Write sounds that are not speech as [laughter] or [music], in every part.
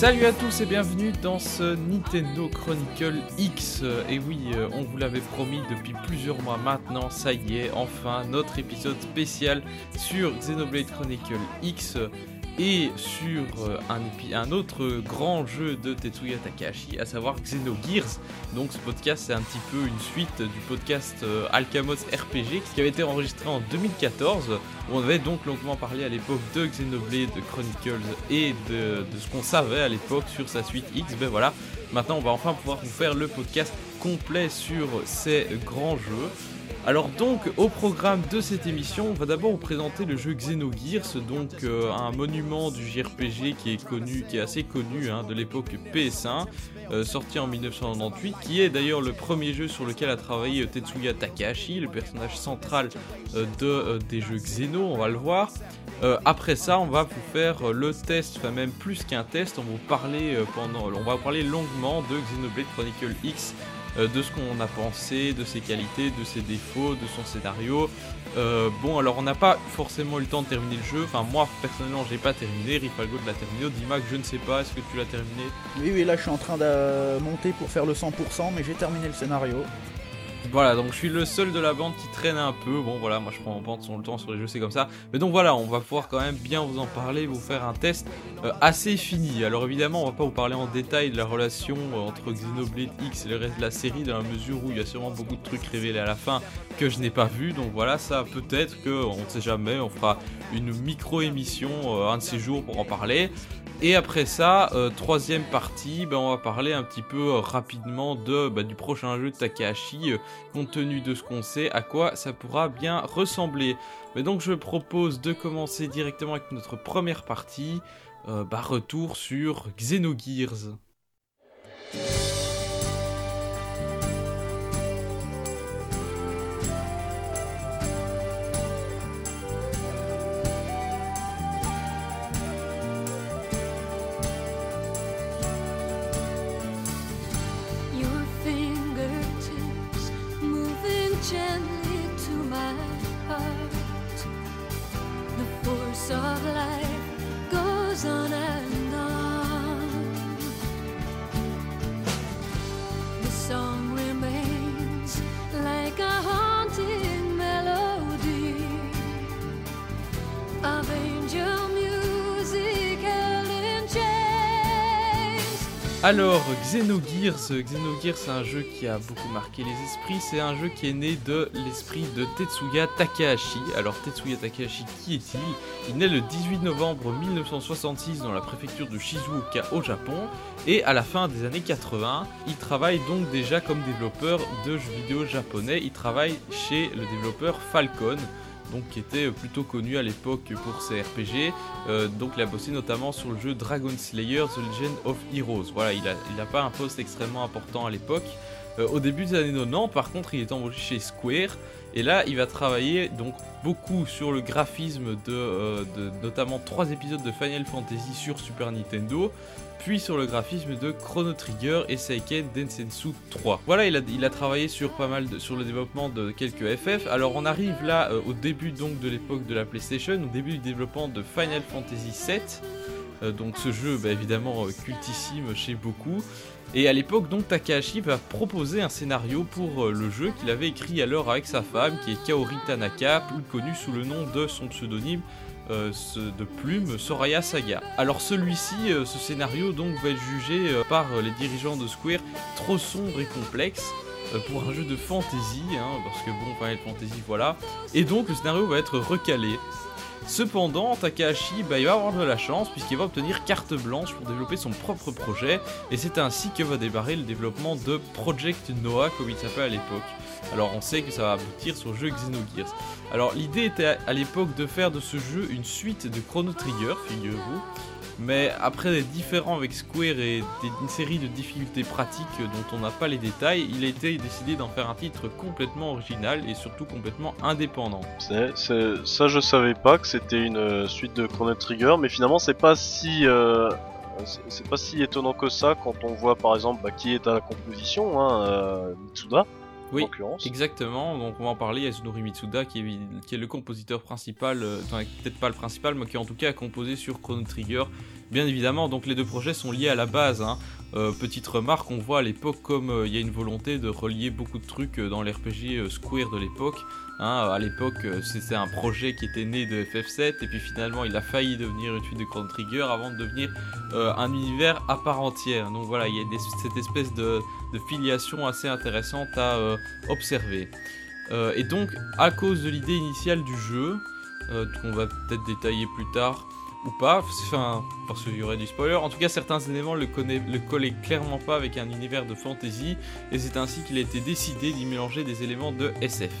Salut à tous et bienvenue dans ce Nintendo Chronicle X. Et oui, euh, on vous l'avait promis depuis plusieurs mois maintenant, ça y est, enfin, notre épisode spécial sur Xenoblade Chronicle X et sur euh, un, autre grand jeu de Tetsuya Takahashi, à savoir Xenogears. Donc ce podcast c'est un petit peu une suite du podcast euh, Alchemos RPG qui avait été enregistré en 2014 où on avait donc longuement parlé à l'époque de Xenoblade Chronicles et de, de ce qu'on savait à l'époque sur sa suite X. Ben voilà, maintenant on va enfin pouvoir vous faire le podcast complet sur ces grands jeux. Alors donc au programme de cette émission, on va d'abord vous présenter le jeu Xenogears, donc euh, un monument du JRPG qui est connu, qui est assez connu hein, de l'époque PS1, euh, sorti en 1998, qui est d'ailleurs le premier jeu sur lequel a travaillé Tetsuya Takahashi, le personnage central euh, de, euh, des jeux Xeno, on va le voir. Euh, après ça, on va vous faire euh, le test, enfin même plus qu'un test, on va vous parler euh, pendant, on va vous parler longuement de Xenoblade Chronicle X, euh, de ce qu'on a pensé, de ses qualités, de ses défauts, de son scénario. Euh, bon, alors on n'a pas forcément eu le temps de terminer le jeu. Enfin, moi personnellement, j'ai pas terminé. Rifalgo de l'a terminé. Dimac, je ne sais pas. Est-ce que tu l'as terminé? Oui, oui, là je suis en train de monter pour faire le 100%, mais j'ai terminé le scénario. Voilà, donc je suis le seul de la bande qui traîne un peu. Bon, voilà, moi je prends en bande sur le temps sur les jeux, c'est comme ça. Mais donc voilà, on va pouvoir quand même bien vous en parler, vous faire un test euh, assez fini. Alors évidemment, on va pas vous parler en détail de la relation euh, entre Xenoblade X et le reste de la série, dans la mesure où il y a sûrement beaucoup de trucs révélés à la fin que je n'ai pas vu. Donc voilà, ça peut-être que, on ne sait jamais, on fera une micro-émission euh, un de ces jours pour en parler. Et après ça, euh, troisième partie, ben, on va parler un petit peu euh, rapidement de, bah, du prochain jeu de Takahashi, euh, compte tenu de ce qu'on sait, à quoi ça pourra bien ressembler. Mais donc je propose de commencer directement avec notre première partie, bah, retour sur Xenogears. Force of life goes on and Alors, Xenogears, Xenogears c'est un jeu qui a beaucoup marqué les esprits, c'est un jeu qui est né de l'esprit de Tetsuya Takahashi. Alors Tetsuya Takahashi, qui est-il? Il naît le 18 novembre 1966 dans la préfecture de Shizuoka au Japon, et à la fin des années 80, il travaille donc déjà comme développeur de jeux vidéo japonais, il travaille chez le développeur Falcon. Donc, qui était plutôt connu à l'époque pour ses RPG, euh, donc il a bossé notamment sur le jeu Dragon Slayer The Legend of Heroes. Voilà, il n'a pas un poste extrêmement important à l'époque. Euh, au début des années 90, par contre, il est embauché chez Square. Et là, il va travailler donc beaucoup sur le graphisme de, euh, de notamment trois épisodes de Final Fantasy sur Super Nintendo, puis sur le graphisme de Chrono Trigger et Seiken Densetsu 3. Voilà, il a, il a travaillé sur pas mal sur le développement de quelques FF. Alors on arrive là euh, au début donc de l'époque de la PlayStation, au début du développement de Final Fantasy 7. Euh, donc ce jeu, bah, évidemment euh, cultissime chez beaucoup. Et à l'époque, donc Takahashi va proposer un scénario pour le jeu qu'il avait écrit alors avec sa femme, qui est Kaori Tanaka, plus connue sous le nom de son pseudonyme euh, de plume Soraya Saga. Alors celui-ci, euh, ce scénario donc va être jugé euh, par les dirigeants de Square trop sombre et complexe pour un jeu de fantasy, hein, parce que bon, Final Fantasy voilà. Et donc le scénario va être recalé. Cependant, Takahashi, bah, il va avoir de la chance puisqu'il va obtenir carte blanche pour développer son propre projet et c'est ainsi que va démarrer le développement de Project Noah comme il s'appelle à l'époque. Alors on sait que ça va aboutir sur le jeu Xenogears. Alors l'idée était à, l'époque de faire de ce jeu une suite de Chrono Trigger, figurez-vous. Mais après des différends avec Square et une série de difficultés pratiques dont on n'a pas les détails, il a été décidé d'en faire un titre complètement original et surtout complètement indépendant. Ça, je savais pas que c'était une euh, suite de Chrono Trigger, mais finalement, c'est pas si. euh, c'est pas si étonnant que ça quand on voit par exemple bah, qui est à la composition, hein, euh, Mitsuda. Oui. Exactement, donc on va en parler, Yasunori Mitsuda qui est, qui est le compositeur principal, euh, enfin, peut-être pas le principal, mais qui en tout cas a composé sur Chrono Trigger. Bien évidemment, donc les deux projets sont liés à la base. hein. Euh, petite remarque, on voit à l'époque comme euh, il y a une volonté de relier beaucoup de trucs euh, dans l'RPG Square de l'époque. hein. à l'époque, c'était un projet qui était né de FF7 et puis finalement il a failli devenir une suite de Chrono Trigger avant de devenir un univers à part entière. Donc voilà, il y a cette espèce de, de filiation assez intéressante à observer. Et donc, à cause de l'idée initiale du jeu, qu'on va peut-être détailler plus tard, ou pas, enfin, parce qu'il y aurait du spoiler, en tout cas certains éléments le, le collaient clairement pas avec un univers de fantasy, et c'est ainsi qu'il a été décidé d'y mélanger des éléments de SF.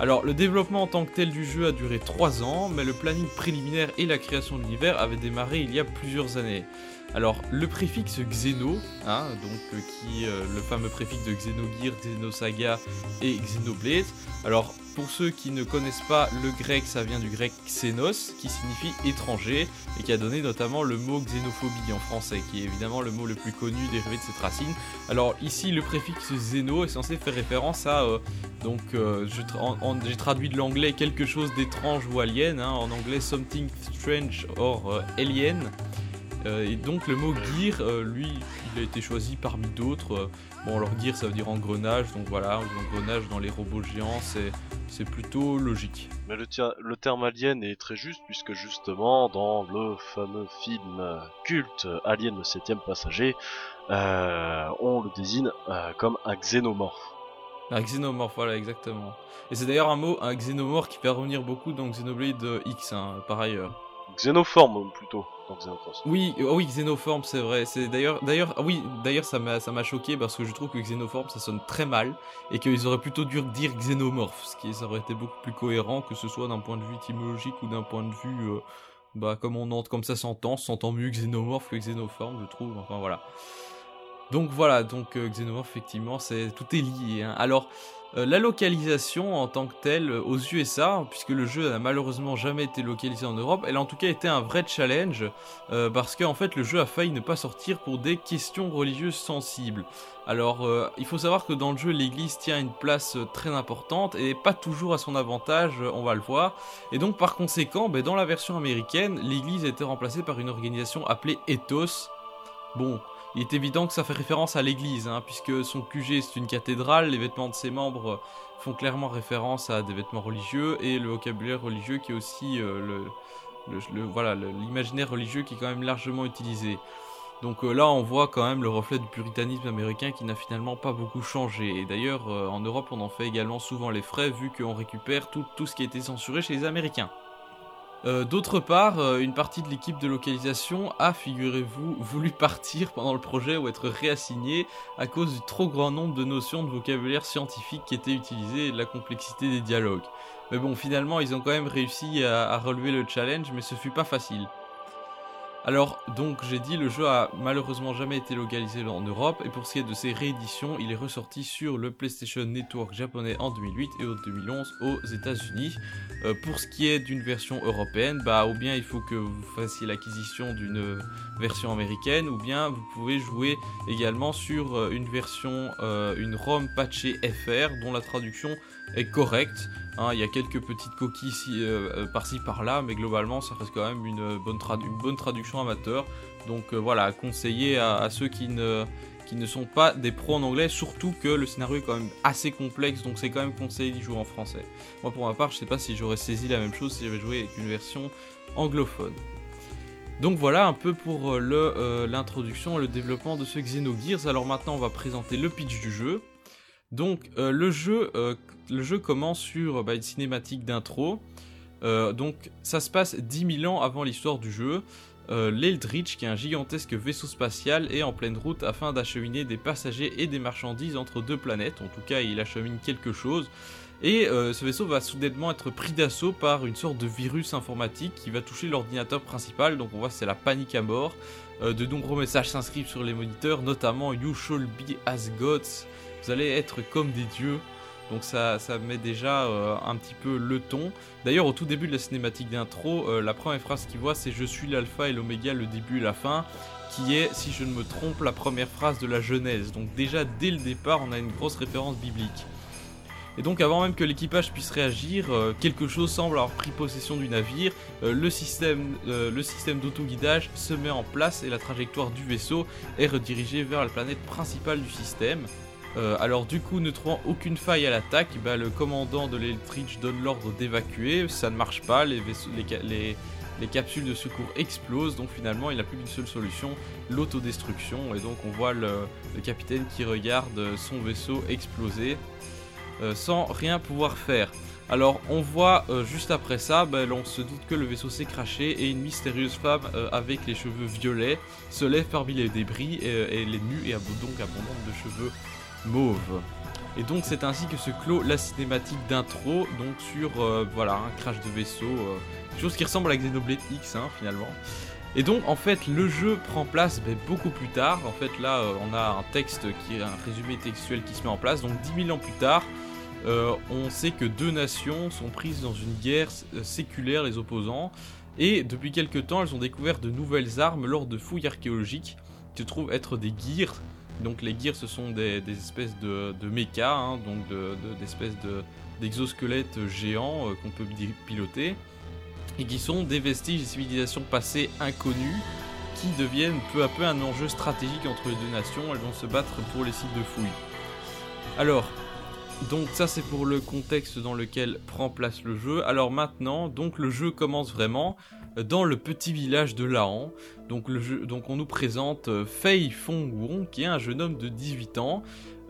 Alors, le développement en tant que tel du jeu a duré 3 ans, mais le planning préliminaire et la création de l'univers avaient démarré il y a plusieurs années. Alors, le préfixe Xeno, hein, donc euh, qui euh, le fameux préfixe de Xenogears, Xenosaga et Xenoblade. Alors, pour ceux qui ne connaissent pas le grec, ça vient du grec xénos, qui signifie étranger, et qui a donné notamment le mot xénophobie en français, qui est évidemment le mot le plus connu dérivé de cette racine. Alors ici, le préfixe xéno est censé faire référence à, euh, donc euh, j'ai traduit de l'anglais quelque chose d'étrange ou alien, hein, en anglais something strange or alien. Euh, et donc le mot gear, euh, lui, il a été choisi parmi d'autres. euh, Bon, alors gear, ça veut dire engrenage, donc voilà, engrenage dans les robots géants, c'est c'est plutôt logique. Mais le, terme alien est très juste puisque justement dans le fameux film culte Alien le septième passager, euh, on le désigne euh, comme un xénomorphe. Un xénomorphe, voilà, exactement. Et c'est d'ailleurs un mot, un xénomorphe qui fait revenir beaucoup dans Xenoblade X, hein, par ailleurs. Xénoforme plutôt Oui, euh, oui, c'est vrai. C'est d'ailleurs, d'ailleurs, ah oui, d'ailleurs, ça m'a, choqué parce que je trouve que xénoforme, ça sonne très mal et qu'ils auraient plutôt dû dire xénomorphe, ce qui ça aurait été beaucoup plus cohérent que ce soit d'un point de vue étymologique ou d'un point de vue, euh, bah, comme on entend, comme ça s'entend, s'entend mieux xénomorphe que xénoforme, je trouve. Enfin voilà. Donc voilà, donc euh, xénomorphe, effectivement, c'est tout est lié. hein. Alors. Euh, la localisation en tant que telle euh, aux USA, puisque le jeu n'a malheureusement jamais été localisé en Europe, elle a en tout cas été un vrai challenge euh, parce qu'en fait le jeu a failli ne pas sortir pour des questions religieuses sensibles. Alors il faut savoir que dans le jeu l'église tient une place très importante et pas toujours à son avantage, on va le voir. Et donc par conséquent, ben, dans la version américaine, l'église a été remplacée par une organisation appelée Ethos. Bon, il est évident que ça fait référence à l'église, hein, puisque son QG c'est une cathédrale, les vêtements de ses membres font clairement référence à des vêtements religieux et le vocabulaire religieux qui est aussi euh, le, voilà l'imaginaire religieux qui est quand même largement utilisé. Donc euh, là, on voit quand même le reflet du puritanisme américain qui n'a finalement pas beaucoup changé. Et d'ailleurs, euh, en Europe, on en fait également souvent les frais vu qu'on récupère tout, tout ce qui a été censuré chez les Américains. Euh, D'autre part, euh, une partie de l'équipe de localisation a, figurez-vous, [laughs] voulu partir pendant le projet ou être réassignée à cause du trop grand nombre de notions de vocabulaire scientifique qui étaient utilisées et de la complexité des dialogues. Mais bon, finalement, ils ont quand même réussi à, à relever le challenge, mais ce fut pas facile. Alors, donc, j'ai dit, le jeu a malheureusement jamais été localisé en Europe, et pour ce qui est de ses rééditions, il est ressorti sur le PlayStation Network japonais en 2008 et en 2011 aux États-Unis. Euh, pour ce qui est d'une version européenne, bah, ou bien il faut que vous fassiez l'acquisition d'une version américaine, ou bien vous pouvez jouer également sur euh, une version, euh, une ROM patchée FR, dont la traduction est correcte. Hein, il y a quelques petites coquilles euh, euh, par-ci par-là, mais globalement ça reste quand même une euh, bonne, traduction amateur. Donc voilà, conseiller à, ceux qui ne, ne sont pas des pros en anglais, surtout que le scénario est quand même assez complexe, donc c'est quand même conseillé d'y jouer en français. Moi pour ma part, je sais pas si j'aurais saisi la même chose si j'avais joué avec une version anglophone. Donc voilà un peu pour l'introduction et le développement de ce Xenogears. Alors maintenant on va présenter le pitch du jeu. Donc le, jeu, le jeu commence sur bah, une cinématique d'intro. Euh, donc ça se passe 10 000 ans avant l'histoire du jeu. Euh, L'Eldritch, qui est un gigantesque vaisseau spatial, est en pleine route afin d'acheminer des passagers et des marchandises entre deux planètes. En tout cas, il achemine quelque chose. Et euh, ce vaisseau va soudainement être pris d'assaut par une sorte de virus informatique qui va toucher l'ordinateur principal. Donc on voit c'est la panique à mort. De nombreux messages s'inscrivent sur les moniteurs, notamment You shall be as gods. Vous allez être comme des dieux. Donc ça, met déjà euh, un petit peu le ton. D'ailleurs, au tout début de la cinématique d'intro, euh, la première phrase qu'il voit, c'est Je suis l'alpha et l'oméga, le début et la fin, qui est, si je ne me trompe, la première phrase de la Genèse. Donc déjà, dès le départ, on a une grosse référence biblique. Et donc avant même que l'équipage puisse réagir, euh, quelque chose semble avoir pris possession du navire, le système, le système d'autoguidage se met en place et la trajectoire du vaisseau est redirigée vers la planète principale du système. Euh, alors du coup, ne trouvant aucune faille à l'attaque, bah, le commandant de l'Eldritch donne l'ordre d'évacuer, ça ne marche pas, les, les les- les capsules de secours explosent, donc finalement il n'a plus qu'une seule solution, l'autodestruction, et donc on voit le, capitaine qui regarde son vaisseau exploser euh, sans rien pouvoir faire. Alors on voit euh, juste après ça, ben, on se doute que le vaisseau s'est craché et une mystérieuse femme avec les cheveux violets se lève parmi les débris et, et elle est nue et donc abondante de cheveux mauves. Et donc c'est ainsi que se clôt la cinématique d'intro, donc sur euh, voilà un crash de vaisseau, euh, quelque chose qui ressemble à Xenoblade X hein, finalement. Et donc en fait le jeu prend place ben, beaucoup plus tard. En fait là euh, on a un texte qui est un résumé textuel qui se met en place. Donc 10 000 ans plus tard, euh, on sait que deux nations sont prises dans une guerre séculaire les opposants. Et depuis quelques temps elles ont découvert de nouvelles armes lors de fouilles archéologiques qui se trouvent être des gears. Donc les gears ce sont des, espèces de, de hein, donc de- de- d'espèces de, d'exosquelettes géants euh, qu'on peut pi- piloter et qui sont des vestiges des civilisations passées inconnues qui deviennent peu à peu un enjeu stratégique entre les deux nations. Elles vont se battre pour les sites de fouilles. Alors, donc ça c'est pour le contexte dans lequel prend place le jeu. Alors maintenant, donc le jeu commence vraiment dans le petit village de Lahan. Donc, on nous présente euh, Fei Fong Wong qui est un jeune homme de 18 ans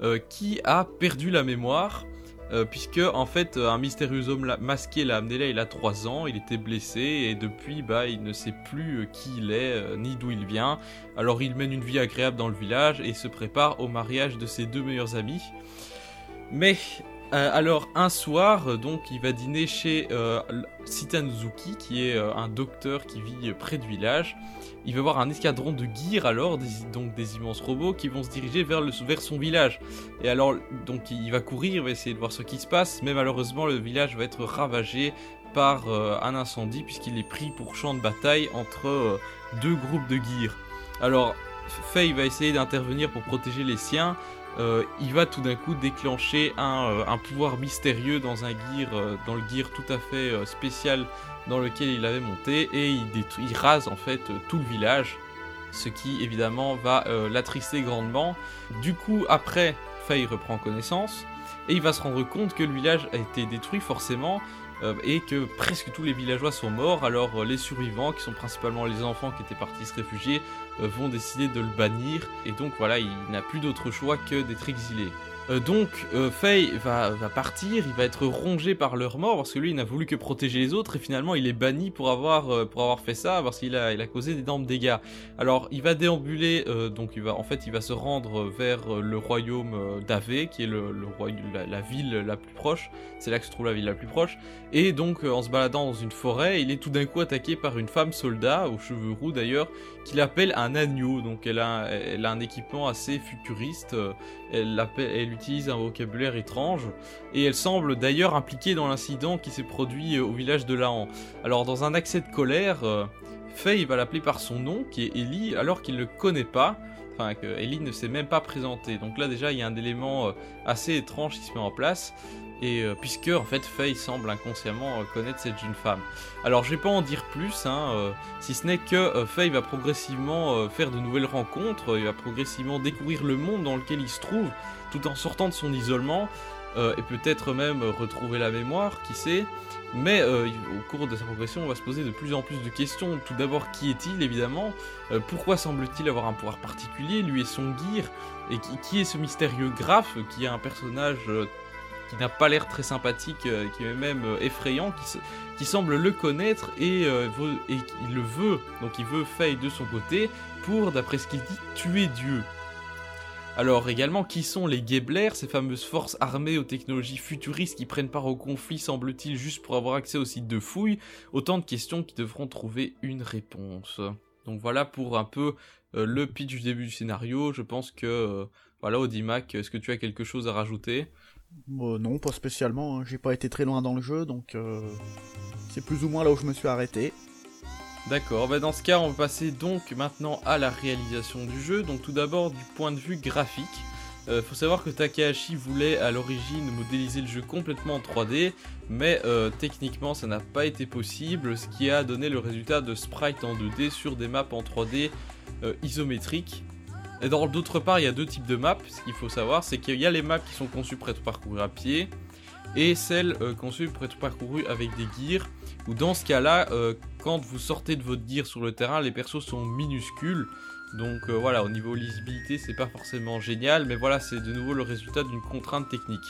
euh, qui a perdu la mémoire euh, puisque en fait un mystérieux homme masqué l'a amené là il a 3 ans, il était blessé et depuis bah il ne sait plus qui il est ni d'où il vient. Alors il mène une vie agréable dans le village et se prépare au mariage de ses deux meilleurs amis. Mais euh, alors un soir, euh, donc il va dîner chez euh, qui est euh, un docteur qui vit près du village. Il va voir un escadron de gears alors, des, donc des immenses robots qui vont se diriger vers, le, vers son village. Et alors, donc il va courir, il va essayer de voir ce qui se passe, mais malheureusement le village va être ravagé par un incendie puisqu'il est pris pour champ de bataille entre deux groupes de gears. Alors, Faye va essayer d'intervenir pour protéger les siens, euh, il va tout d'un coup déclencher un, euh, pouvoir mystérieux dans un gear, euh, le gear tout à fait spécial dans lequel il avait monté et il, rase en fait tout le village, ce qui évidemment va l'attrister grandement. Du coup, après, Faye reprend connaissance et il va se rendre compte que le village a été détruit forcément euh, et que presque tous les villageois sont morts. Alors euh, les survivants, qui sont principalement les enfants qui étaient partis se réfugier, euh, vont décider de le bannir et donc voilà, il n'a plus d'autre choix que d'être exilé. Euh, donc euh, Faye va, va partir, il va être rongé par leur mort parce que lui il n'a voulu que protéger les autres et finalement il est banni pour avoir, euh, pour avoir fait ça parce qu'il a, il a causé d'énormes dégâts. Alors il va déambuler, euh, donc il va, en fait il va se rendre vers le royaume d'Ave qui est le, le la, la ville la plus proche, c'est là que se trouve la ville la plus proche. Et donc en se baladant dans une forêt, il est tout d'un coup attaqué par une femme soldat, aux cheveux roux d'ailleurs, qui l'appelle un agneau. Donc elle a, un équipement assez futuriste. euh, Elle, utilise un vocabulaire étrange et elle semble d'ailleurs impliquée dans l'incident qui s'est produit euh, au village de Lahan. Alors dans un accès de colère, euh, Faye va l'appeler par son nom qui est Ellie alors qu'il ne connaît pas. Enfin, que Ellie ne s'est même pas présentée. Donc là déjà il y a un élément assez étrange qui se met en place. Et euh, puisque en fait Faye semble inconsciemment euh, connaître cette jeune femme. Alors je vais pas en dire plus, hein, euh, si ce n'est que Faye va progressivement faire de nouvelles rencontres, il va progressivement découvrir le monde dans lequel il se trouve, tout en sortant de son isolement, et peut-être même retrouver la mémoire, qui sait. Mais au cours de sa progression, on va se poser de plus en plus de questions. Tout d'abord, qui est-il évidemment? Pourquoi semble-t-il avoir un pouvoir particulier, lui et son gear Et qui, qui est ce mystérieux Graf, qui est un personnage qui n'a pas l'air très sympathique, euh, qui est même euh, effrayant, qui, se- qui semble le connaître et, euh, il le veut. Donc il veut Faye de son côté pour, d'après ce qu'il dit, tuer Dieu. Alors également, qui sont les Gebler, ces fameuses forces armées aux technologies futuristes qui prennent part au conflit, semble-t-il, juste pour avoir accès au site de fouille Autant de questions qui devront trouver une réponse. Donc voilà pour un peu le pitch du début du scénario. Je pense que, voilà, Audimac, est-ce que tu as quelque chose à rajouter? Euh, non, pas spécialement. hein. J'ai pas été très loin dans le jeu, donc euh, c'est plus ou moins là où je me suis arrêté. D'accord, bah dans ce cas, on va passer donc maintenant à la réalisation du jeu. Donc tout d'abord du point de vue graphique. Euh, faut savoir que Takahashi voulait à l'origine modéliser le jeu complètement en 3D, mais euh, techniquement ça n'a pas été possible, ce qui a donné le résultat de sprites en 2D sur des maps en 3D euh, isométriques. D'autre part, il y a deux types de maps. Ce qu'il faut savoir, c'est qu'il y a les maps qui sont conçues pour être parcourues à pied et celles euh, conçues pour être parcourues avec des gears. Ou dans ce cas-là, euh, quand vous sortez de votre gear sur le terrain, les persos sont minuscules. Donc euh, voilà, au niveau lisibilité, c'est pas forcément génial, mais voilà, c'est de nouveau le résultat d'une contrainte technique.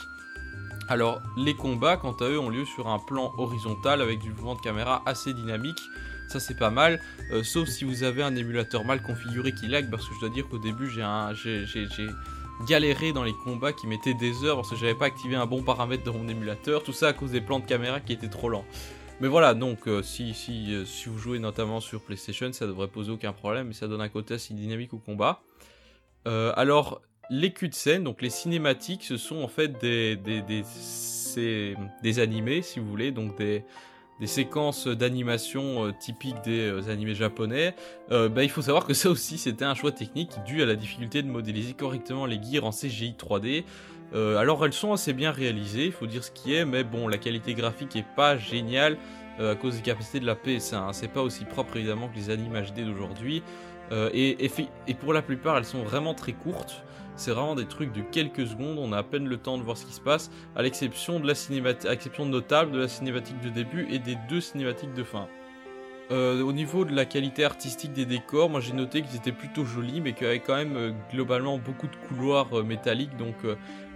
Alors, les combats, quant à eux, ont lieu sur un plan horizontal avec du mouvement de caméra assez dynamique. Ça, c'est pas mal. Euh, sauf si vous avez un émulateur mal configuré qui lag, parce que je dois dire qu'au début, j'ai galéré dans les combats qui mettaient des heures parce que j'avais pas activé un bon paramètre de mon émulateur. Tout ça à cause des plans de caméra qui étaient trop lents. Mais voilà, donc euh, euh, si vous jouez notamment sur PlayStation, ça devrait poser aucun problème, et ça donne un côté assez dynamique au combat. Alors, les cutscenes, donc les cinématiques, ce sont en fait des, des animés, si vous voulez, donc des, des séquences d'animation euh, typiques des euh, animés japonais. Euh, bah, il faut savoir que [laughs] ça aussi, c'était un choix technique dû à la difficulté de modéliser correctement les gears en CGI 3D. Euh, alors elles sont assez bien réalisées, il faut dire ce qui est, mais bon, la qualité graphique est pas géniale à cause des capacités de la PS1. hein. C'est pas aussi propre évidemment que les animes HD d'aujourd'hui. Et pour la plupart, elles sont vraiment très courtes. C'est vraiment des trucs de quelques secondes, on a à peine le temps de voir ce qui se passe, à l'exception de la cinématique, notable de la cinématique de début et des deux cinématiques de fin. Euh, au niveau de la qualité artistique des décors, moi j'ai noté qu'ils étaient plutôt jolis, mais qu'il y avait quand même euh, globalement beaucoup de couloirs euh, métalliques, donc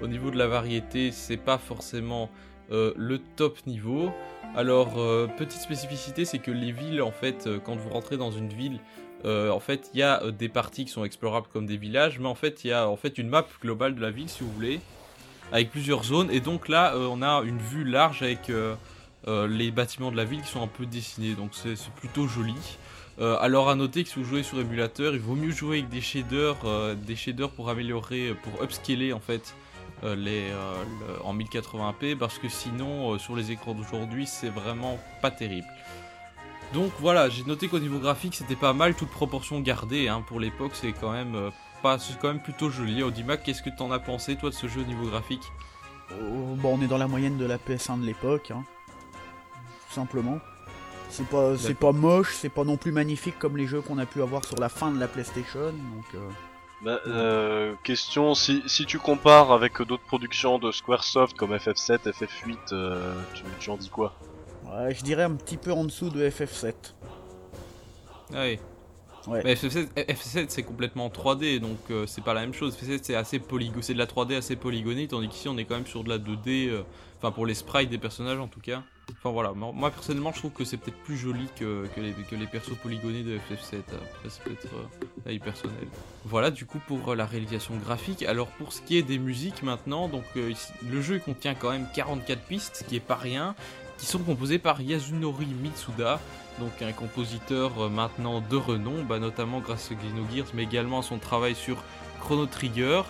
au niveau de la variété, c'est pas forcément le top niveau. Alors, petite spécificité, c'est que les villes, en fait, quand vous rentrez dans une ville, euh, en fait, il y a euh, des parties qui sont explorables comme des villages, mais en fait, il y a en fait une map globale de la ville, si vous voulez, avec plusieurs zones. Et donc là, euh, on a une vue large avec les bâtiments de la ville qui sont un peu dessinés, donc c'est plutôt joli. Alors à noter que si vous jouez sur émulateur, il vaut mieux jouer avec des shaders, des shaders pour améliorer, pour upscaler en fait les, le- en 1080p, parce que sinon sur les écrans d'aujourd'hui c'est vraiment pas terrible. Donc voilà, j'ai noté qu'au niveau graphique c'était pas mal, toute proportion gardée hein, pour l'époque, c'est quand même euh, pas, c'est quand même plutôt joli. Audimac, qu'est-ce que t'en as pensé toi de ce jeu au niveau graphique? Euh, bon, on est dans la moyenne de la PS1 de l'époque, hein. tout simplement. C'est pas, c'est pas moche, c'est pas non plus magnifique comme les jeux qu'on a pu avoir sur la fin de la PlayStation. Donc, euh, Bah, euh, question, si, si tu compares avec d'autres productions de Squaresoft comme FF7, FF8, euh, tu, tu en dis quoi? Ouais, je dirais un petit peu en dessous de FF7. Ah oui. Ouais. Mais FF7, FF7, c'est complètement 3D, donc euh, c'est pas la même chose. FF7 c'est assez c'est de la 3D assez polygonée, tandis qu'ici on est quand même sur de la 2D, euh, enfin pour les sprites des personnages en tout cas. Enfin voilà, moi, personnellement je trouve que c'est peut-être plus joli que, que, les, que les persos polygonés de FF7. Après c'est peut-être euh, personnel. Voilà du coup pour euh, la réalisation graphique. Alors pour ce qui est des musiques maintenant, donc le jeu contient quand même 44 pistes, ce qui est pas rien, sont composées par Yasunori Mitsuda, donc un compositeur euh, maintenant de renom, bah, notamment grâce à Xenogears, mais également à son travail sur Chrono Trigger.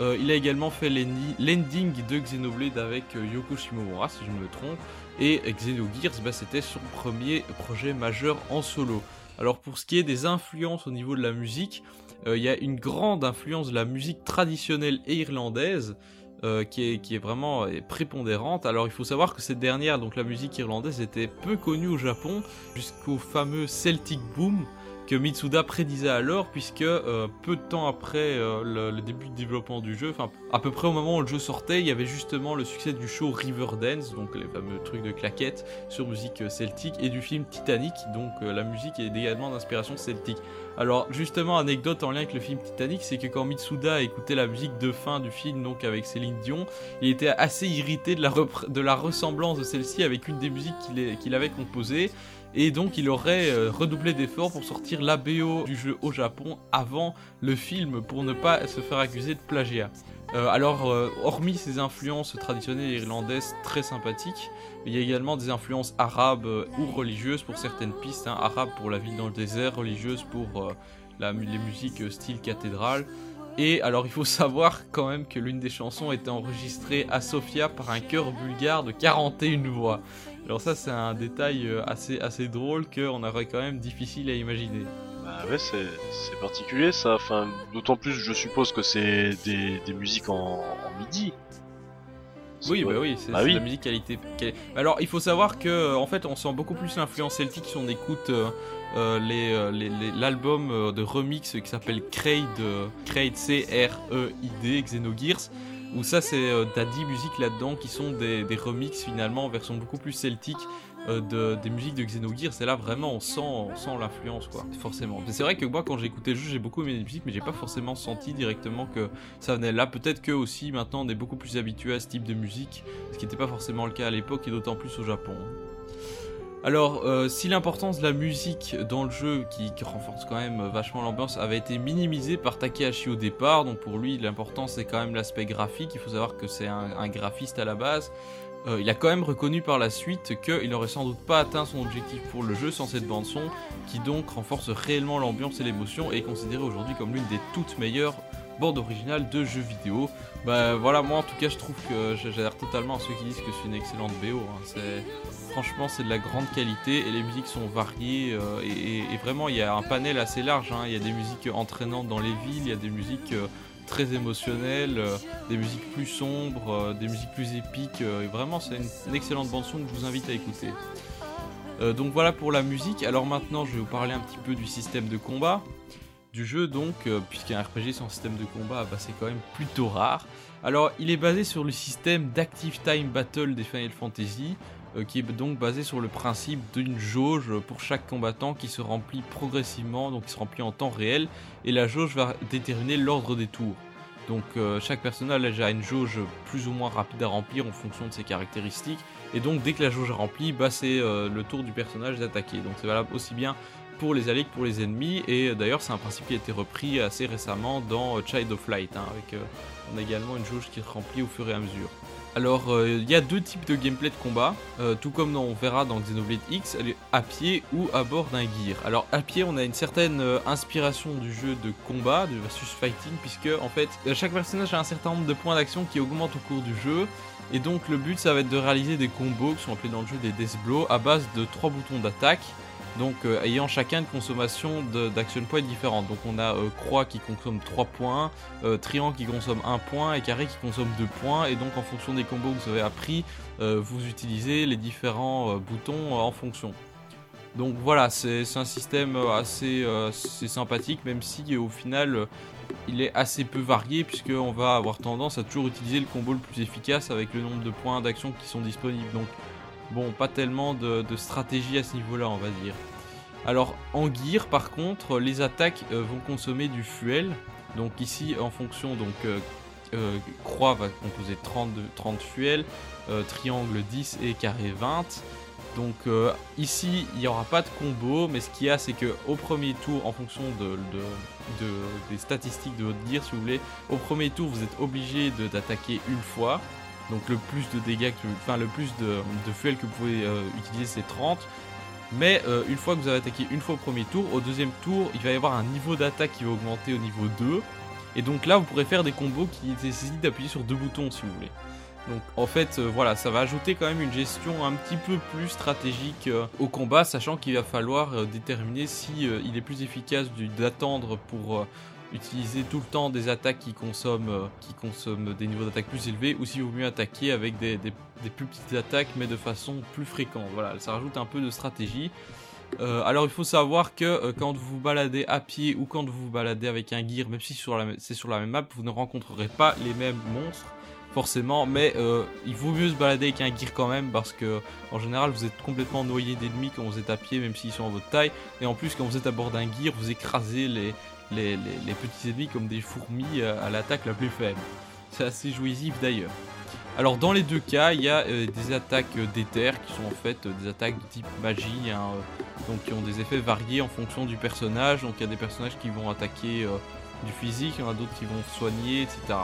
Euh, il a également fait l'endi- l'ending de Xenoblade avec euh, Yoko Shimomura, si je ne me trompe, et Xenogears, bah, c'était son premier projet majeur en solo. Alors pour ce qui est des influences au niveau de la musique, il y a une grande influence de la musique traditionnelle et irlandaise, euh, qui, est, vraiment euh, prépondérante. Alors il faut savoir que cette dernière, donc la musique irlandaise, était peu connue au Japon jusqu'au fameux Celtic Boom que Mitsuda prédisait alors, puisque euh, peu de temps après le, début de développement du jeu, enfin à peu près au moment où le jeu sortait, il y avait justement le succès du show Riverdance, donc les fameux trucs de claquettes sur musique celtique, et du film Titanic, donc la musique est également d'inspiration celtique. Alors justement, anecdote en lien avec le film Titanic, c'est que quand Mitsuda écoutait la musique de fin du film, donc avec Céline Dion, il était assez irrité de la, de la ressemblance de celle-ci avec une des musiques qu'il avait composées, et donc il aurait euh, redoublé d'efforts pour sortir la BO du jeu au Japon avant le film pour ne pas se faire accuser de plagiat. Euh, alors, euh, hormis ces influences traditionnelles irlandaises très sympathiques, il y a également des influences arabes euh, ou religieuses pour certaines pistes, hein, arabes pour la ville dans le désert, religieuses pour euh, les musiques euh, style cathédrale. Et alors il faut [laughs] savoir quand même que l'une des chansons était enregistrée à Sofia par un chœur bulgare de 41 voix. Alors ça c'est un détail assez, assez drôle qu'on aurait quand même difficile à imaginer. Bah Ah ouais, c'est particulier ça. Enfin, d'autant plus, je suppose que c'est des, des musiques en midi. Oui, bah oui, c'est Bah oui. la musique qualité. quali- Alors, il faut savoir que, en fait, on sent beaucoup plus l'influence celtique si on écoute euh, euh, les, euh, les- les- l'album de remix qui s'appelle Kraid, euh, Kraid C-R-E-I-D, Xenogears, où ça, c'est euh, 10 musiques là-dedans qui sont des, des remixes finalement en version beaucoup plus celtique euh, de, des musiques de Xenogears. C'est là vraiment, on sent, l'influence, quoi, forcément. C'est vrai que moi, quand j'ai écouté le jeu, j'ai beaucoup aimé les musiques, mais j'ai pas forcément senti directement que ça venait là. Peut-être que aussi maintenant on est beaucoup plus habitué à ce type de musique, ce qui n'était pas forcément le cas à l'époque et d'autant plus au Japon. Alors, euh, si l'importance de la musique dans le jeu, qui, renforce quand même vachement l'ambiance, avait été minimisée par Takahashi au départ, donc pour lui l'important c'est quand même l'aspect graphique, il faut savoir que c'est un graphiste à la base, euh, il a quand même reconnu par la suite qu'il n'aurait sans doute pas atteint son objectif pour le jeu sans cette bande son, qui donc renforce réellement l'ambiance et l'émotion et est considérée aujourd'hui comme l'une des toutes meilleures bandes originales de jeux vidéo. Bah voilà, moi en tout cas je trouve que j'adhère totalement à ceux qui disent que c'est une excellente BO. hein. Franchement c'est de la grande qualité et les musiques sont variées euh, et vraiment il y a un panel assez large. hein. Il y a des musiques entraînantes dans les villes, il y a des musiques euh, très émotionnelles, euh, des musiques plus sombres, euh, des musiques plus épiques. euh, et vraiment c'est une, excellente bande son que je vous invite à écouter. Donc voilà pour la musique. Alors maintenant je vais vous parler un petit peu du système de combat du jeu donc, puisqu'un RPG sans système de combat, bah, c'est quand même plutôt rare. Alors il est basé sur le système d'Active Time Battle des Final Fantasy, qui est donc basé sur le principe d'une jauge pour chaque combattant qui se remplit progressivement, donc qui se remplit en temps réel, et la jauge va déterminer l'ordre des tours. Donc euh, chaque personnage a une jauge plus ou moins rapide à remplir en fonction de ses caractéristiques, et donc dès que la jauge est remplie, bah, c'est euh, le tour du personnage d'attaquer. Donc c'est valable aussi bien pour les alliés que pour les ennemis. Et euh, d'ailleurs, c'est un principe qui a été repris assez récemment dans euh, Child of Light. hein, avec, euh, on a également une jauge qui se remplit au fur et à mesure. Alors, euh, il y a deux types de gameplay de combat, euh, tout comme on verra dans Xenoblade X, à pied ou à bord d'un gear. Alors, à pied, on a une certaine euh, inspiration du jeu de combat, du versus fighting, puisque en fait, euh, chaque personnage a un certain nombre de points d'action qui augmentent au cours du jeu. Et donc, le but, ça va être de réaliser des combos qui sont appelés dans le jeu des Death Blows à base de trois boutons d'attaque donc euh, ayant chacun une consommation d'action points différente. Donc on a euh, croix qui consomme 3 points, euh, triangle qui consomme 1 point et carré qui consomme 2 points. Et donc en fonction des combos que vous avez appris, vous utilisez les différents boutons en fonction. Donc voilà, c'est un système assez, sympathique, même si au final il est assez peu varié, puisqu'on va avoir tendance à toujours utiliser le combo le plus efficace avec le nombre de points d'action qui sont disponibles. Donc Bon, pas tellement de, stratégie à ce niveau-là, on va dire. Alors, en gear, par contre, les attaques euh, vont consommer du fuel. Donc ici, en fonction, donc euh, euh, croix va composer 30, de- 30 fuel, triangle 10 et carré 20. Donc ici, il n'y aura pas de combo, mais ce qu'il y a, c'est que au premier tour, en fonction de, de- de- des statistiques de votre gear, si vous voulez, au premier tour, vous êtes obligé d'attaquer une fois. Donc le plus de dégâts, que, enfin le plus de, fuel que vous pouvez euh, utiliser, c'est 30. Mais euh, une fois que vous avez attaqué une fois au premier tour, au deuxième tour, il va y avoir un niveau d'attaque qui va augmenter au niveau 2. Et donc là, vous pourrez faire des combos qui nécessitent d'appuyer sur deux boutons si vous voulez. Donc en fait, euh, voilà, ça va ajouter quand même une gestion un petit peu plus stratégique au combat, sachant qu'il va falloir déterminer si il est plus efficace d'attendre pour utiliser tout le temps des attaques qui consomment, euh, qui consomment des niveaux d'attaque plus élevés, ou si vaut mieux attaquer avec des, plus petites attaques, mais de façon plus fréquente. Voilà, ça rajoute un peu de stratégie. Euh, alors il faut savoir que euh, quand vous vous baladez à pied ou quand vous vous baladez avec un gear, même si c'est sur la même map, vous ne rencontrerez pas les mêmes monstres forcément, mais il vaut mieux se balader avec un gear quand même parce que en général vous êtes complètement noyé d'ennemis quand vous êtes à pied, même s'ils sont à votre taille, et en plus quand vous êtes à bord d'un gear, vous écrasez les, les, petits ennemis comme des fourmis euh, à l'attaque la plus faible. C'est assez jouissif d'ailleurs. Alors dans les deux cas, il y a euh, des attaques d'éther qui sont en fait des attaques de type magie, hein, euh, donc qui ont des effets variés en fonction du personnage. Donc il y a des personnages qui vont attaquer du physique, il y en a d'autres qui vont soigner, etc.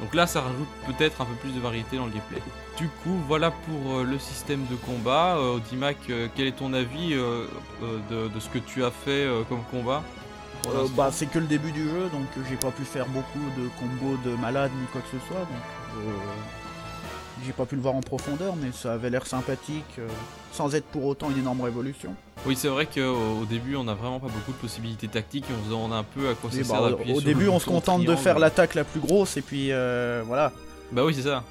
Donc là, ça rajoute peut-être un peu plus de variété dans le gameplay. Du coup, voilà pour le système de combat. Euh, quel est ton avis de, ce que tu as fait comme combat? Euh, bah, c'est que le début du jeu, donc euh, j'ai pas pu faire beaucoup de combos de malades ni quoi que ce soit. Donc, euh, J'ai pas pu le voir en profondeur, mais ça avait l'air sympathique, euh, sans être pour autant une énorme révolution. Oui, c'est vrai qu'au au début, on n'a vraiment pas beaucoup de possibilités tactiques et on se demande un peu à quoi ça Oui, sert bah, d'appuyer au sur le début, on se contente de faire l'attaque la plus grosse, et puis euh, voilà. Bah oui, c'est ça.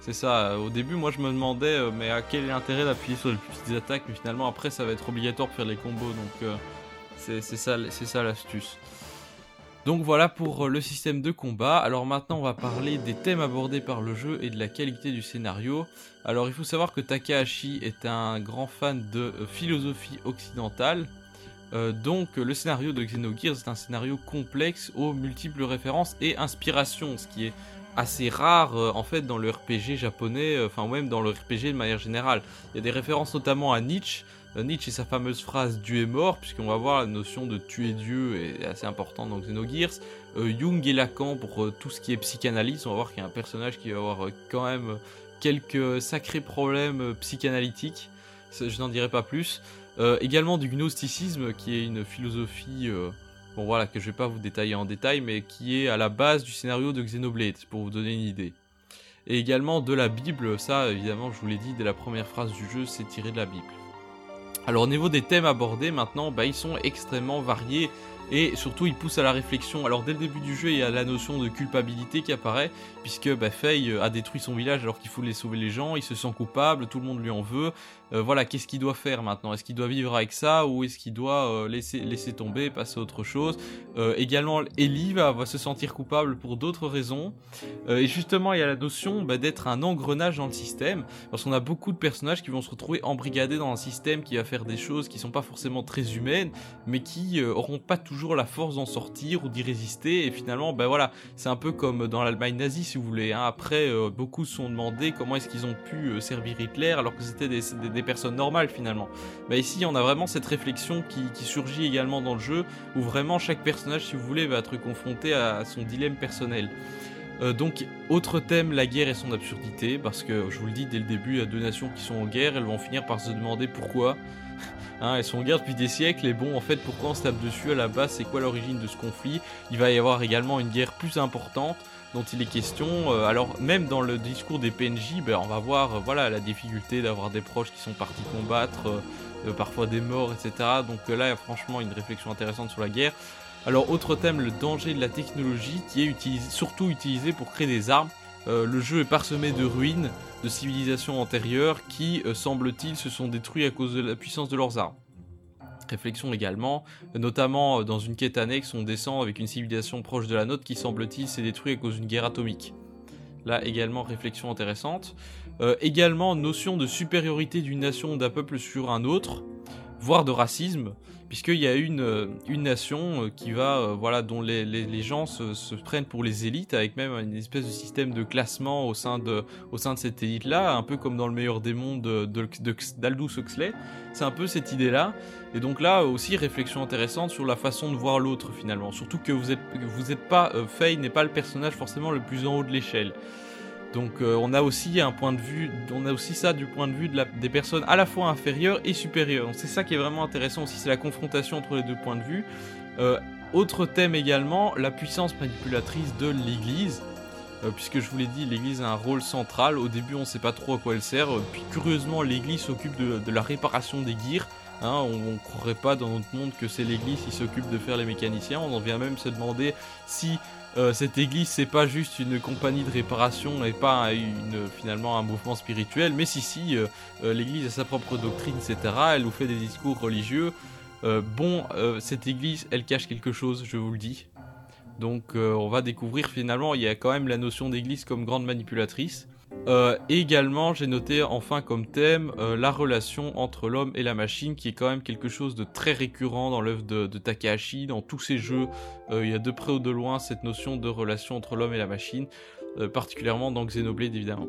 C'est ça. Au début, moi, je me demandais, mais à quel est l'intérêt d'appuyer sur les plus petites attaques Mais finalement, après, ça va être obligatoire pour faire les combos. Donc, euh, c'est ça, ça l'astuce. Donc voilà pour euh, le système de combat. Alors maintenant, on va parler des thèmes abordés par le jeu et de la qualité du scénario. Alors, il faut savoir que Takahashi est un grand fan de euh, philosophie occidentale. Euh, donc, euh, le scénario de Xenogears est un scénario complexe aux multiples références et inspirations, ce qui est assez rare euh, en fait dans le RPG japonais, euh, enfin même dans le RPG de manière générale. Il y a des références notamment à Nietzsche. Nietzsche et sa fameuse phrase Dieu est mort, puisqu'on va voir la notion de tuer Dieu est assez importante dans Xenogears. Euh, Jung et Lacan pour euh, tout ce qui est psychanalyse, on va voir qu'il y a un personnage qui va avoir euh, quand même quelques sacrés problèmes psychanalytiques. Je n'en dirai pas plus. Également du gnosticisme qui est une philosophie bon que je vais pas vous détailler en détail mais qui est à la base du scénario de Xenoblade pour vous donner une idée. Et également de la Bible, ça évidemment je vous l'ai dit dès la première phrase du jeu c'est tiré de la Bible. Alors au niveau des thèmes abordés maintenant, bah, ils sont extrêmement variés et surtout ils poussent à la réflexion. Alors dès le début du jeu il y a la notion de culpabilité qui apparaît puisque bah, Faye euh, a détruit son village alors qu'il voulait sauver les gens, il se sent coupable, tout le monde lui en veut. Euh, voilà, qu'est-ce qu'il doit faire maintenant? Est-ce qu'il doit vivre avec ça ou est-ce qu'il doit euh, laisser, laisser tomber, passer à autre chose? Également, Ellie va, se sentir coupable pour d'autres raisons. Et justement, il y a la notion bah, d'être un engrenage dans le système, parce qu'on a beaucoup de personnages qui vont se retrouver embrigadés dans un système qui va faire des choses qui sont pas forcément très humaines, mais qui auront pas toujours la force d'en sortir ou d'y résister. Et finalement, ben voilà, c'est un peu comme dans l'Allemagne nazie, vous voulez. hein. Après, euh, beaucoup se sont demandé comment est-ce qu'ils ont pu euh, servir Hitler alors que c'était des, personnes normales finalement. Bah ici, on a vraiment cette réflexion qui, qui surgit également dans le jeu, où vraiment chaque personnage, si vous voulez, va être confronté à son dilemme personnel. Euh, donc, autre thème, la guerre et son absurdité, parce que je vous le dis dès le début, il y a deux nations qui sont en guerre, elles vont finir par se demander pourquoi. [laughs] Hein, elles sont en guerre depuis des siècles, et bon, en fait, pourquoi on se tape dessus à la base, c'est quoi l'origine de ce conflit? Il va y avoir également une guerre plus importante dont il est question. Euh, alors, même dans le discours des PNJ, ben, on va voir euh, voilà, la difficulté d'avoir des proches qui sont partis combattre, euh, parfois des morts, etc. Donc là, il y a franchement une réflexion intéressante sur la guerre. Alors, autre thème, le danger de la technologie qui est surtout utilisé pour créer des armes. Le jeu est parsemé de ruines, de civilisations antérieures qui, semble-t-il, se sont détruites à cause de la puissance de leurs armes. Réflexion également, notamment euh, dans une quête annexe, on descend avec une civilisation proche de la nôtre qui, semble-t-il, s'est détruite à cause d'une guerre atomique. Là également, réflexion intéressante. Euh, également, notion de supériorité d'une nation ou d'un peuple sur un autre, voire de racisme, puisqu'il y a une, euh, une nation euh, qui va, euh, voilà, dont les, les, gens se, prennent pour les élites, avec même une espèce de système de classement au sein de, au sein de cette élite-là, un peu comme dans le meilleur des mondes de, de, de- d'Aldous Huxley. C'est un peu cette idée-là. Et donc là aussi, réflexion intéressante sur la façon de voir l'autre finalement. Surtout que vous êtes, vous êtes pas, euh, n'est pas le personnage forcément le plus en haut de l'échelle. Donc euh, on a aussi un point de vue, on a aussi ça du point de vue des personnes à la fois inférieures et supérieures. C'est ça qui est vraiment intéressant aussi, c'est la confrontation entre les deux points de vue. Euh, autre thème également, la puissance manipulatrice de l'Église. Euh, puisque je vous l'ai dit, l'Église a un rôle central. Au début, on ne sait pas trop à quoi elle sert. Puis curieusement, l'Église s'occupe de, de la réparation des gears. Hein, on ne croirait pas dans notre monde que c'est l'Église qui s'occupe de faire les mécaniciens. On en vient même se demander si euh, cette Église c'est pas juste une compagnie de réparation et pas finalement un mouvement spirituel. Mais si si, euh, euh, l'Église a sa propre doctrine, etc. Elle nous fait des discours religieux. Bon, cette Église, elle cache quelque chose, je vous le dis. Donc on va découvrir finalement, il y a quand même la notion d'église comme grande manipulatrice. Euh, également, j'ai noté enfin comme thème euh, la relation entre l'homme et la machine, qui est quand même quelque chose de très récurrent dans l'œuvre de, de Takahashi, dans tous ses jeux. Euh, il y a de près ou de loin cette notion de relation entre l'homme et la machine, particulièrement dans Xenoblade évidemment.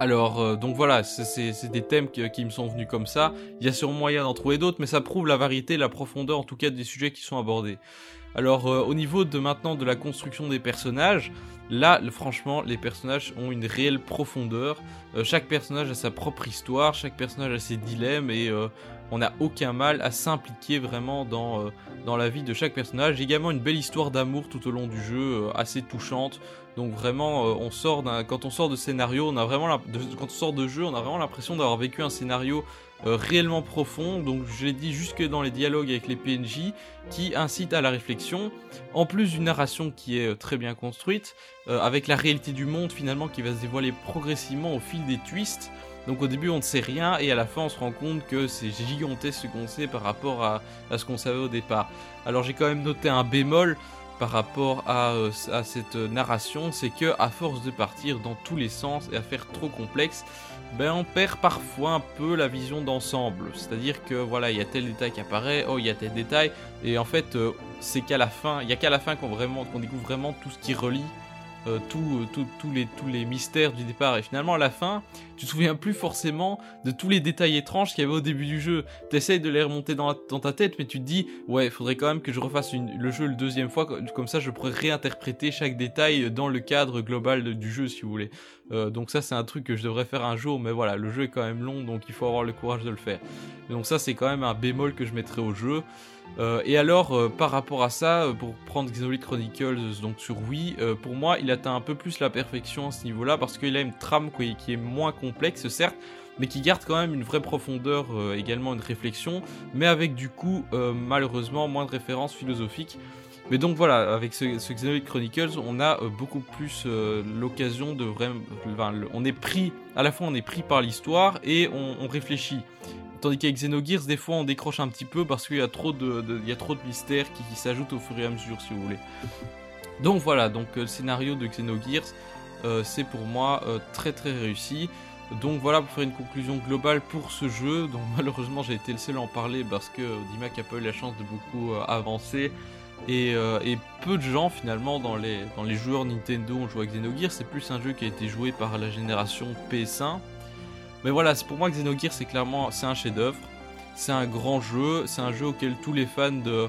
Alors, donc voilà, c'est- des thèmes qui, me sont venus comme ça. Il y a sûrement moyen d'en trouver d'autres, mais ça prouve la variété, la profondeur en tout cas des sujets qui sont abordés. Alors au niveau de maintenant de la construction des personnages, là franchement les personnages ont une réelle profondeur. Euh, chaque personnage a sa propre histoire, chaque personnage a ses dilemmes et euh, on n'a aucun mal à s'impliquer vraiment dans, euh, dans la vie de chaque personnage. Également une belle histoire d'amour tout au long du jeu, assez touchante. Donc vraiment, quand on sort de scénario, quand on sort de jeu, on a vraiment l'impression d'avoir vécu un scénario euh, réellement profond. Donc je l'ai dit jusque dans les dialogues avec les PNJ, qui incite à la réflexion. En plus d'une narration qui est euh, très bien construite, euh, avec la réalité du monde finalement qui va se dévoiler progressivement au fil des twists. Donc au début on ne sait rien et à la fin on se rend compte que c'est gigantesque ce qu'on sait par rapport à, ce qu'on savait au départ. Alors j'ai quand même noté un bémol par rapport à, euh, à cette narration, c'est que à force de partir dans tous les sens et à faire trop complexe, ben on perd parfois un peu la vision d'ensemble. C'est-à-dire que voilà, il y a tel détail qui apparaît, oh il y a tel détail, et en fait euh, c'est qu'à la fin, il y a qu'à la fin qu'on découvre vraiment tout ce qui relie euh, tout, euh, tout- tous les, tous les mystères du départ. Et finalement, à la fin, tu te souviens plus forcément de tous les détails étranges qu'il y avait au début du jeu. T'essayes de les remonter dans, ta tête, mais tu te dis, ouais, il faudrait quand même que je refasse le jeu le deuxième fois, co- comme ça je pourrais réinterpréter chaque détail dans le cadre global du jeu, si vous voulez. Euh, donc ça, c'est un truc que je devrais faire un jour, mais voilà, le jeu est quand même long, donc il faut avoir le courage de le faire. Donc ça, c'est quand même un bémol que je mettrais au jeu. Euh, et alors, euh, par rapport à ça, euh, pour prendre Xenoblade Chronicles donc sur Wii, pour moi, il atteint un peu plus la perfection à ce niveau-là parce qu'il a une trame qui, est moins complexe, certes, mais qui garde quand même une vraie profondeur, également une réflexion, mais avec du coup, malheureusement, moins de références philosophiques. Mais donc voilà, avec ce, ce Chronicles, on a beaucoup plus l'occasion de vraiment, on est pris, à la fois on est pris par l'histoire et on réfléchit. Tandis qu'avec Xenogears, des fois on décroche un petit peu parce qu'il y a trop de, mystères qui, s'ajoutent au fur et à mesure, si vous voulez. Donc voilà, donc euh, le scénario de Xenogears, euh, c'est pour moi euh, très très réussi. Donc voilà pour faire une conclusion globale pour ce jeu. [laughs] Donc malheureusement j'ai été le seul à en parler parce que Dimac a pas eu la chance de beaucoup avancer. Et, et peu de gens finalement dans les, dans les joueurs Nintendo ont joué à Xenogears. C'est plus un jeu qui a été joué par la génération PS1. Mais voilà, pour moi Xenogears c'est clairement un chef-d'œuvre. C'est un grand jeu, c'est un jeu auquel tous les fans de,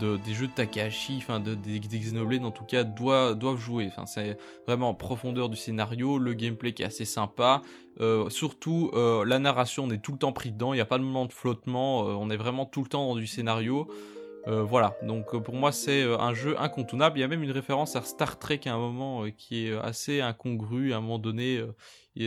de- des jeux de Takahashi, enfin de, des, Xenoblade en tout cas, doivent, jouer. Enfin, c'est vraiment en profondeur du scénario, le gameplay qui est assez sympa. Euh, surtout, euh, la narration, on est tout le temps pris dedans, il n'y a pas de moment de flottement, euh, on est vraiment tout le temps dans du scénario. Voilà, donc pour moi c'est un jeu incontournable. Il y a même une référence à Star Trek à un moment qui est assez incongru. À un moment donné,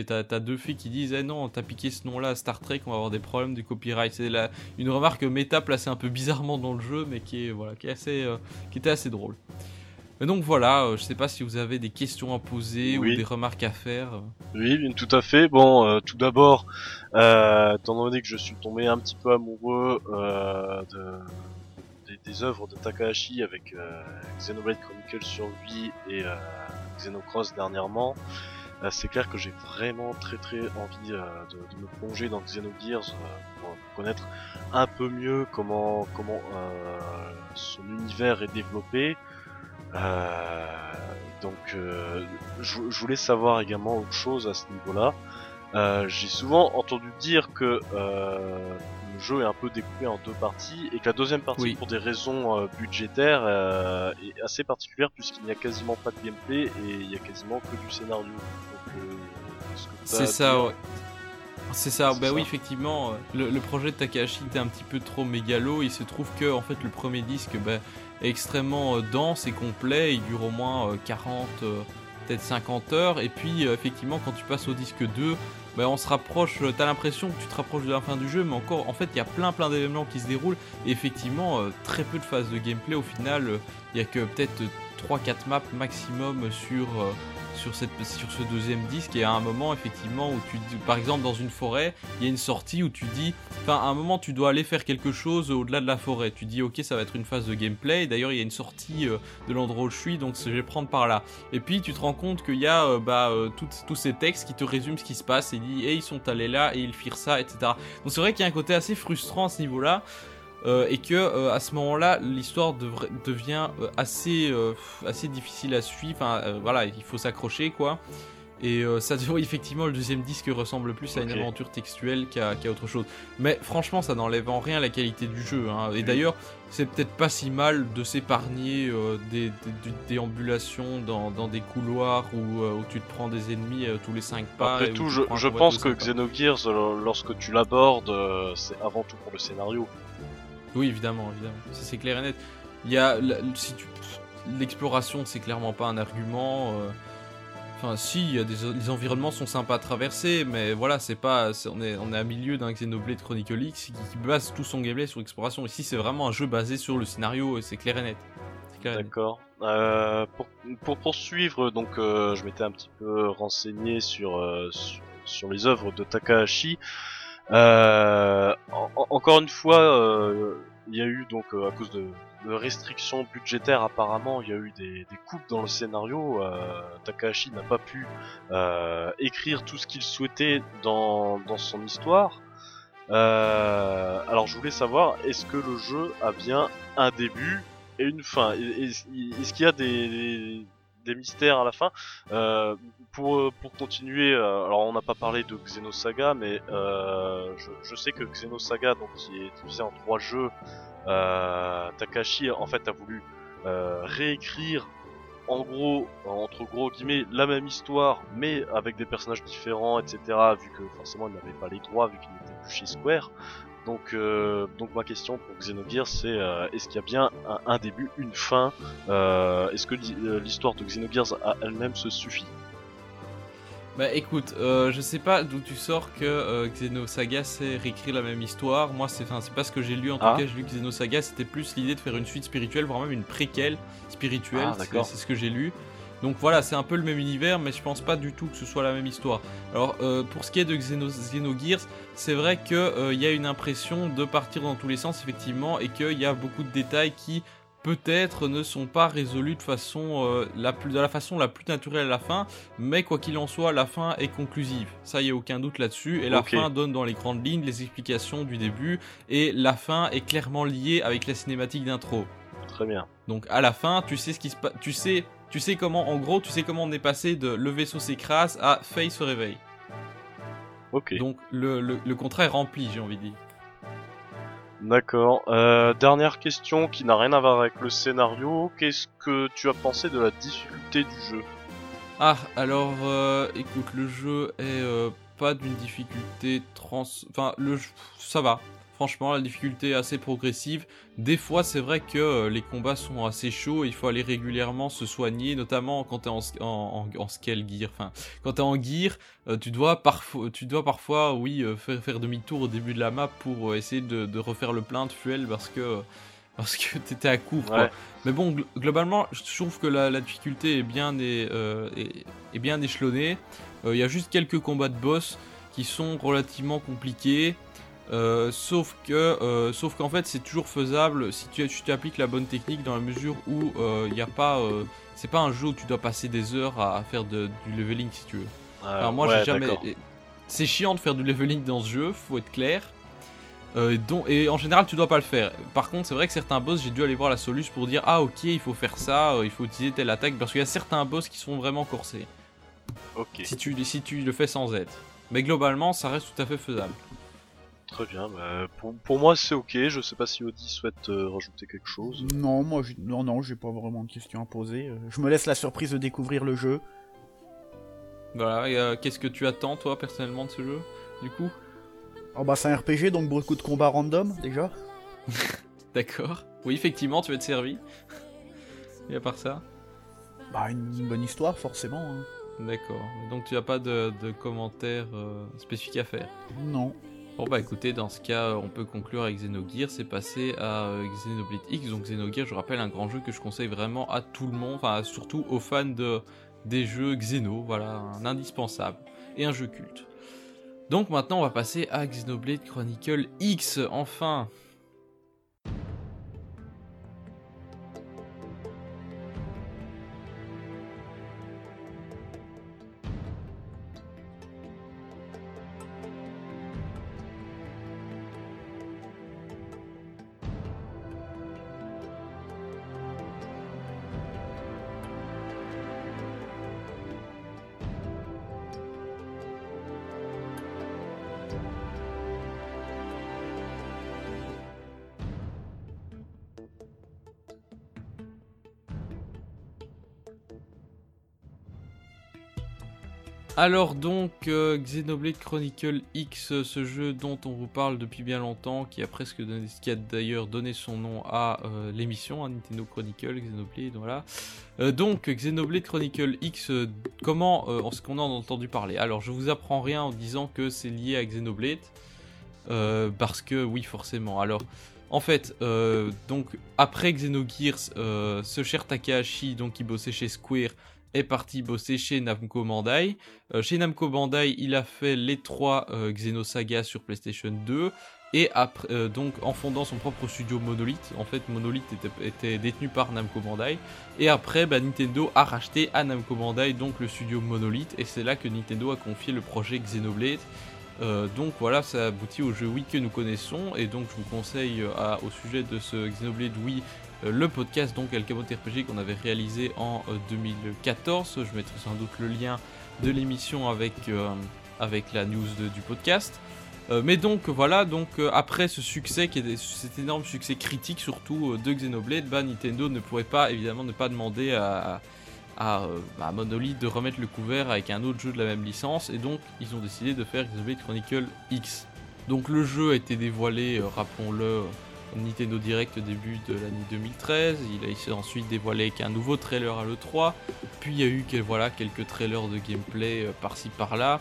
t'as t'as deux filles qui disent Eh non, t'as piqué ce nom-là à Star Trek, on va avoir des problèmes de copyright. C'est une remarque méta placée un peu bizarrement dans le jeu, mais qui est voilà, qui est assez, euh, qui était assez drôle. Et donc voilà, euh, je sais pas si vous avez des questions à poser Oui. ou des remarques à faire. Oui, bien, tout à fait. Bon, euh, tout d'abord, euh, étant donné que je suis tombé un petit peu amoureux euh, de, des, des œuvres de Takahashi avec euh, Xenoblade Chronicles sur Wii et euh, Xenocross dernièrement, euh, c'est clair que j'ai vraiment très très envie euh, de, me plonger dans Xenogears euh, pour connaître un peu mieux comment comment euh, son univers est développé. Donc, je, voulais savoir également autre chose à ce niveau-là. J'ai souvent entendu dire que le jeu est un peu découpé en deux parties et que la deuxième partie, Oui. pour des raisons euh, budgétaires, euh, est assez particulière puisqu'il n'y a quasiment pas de gameplay et il y a quasiment que du scénario. Euh, C'est ça, ouais. C'est ça, bah ça. oui, effectivement, le, le projet de Takahashi était un petit peu trop mégalo. Il se trouve que, en fait, le premier disque bah, est extrêmement dense et complet. Il dure au moins euh, 40, euh, peut-être 50 heures. Et puis, euh, effectivement, quand tu passes au disque 2, bah, on se rapproche, euh, t'as l'impression que tu te rapproches de la fin du jeu, mais encore, en fait, il y a plein plein d'événements qui se déroulent. Et effectivement, euh, très peu de phases de gameplay. Au final, euh, il y a que peut-être 3-4 maps maximum sur. euh, sur, ce deuxième disque et à un moment effectivement où tu par exemple dans une forêt il y a une sortie où tu dis enfin à un moment tu dois aller faire quelque chose au-delà de la forêt. Tu dis ok ça va être une phase de gameplay. D'ailleurs il y a une sortie euh, de l'endroit où je suis donc je vais prendre par là. Et puis tu te rends compte qu'il y a euh, bah, euh, tous ces textes qui te résument ce qui se passe. Et dit et ils sont allés là et ils firent ça etc donc c'est vrai qu'il y a un côté assez frustrant à ce niveau là euh, et que euh, à ce moment-là, l'histoire devient euh, assez, assez difficile à suivre. Enfin, voilà, il faut s'accrocher, quoi. Et ça, [laughs] effectivement, le deuxième disque ressemble plus à une aventure textuelle qu'à qu'à autre chose. Mais franchement, ça n'enlève en rien la qualité du jeu. hein. Et d'ailleurs, c'est peut-être pas si mal de s'épargner des, déambulations dans, dans des couloirs où, où tu te prends des ennemis tous les 5 pas. Après tout, je, je pense que. Xenogears, lorsque tu l'abordes, c'est avant tout pour le scénario. Oui, évidemment, évidemment. Ça, c'est clair et net. Il y a. si tu- L'exploration, c'est clairement pas un argument. euh, Enfin, si, il y a des, les environnements sont sympas à traverser, mais voilà, c'est pas. on, est, on est à milieu d'un Xenoblade Chronicle X qui, base tout son gameplay sur l'exploration. Ici, c'est vraiment un jeu basé sur le scénario clair et net. C'est clair et net. D'accord. Euh, pour, pour poursuivre, donc euh, je m'étais un petit peu renseigné sur, euh, sur, sur les œuvres de Takahashi. Euh, en- en- encore une fois, euh, il y a eu donc euh, à cause de, restrictions budgétaires apparemment, il y a eu des, coupes dans le scénario. Takahashi n'a pas pu écrire tout ce qu'il souhaitait dans, son histoire. Alors je voulais savoir, est-ce que le jeu a bien un début et une fin? Est-ce qu'il y a des, mystères à la fin? Pour, pour continuer, euh, alors on n'a pas parlé de Xenosaga, mais euh, je, je sais que Xenosaga, donc qui est divisé en trois jeux, euh, Takashi en fait a voulu euh, réécrire en gros, entre gros guillemets, la même histoire, mais avec des personnages différents, etc. Vu que forcément il n'avait pas les droits, vu qu'il n'était plus chez Square. Donc, euh, donc ma question pour Xenogears, c'est euh, est-ce qu'il y a bien un, un début, une fin? Euh, Est-ce que l'hi- euh, l'histoire de Xenogears à elle-même se suffit? Bah écoute, euh, je sais pas d'où tu sors que euh, Xenosaga c'est réécrire la même histoire. Moi, c'est enfin, c'est pas ce que j'ai lu en tout Ah. cas. J'ai lu Xenosaga c'était plus l'idée de faire une suite spirituelle, voire même une préquelle spirituelle. Ah, c'est ce que j'ai lu. Donc voilà, c'est un peu le même univers, mais je pense pas du tout que ce soit la même histoire. Alors euh, pour ce qui est de Xeno, Xenogears, c'est vrai que euh, il y a une impression de partir dans tous les sens effectivement, et qu'il y a beaucoup de détails qui peut-être ne sont pas résolus de façon euh, la plus de la façon la plus naturelle à la fin, mais quoi qu'il en soit, la fin est conclusive. Ça, y a aucun doute là-dessus, et la fin donne dans les grandes lignes les explications du début, et la fin est clairement liée avec la cinématique d'intro. Très bien. Donc à la fin, tu sais ce qui se passe, tu sais, tu sais comment, en gros, tu sais comment on est passé de le vaisseau s'écrase à Faye se réveille. Ok. Donc le, le, le contrat est rempli, j'ai envie de dire. D'accord. Euh, dernière question qui n'a rien à voir avec le scénario. Qu'est-ce que tu as pensé de la difficulté du jeu Ah, alors, euh, écoute, le jeu est euh, pas d'une difficulté trans... Enfin, le ça va. Franchement, la difficulté est assez progressive. Des fois, c'est vrai que euh, les combats sont assez chauds. Il faut aller régulièrement se soigner, notamment quand t'es en, en, en, en scale gear. Enfin, quand t'es en gear, euh, tu dois parfois, tu dois parfois, oui, faire, faire demi-tour au début de la map pour euh, essayer de, de refaire le plein de fuel parce que parce que [laughs] t'étais à court. quoi. Mais bon, gl- globalement, je trouve que la, la difficulté est bien, é- euh, est, est bien échelonnée. Euh, Il y a juste quelques combats de boss qui sont relativement compliqués. Euh, sauf que, euh, sauf qu'en fait, c'est toujours faisable si tu, tu appliques la bonne technique dans la mesure où il n'y a pas, euh, c'est pas un jeu où tu dois passer des heures à, à faire de- du leveling si tu veux. Euh, Alors moi ouais, j'ai jamais. C'est chiant de faire du leveling dans ce jeu, faut être clair. Euh, et en général tu dois pas le faire. Par contre c'est vrai que certains boss j'ai dû aller voir la soluce pour dire ah ok il faut faire ça, euh, il faut utiliser telle attaque parce qu'il y a certains boss qui sont vraiment corsés. Ok. Si tu, si tu le fais sans aide. Mais globalement ça reste tout à fait faisable. Très bien. bah, pour, pour moi, c'est ok. Je sais pas si Audi souhaite euh, rajouter quelque chose. Non, moi, j'ai- non, non, j'ai pas vraiment de questions à poser. Euh, Je me laisse la surprise de découvrir le jeu. Voilà, et, euh, qu'est-ce que tu attends toi personnellement de ce jeu du coup? Oh bah, c'est un RPG, donc beaucoup de combats random, déjà. [laughs] D'accord. Oui effectivement tu vas être servi. et à part ça? Bah, une bonne histoire, forcément. hein. D'accord. Donc tu n'as pas de, de commentaires euh, spécifiques à faire? Non. Bon bah écoutez, dans ce cas, euh, on peut conclure avec Xenogears, c'est passé à euh, Xenoblade X. Donc Xenogears, je rappelle, un grand jeu que je conseille vraiment à tout le monde, enfin surtout aux fans de, des jeux Xeno, voilà, un indispensable, et un jeu culte. Donc maintenant, on va passer à Xenoblade Chronicle X, enfin Alors donc, euh, Xenoblade Chronicle X, ce jeu dont on vous parle depuis bien longtemps, qui a presque donné, qui a d'ailleurs donné son nom à euh, l'émission, hein, Nintendo Chronicle, Xenoblade, voilà. Euh, donc, Xenoblade Chronicle X, comment est-ce qu'on en a entendu parler? Alors, je vous apprends rien en disant que c'est lié à Xenoblade, parce que oui, forcément. Alors, en fait, donc après Xenogears, ce cher Takahashi, donc qui bossait chez Square, est parti bosser chez Namco Bandai. Euh, chez Namco Bandai, il a fait les trois euh, Xenosaga sur PlayStation 2. Et après, euh, donc en fondant son propre studio Monolith, en fait Monolith était, détenu par Namco Bandai. Et après, bah, Nintendo a racheté à Namco Bandai donc le studio Monolith. Et c'est là que Nintendo a confié le projet Xenoblade. Donc voilà, ça aboutit au jeu Wii que nous connaissons. Et donc je vous conseille au sujet de ce Xenoblade Wii le podcast donc Alcamot RPG qu'on avait réalisé en euh, 2014. Je mettrai sans doute le lien de l'émission avec, euh, avec la news du podcast. Euh, mais donc voilà, donc euh, après ce succès, qui est cet énorme succès critique surtout euh, de Xenoblade, bah, Nintendo ne pourrait pas évidemment ne pas demander à, à, euh, à Monolith de remettre le couvert avec un autre jeu de la même licence, et donc ils ont décidé de faire Xenoblade Chronicle X. Donc le jeu a été dévoilé, euh, rappelons-le, Nintendo Direct début de l'année 2013. Il a ensuite dévoilé avec un nouveau trailer à l'E3. Puis il y a eu quelques trailers de gameplay euh, par-ci par-là.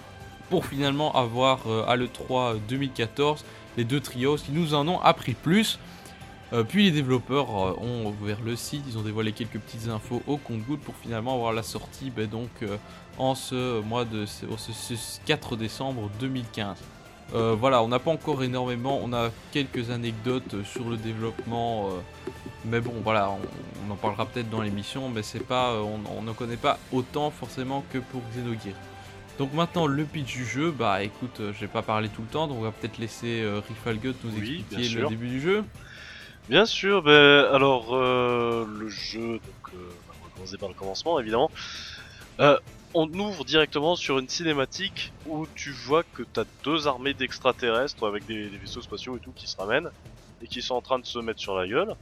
Pour finalement avoir euh, à l'E3 2014 les deux trios qui nous en ont appris plus. Euh, puis les développeurs ont ouvert le site, ils ont dévoilé quelques petites infos au compte-goutte pour finalement avoir la sortie ben, donc, en ce mois de ce 4 décembre 2015. Euh, voilà, on n'a pas encore énormément, on a quelques anecdotes sur le développement, euh, mais bon, voilà, on, on en parlera peut-être dans l'émission, mais c'est pas, euh, on, on ne connaît pas autant forcément que pour Xenogears. Donc maintenant le pitch du jeu, bah écoute, je vais pas parler tout le temps, donc on va peut-être laisser Rifalgut nous Oui, expliquer le début du jeu. Bien sûr, ben, alors le jeu, donc on va commencer par le commencement évidemment. On ouvre directement sur une cinématique où tu vois que t'as deux armées d'extraterrestres avec des, vaisseaux spatiaux et tout qui se ramènent et qui sont en train de se mettre sur la gueule.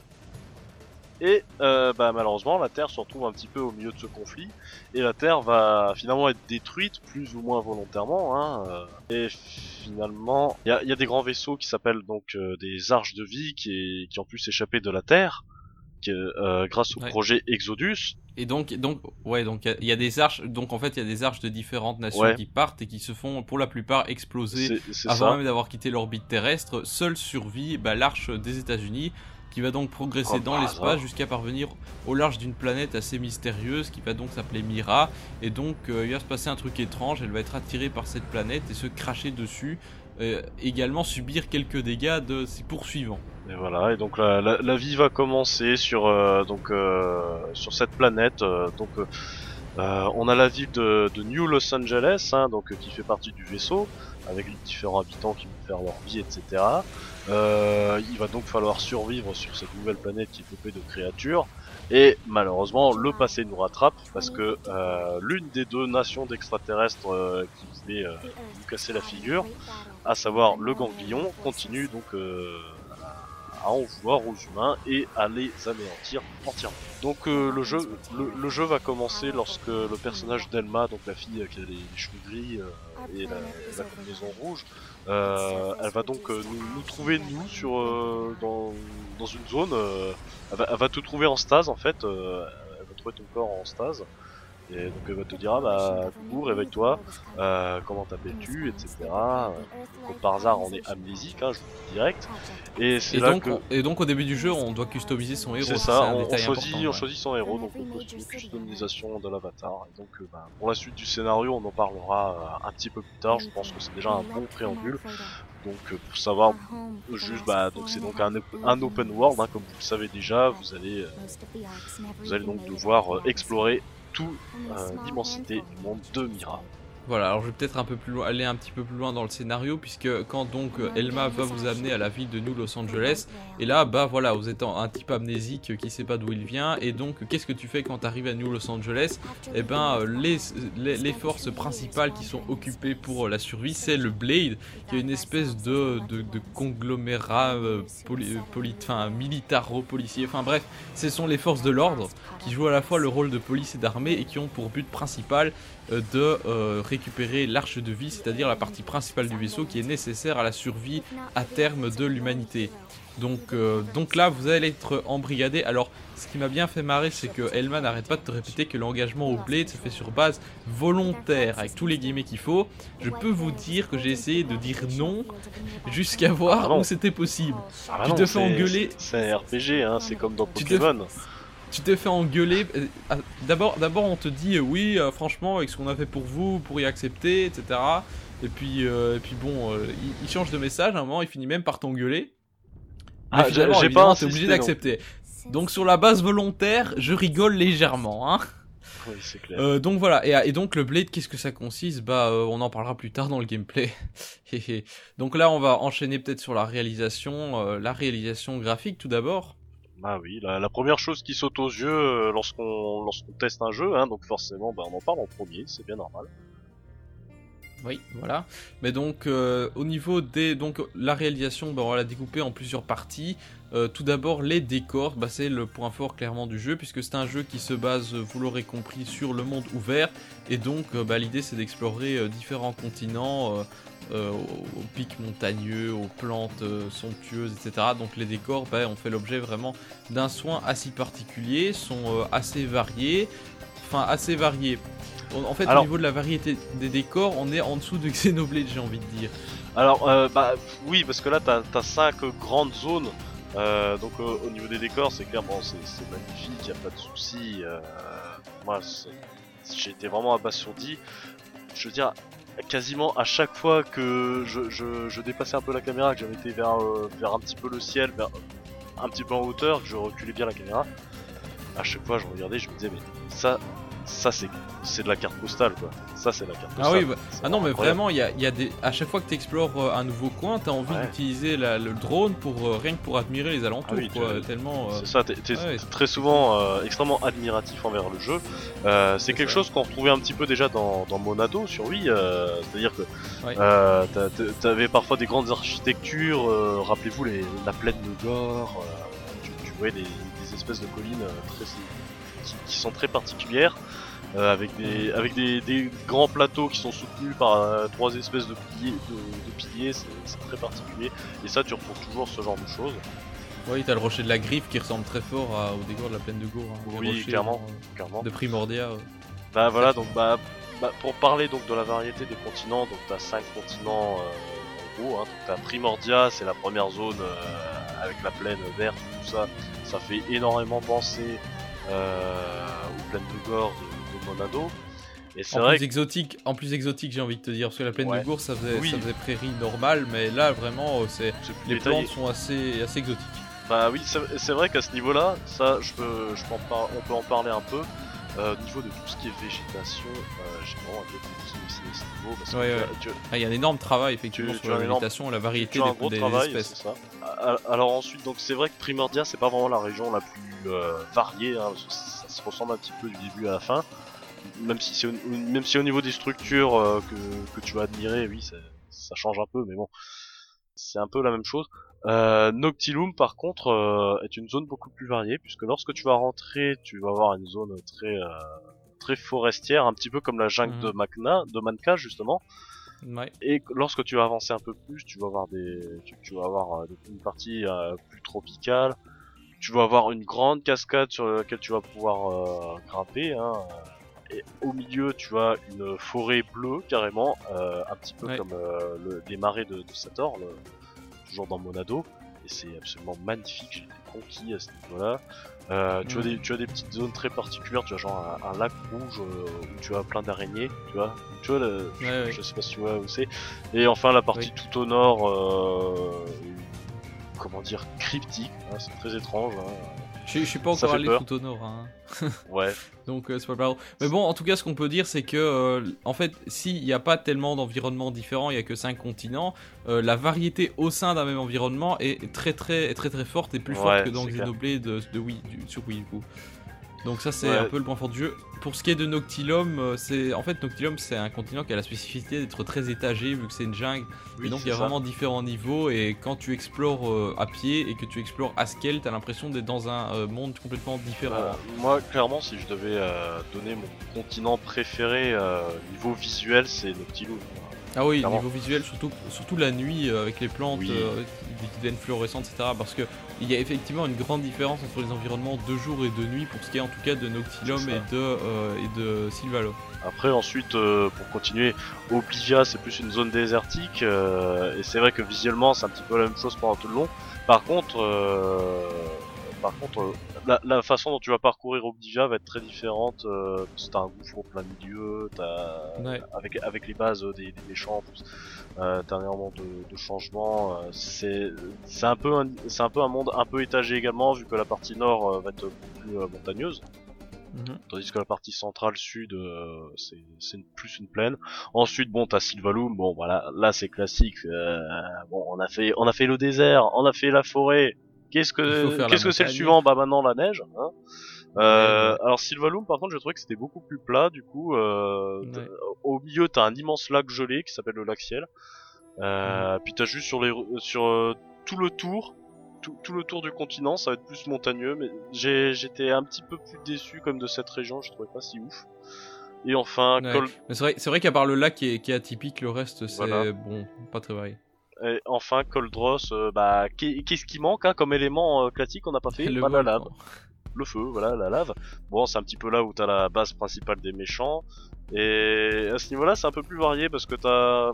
Et euh, bah, malheureusement, la Terre se retrouve un petit peu au milieu de ce conflit et la Terre va finalement être détruite plus ou moins volontairement. Hein, euh, et finalement, il y a, des grands vaisseaux qui s'appellent donc euh, des arches de vie qui, qui ont pu s'échapper de la Terre euh, grâce au Ouais. projet Exodus. Et donc, donc ouais, donc il y a- des arches, donc en fait il y a des arches de différentes nations Ouais. qui partent et qui se font pour la plupart exploser avant ça. même d'avoir quitté l'orbite terrestre. Seule survie bah, l'arche des États-Unis qui va donc progresser Comme dans par l'espace jusqu'à parvenir au large d'une planète assez mystérieuse qui va donc s'appeler Mira. Et donc euh, il va se passer un truc étrange, elle va être attirée par cette planète et se cracher dessus. Euh, également subir quelques dégâts de ses poursuivants. Et voilà, et donc la, la, la vie va commencer sur euh, donc euh, sur cette planète. donc on a la ville de, de New Los Angeles, hein, donc qui fait partie du vaisseau, avec les différents habitants qui vont faire leur vie, etc. Euh, il va donc falloir survivre sur cette nouvelle planète qui est peuplée de créatures. Et malheureusement, le passé nous rattrape parce que euh, l'une des deux nations d'extraterrestres euh, qui voulait nous casser la figure, à savoir le ganglion, continue donc à en vouloir aux humains et à les anéantir entièrement. Donc le jeu, jeu va commencer lorsque le personnage d'Elma, donc la fille qui a les cheveux gris euh, et la combinaison rouge, euh, elle va donc euh, nous, nous trouver nous sur euh, dans, dans une zone. euh, elle, va, elle va te trouver en stase en fait. euh, elle va trouver ton corps en stase. Et donc elle va te dire ah bah coucou réveille-toi, euh, comment t'appelles-tu, etc. Euh, Comme par hasard on est amnésique, hein, je vous dis direct. Et c'est Et là donc, que on- et donc au début du jeu, on doit customiser son héros. c'est ça, un on, choisit, on choisit son héros, donc on pose une customisation de l'avatar. Et donc euh, bah, pour la suite du scénario, on en parlera euh, un petit peu plus tard. Je pense que c'est déjà un bon préambule. Donc euh, pour savoir juste, bah donc c'est donc un, op- un open world, hein, comme vous le savez déjà. Vous allez, euh, vous allez donc devoir euh, explorer toute euh, l'immensité du monde de Mira. Voilà, alors je vais peut-être un peu plus loin, aller un petit peu plus loin dans le scénario, puisque quand donc euh, Elma va vous amener à la ville de New Los Angeles, et là, bah voilà, vous êtes un type amnésique qui sait pas d'où il vient, et donc qu'est-ce que tu fais quand tu arrives à New Los Angeles? Eh ben, euh, les, les, les forces principales qui sont occupées pour euh, la survie, c'est le Blade, qui est une espèce de, de, de conglomérat poli, poli- enfin, militaro-policier, enfin bref, ce sont les forces de l'ordre qui jouent à la fois le rôle de police et d'armée et qui ont pour but principal de euh, récupérer l'arche de vie, c'est-à-dire la partie principale du vaisseau qui est nécessaire à la survie à terme de l'humanité. Donc, euh, donc là, vous allez être embrigadé. Alors, ce qui m'a bien fait marrer, c'est que Hellman n'arrête pas de te répéter que l'engagement au Blade se fait sur base volontaire, avec tous les guillemets qu'il faut. Je peux vous dire que j'ai essayé de dire non jusqu'à voir Ah non. où c'était possible. Ah bah Tu non, te fais engueuler. C'est un RPG, hein, c'est comme dans Pokémon. Tu t'es fait engueuler. euh, ah, D'abord, d'abord, on te dit euh, oui, euh, franchement, avec ce qu'on a fait pour vous, vous pourriez accepter, etc. Et puis, euh, et puis bon, euh, il, il change de message. À un moment, il finit même par t'engueuler. Ah, j'ai- pas t'es insisté, obligé d'accepter. Donc sur la base volontaire, je rigole légèrement. Hein. Oui, c'est clair. Euh, donc voilà, et, et donc le blade, qu'est-ce que ça consiste? Bah, euh, on en parlera plus tard dans le gameplay. [laughs] Donc là, on va enchaîner peut-être sur la réalisation, euh, la réalisation graphique tout d'abord. Ah oui, la, la première chose qui saute aux yeux euh, lorsqu'on lorsqu'on teste un jeu, hein, donc forcément, bah, on en parle en premier, c'est bien normal. Oui, voilà. Mais donc, euh, au niveau des. Donc, la réalisation, bah, on va la découper en plusieurs parties. Euh, tout d'abord, les décors, bah, c'est le point fort clairement du jeu, puisque c'est un jeu qui se base, vous l'aurez compris, sur le monde ouvert. Et donc, euh, bah, l'idée, c'est d'explorer euh, différents continents, euh, euh, aux, pics montagneux, aux plantes euh, somptueuses, etc. Donc, les décors, on fait l'objet vraiment d'un soin assez particulier, sont euh, assez variés. Enfin, assez variés. En- fait, Alors- au niveau de la variété des décors, on est en dessous de Xenoblade, j'ai envie de dire. Alors, euh, bah oui, parce que là, t'as as cinq grandes zones. Euh, donc euh, au niveau des décors, c'est clair, bon, c'est magnifique, y a pas de souci. Moi, j'ai été vraiment abasourdi. Je veux dire, quasiment à chaque fois que je, je, je dépassais un peu la caméra, que j'avais été vers, vers un petit peu le ciel, vers un petit peu en hauteur, que je reculais bien la caméra, à chaque fois je regardais, je me disais, mais ça, ça c'est c'est de la carte postale quoi. Ça c'est la carte Ah postale. oui, bah- Ah non, mais incroyable. vraiment, il y a, y a des... à chaque fois que tu explores un nouveau coin, tu as envie Ouais. d'utiliser le drone pour euh, rien que pour admirer les alentours, Ah oui, quoi. tu- Tellement. euh, C'est ça, t'es ouais. très souvent euh, extrêmement admiratif envers le jeu. Euh, c'est quelque ça. chose qu'on retrouvait un petit peu déjà dans, dans Monado sur Wii, euh, c'est-à-dire que Ouais. euh, t'as- t'as- t'avais parfois des grandes architectures, euh, rappelez-vous les, la plaine de Gore, euh, tu, tu voyais des, des espèces de collines euh, très, qui sont très particulières. Euh, avec des avec des, des grands plateaux qui sont soutenus par euh, trois espèces de piliers de, de piliers c'est très particulier et ça tu retrouves toujours ce genre de choses Oui, t'as le rocher de la griffe qui ressemble très fort à- au décor de la plaine de Gour. hein. Oui, clairement. euh, clairement De Primordia. Bah voilà, donc bah, bah, pour parler donc de la variété des continents, donc t'as cinq continents en gros, hein, donc t'as Primordia, c'est la première zone avec la plaine verte, tout ça, ça fait énormément penser aux plaines de Gore de, Et c'est En vrai plus exotique, en plus exotique, j'ai envie de te dire, parce que la plaine Ouais. de Gour, ça faisait, Oui. ça faisait prairie normale, mais là, vraiment, euh, c'est les détaillé. plantes sont assez, assez exotiques. Bah oui, c'est vrai qu'à ce niveau-là, ça, je peux, je peux en par- on peut en parler un peu. Euh, au niveau de tout ce qui est végétation, euh, j'ai vraiment un peu ce niveau que Ouais, ouais. Ah, Il y a un énorme travail, effectivement, Tu- sur tu la énorme- végétation et la variété des, gros des travail, espèces. ça. Alors ensuite, donc c'est vrai que Primordia, c'est pas vraiment la région la plus euh, variée, hein, parce que ça se ressemble un petit peu du début à la fin. Même si c'est au, même si au niveau des structures euh, que, que tu vas admirer, oui, ça, ça change un peu, mais bon, c'est un peu la même chose. Euh, Noctilum, par contre, euh, est une zone beaucoup plus variée, puisque lorsque tu vas rentrer, tu vas avoir une zone très euh, très forestière, un petit peu comme la jungle Mhm. de Magna, de Manka justement. Ouais. Et lorsque tu vas avancer un peu plus, tu vas avoir des, tu, tu vas avoir euh, une partie plus tropicale. Tu vas avoir une grande cascade sur laquelle tu vas pouvoir grimper. Hein. Et au milieu, tu as une forêt bleue carrément, euh, un petit peu Ouais. comme euh, le, les marais de, de Sator, le- toujours dans Monado. Et c'est absolument magnifique. J'ai été conquis à ce niveau-là. Euh, tu, as Ouais. des, tu as des petites zones très particulières. Tu as genre un, un lac rouge euh, où tu as plein d'araignées. Tu vois, tu vois, le- je, Ouais, ouais. je sais pas si tu vois où c'est. Et enfin la partie tout au nord, euh, comment dire, cryptique. hein, c'est très étrange. hein. Je, je suis pas encore allé peur. tout au nord. Hein. [laughs] Ouais. Donc euh, c'est pas grave. Mais bon, en tout cas, ce qu'on peut dire, c'est que euh, en fait, s'il n'y a pas tellement d'environnements différents, il y a que 5 continents, euh, la variété au sein d'un même environnement est très très très très forte et plus Ouais, forte que dans. Xenoblade de, de Wii, du- sur Wii. du coup. Donc ça c'est Ouais. un peu le point fort du jeu. Pour ce qui est de Noctilum, euh, c'est en fait Noctilum c'est un continent qui a la spécificité d'être très étagé vu que c'est une jungle. Oui, et donc il y a ça. vraiment différents niveaux et quand tu explores euh, à pied et que tu explores à scale, t'as l'impression d'être dans un euh, monde complètement différent. Euh, moi, clairement, si je devais donner mon continent préféré niveau visuel, c'est Noctilum. Ah oui, Clairement. niveau visuel, surtout, surtout la nuit euh, avec les plantes Oui. euh, qui, qui deviennent fluorescentes, etc. Parce que il y a effectivement une grande différence entre les environnements de jour et de nuit pour ce qui est en tout cas de Noctilum et de, euh, et de Sylvalo. Après, ensuite, euh, pour continuer, Oblivia, c'est plus une zone désertique, euh, et c'est vrai que visuellement, c'est un petit peu la même chose pendant tout le long. Par contre, euh, par contre, euh, la, la façon dont tu vas parcourir Oblivia va être très différente. Euh, parce que t'as un gouffre au plein milieu, t'as Ouais. avec avec les bases euh, des, des méchants, euh, t'as énormément de, de changements. euh, c'est c'est un peu un, c'est un peu un monde un peu étagé également, vu que la partie nord euh, va être beaucoup plus montagneuse. Mhm. Tandis que la partie centrale sud, euh, c'est plus une plaine. Ensuite, bon, t'as Sylvaloum. Bon, voilà, là c'est classique. euh, bon, on a fait, on a fait le désert, on a fait la forêt. Qu'est-ce que, qu'est-ce c'est le suivant Bah maintenant la neige. Hein euh, Ouais, Alors Sylvaloum, par contre, je trouvais que c'était beaucoup plus plat. Du coup, euh, Ouais. t'as- au milieu, t'as un immense lac gelé qui s'appelle le lac Ciel. Euh, Puis t'as juste sur les, sur euh, tout le tour, tout, tout le tour du continent, ça va être plus montagneux, mais j'étais un petit peu plus déçu comme de cette région, je trouvais pas si ouf. Et enfin. Col- c'est vrai, c'est vrai qu'à part le lac qui est, qui est atypique, le reste c'est Voilà. bon, pas très varié. Et enfin Coldross, euh, bah qu'est- qu'est-ce qui manque hein, comme élément euh, classique qu'on n'a pas fait? Le Bah, la lave, le feu, voilà la lave. Bon, c'est un petit peu là où t'as la base principale des méchants. Et à ce niveau-là, c'est un peu plus varié parce que t'as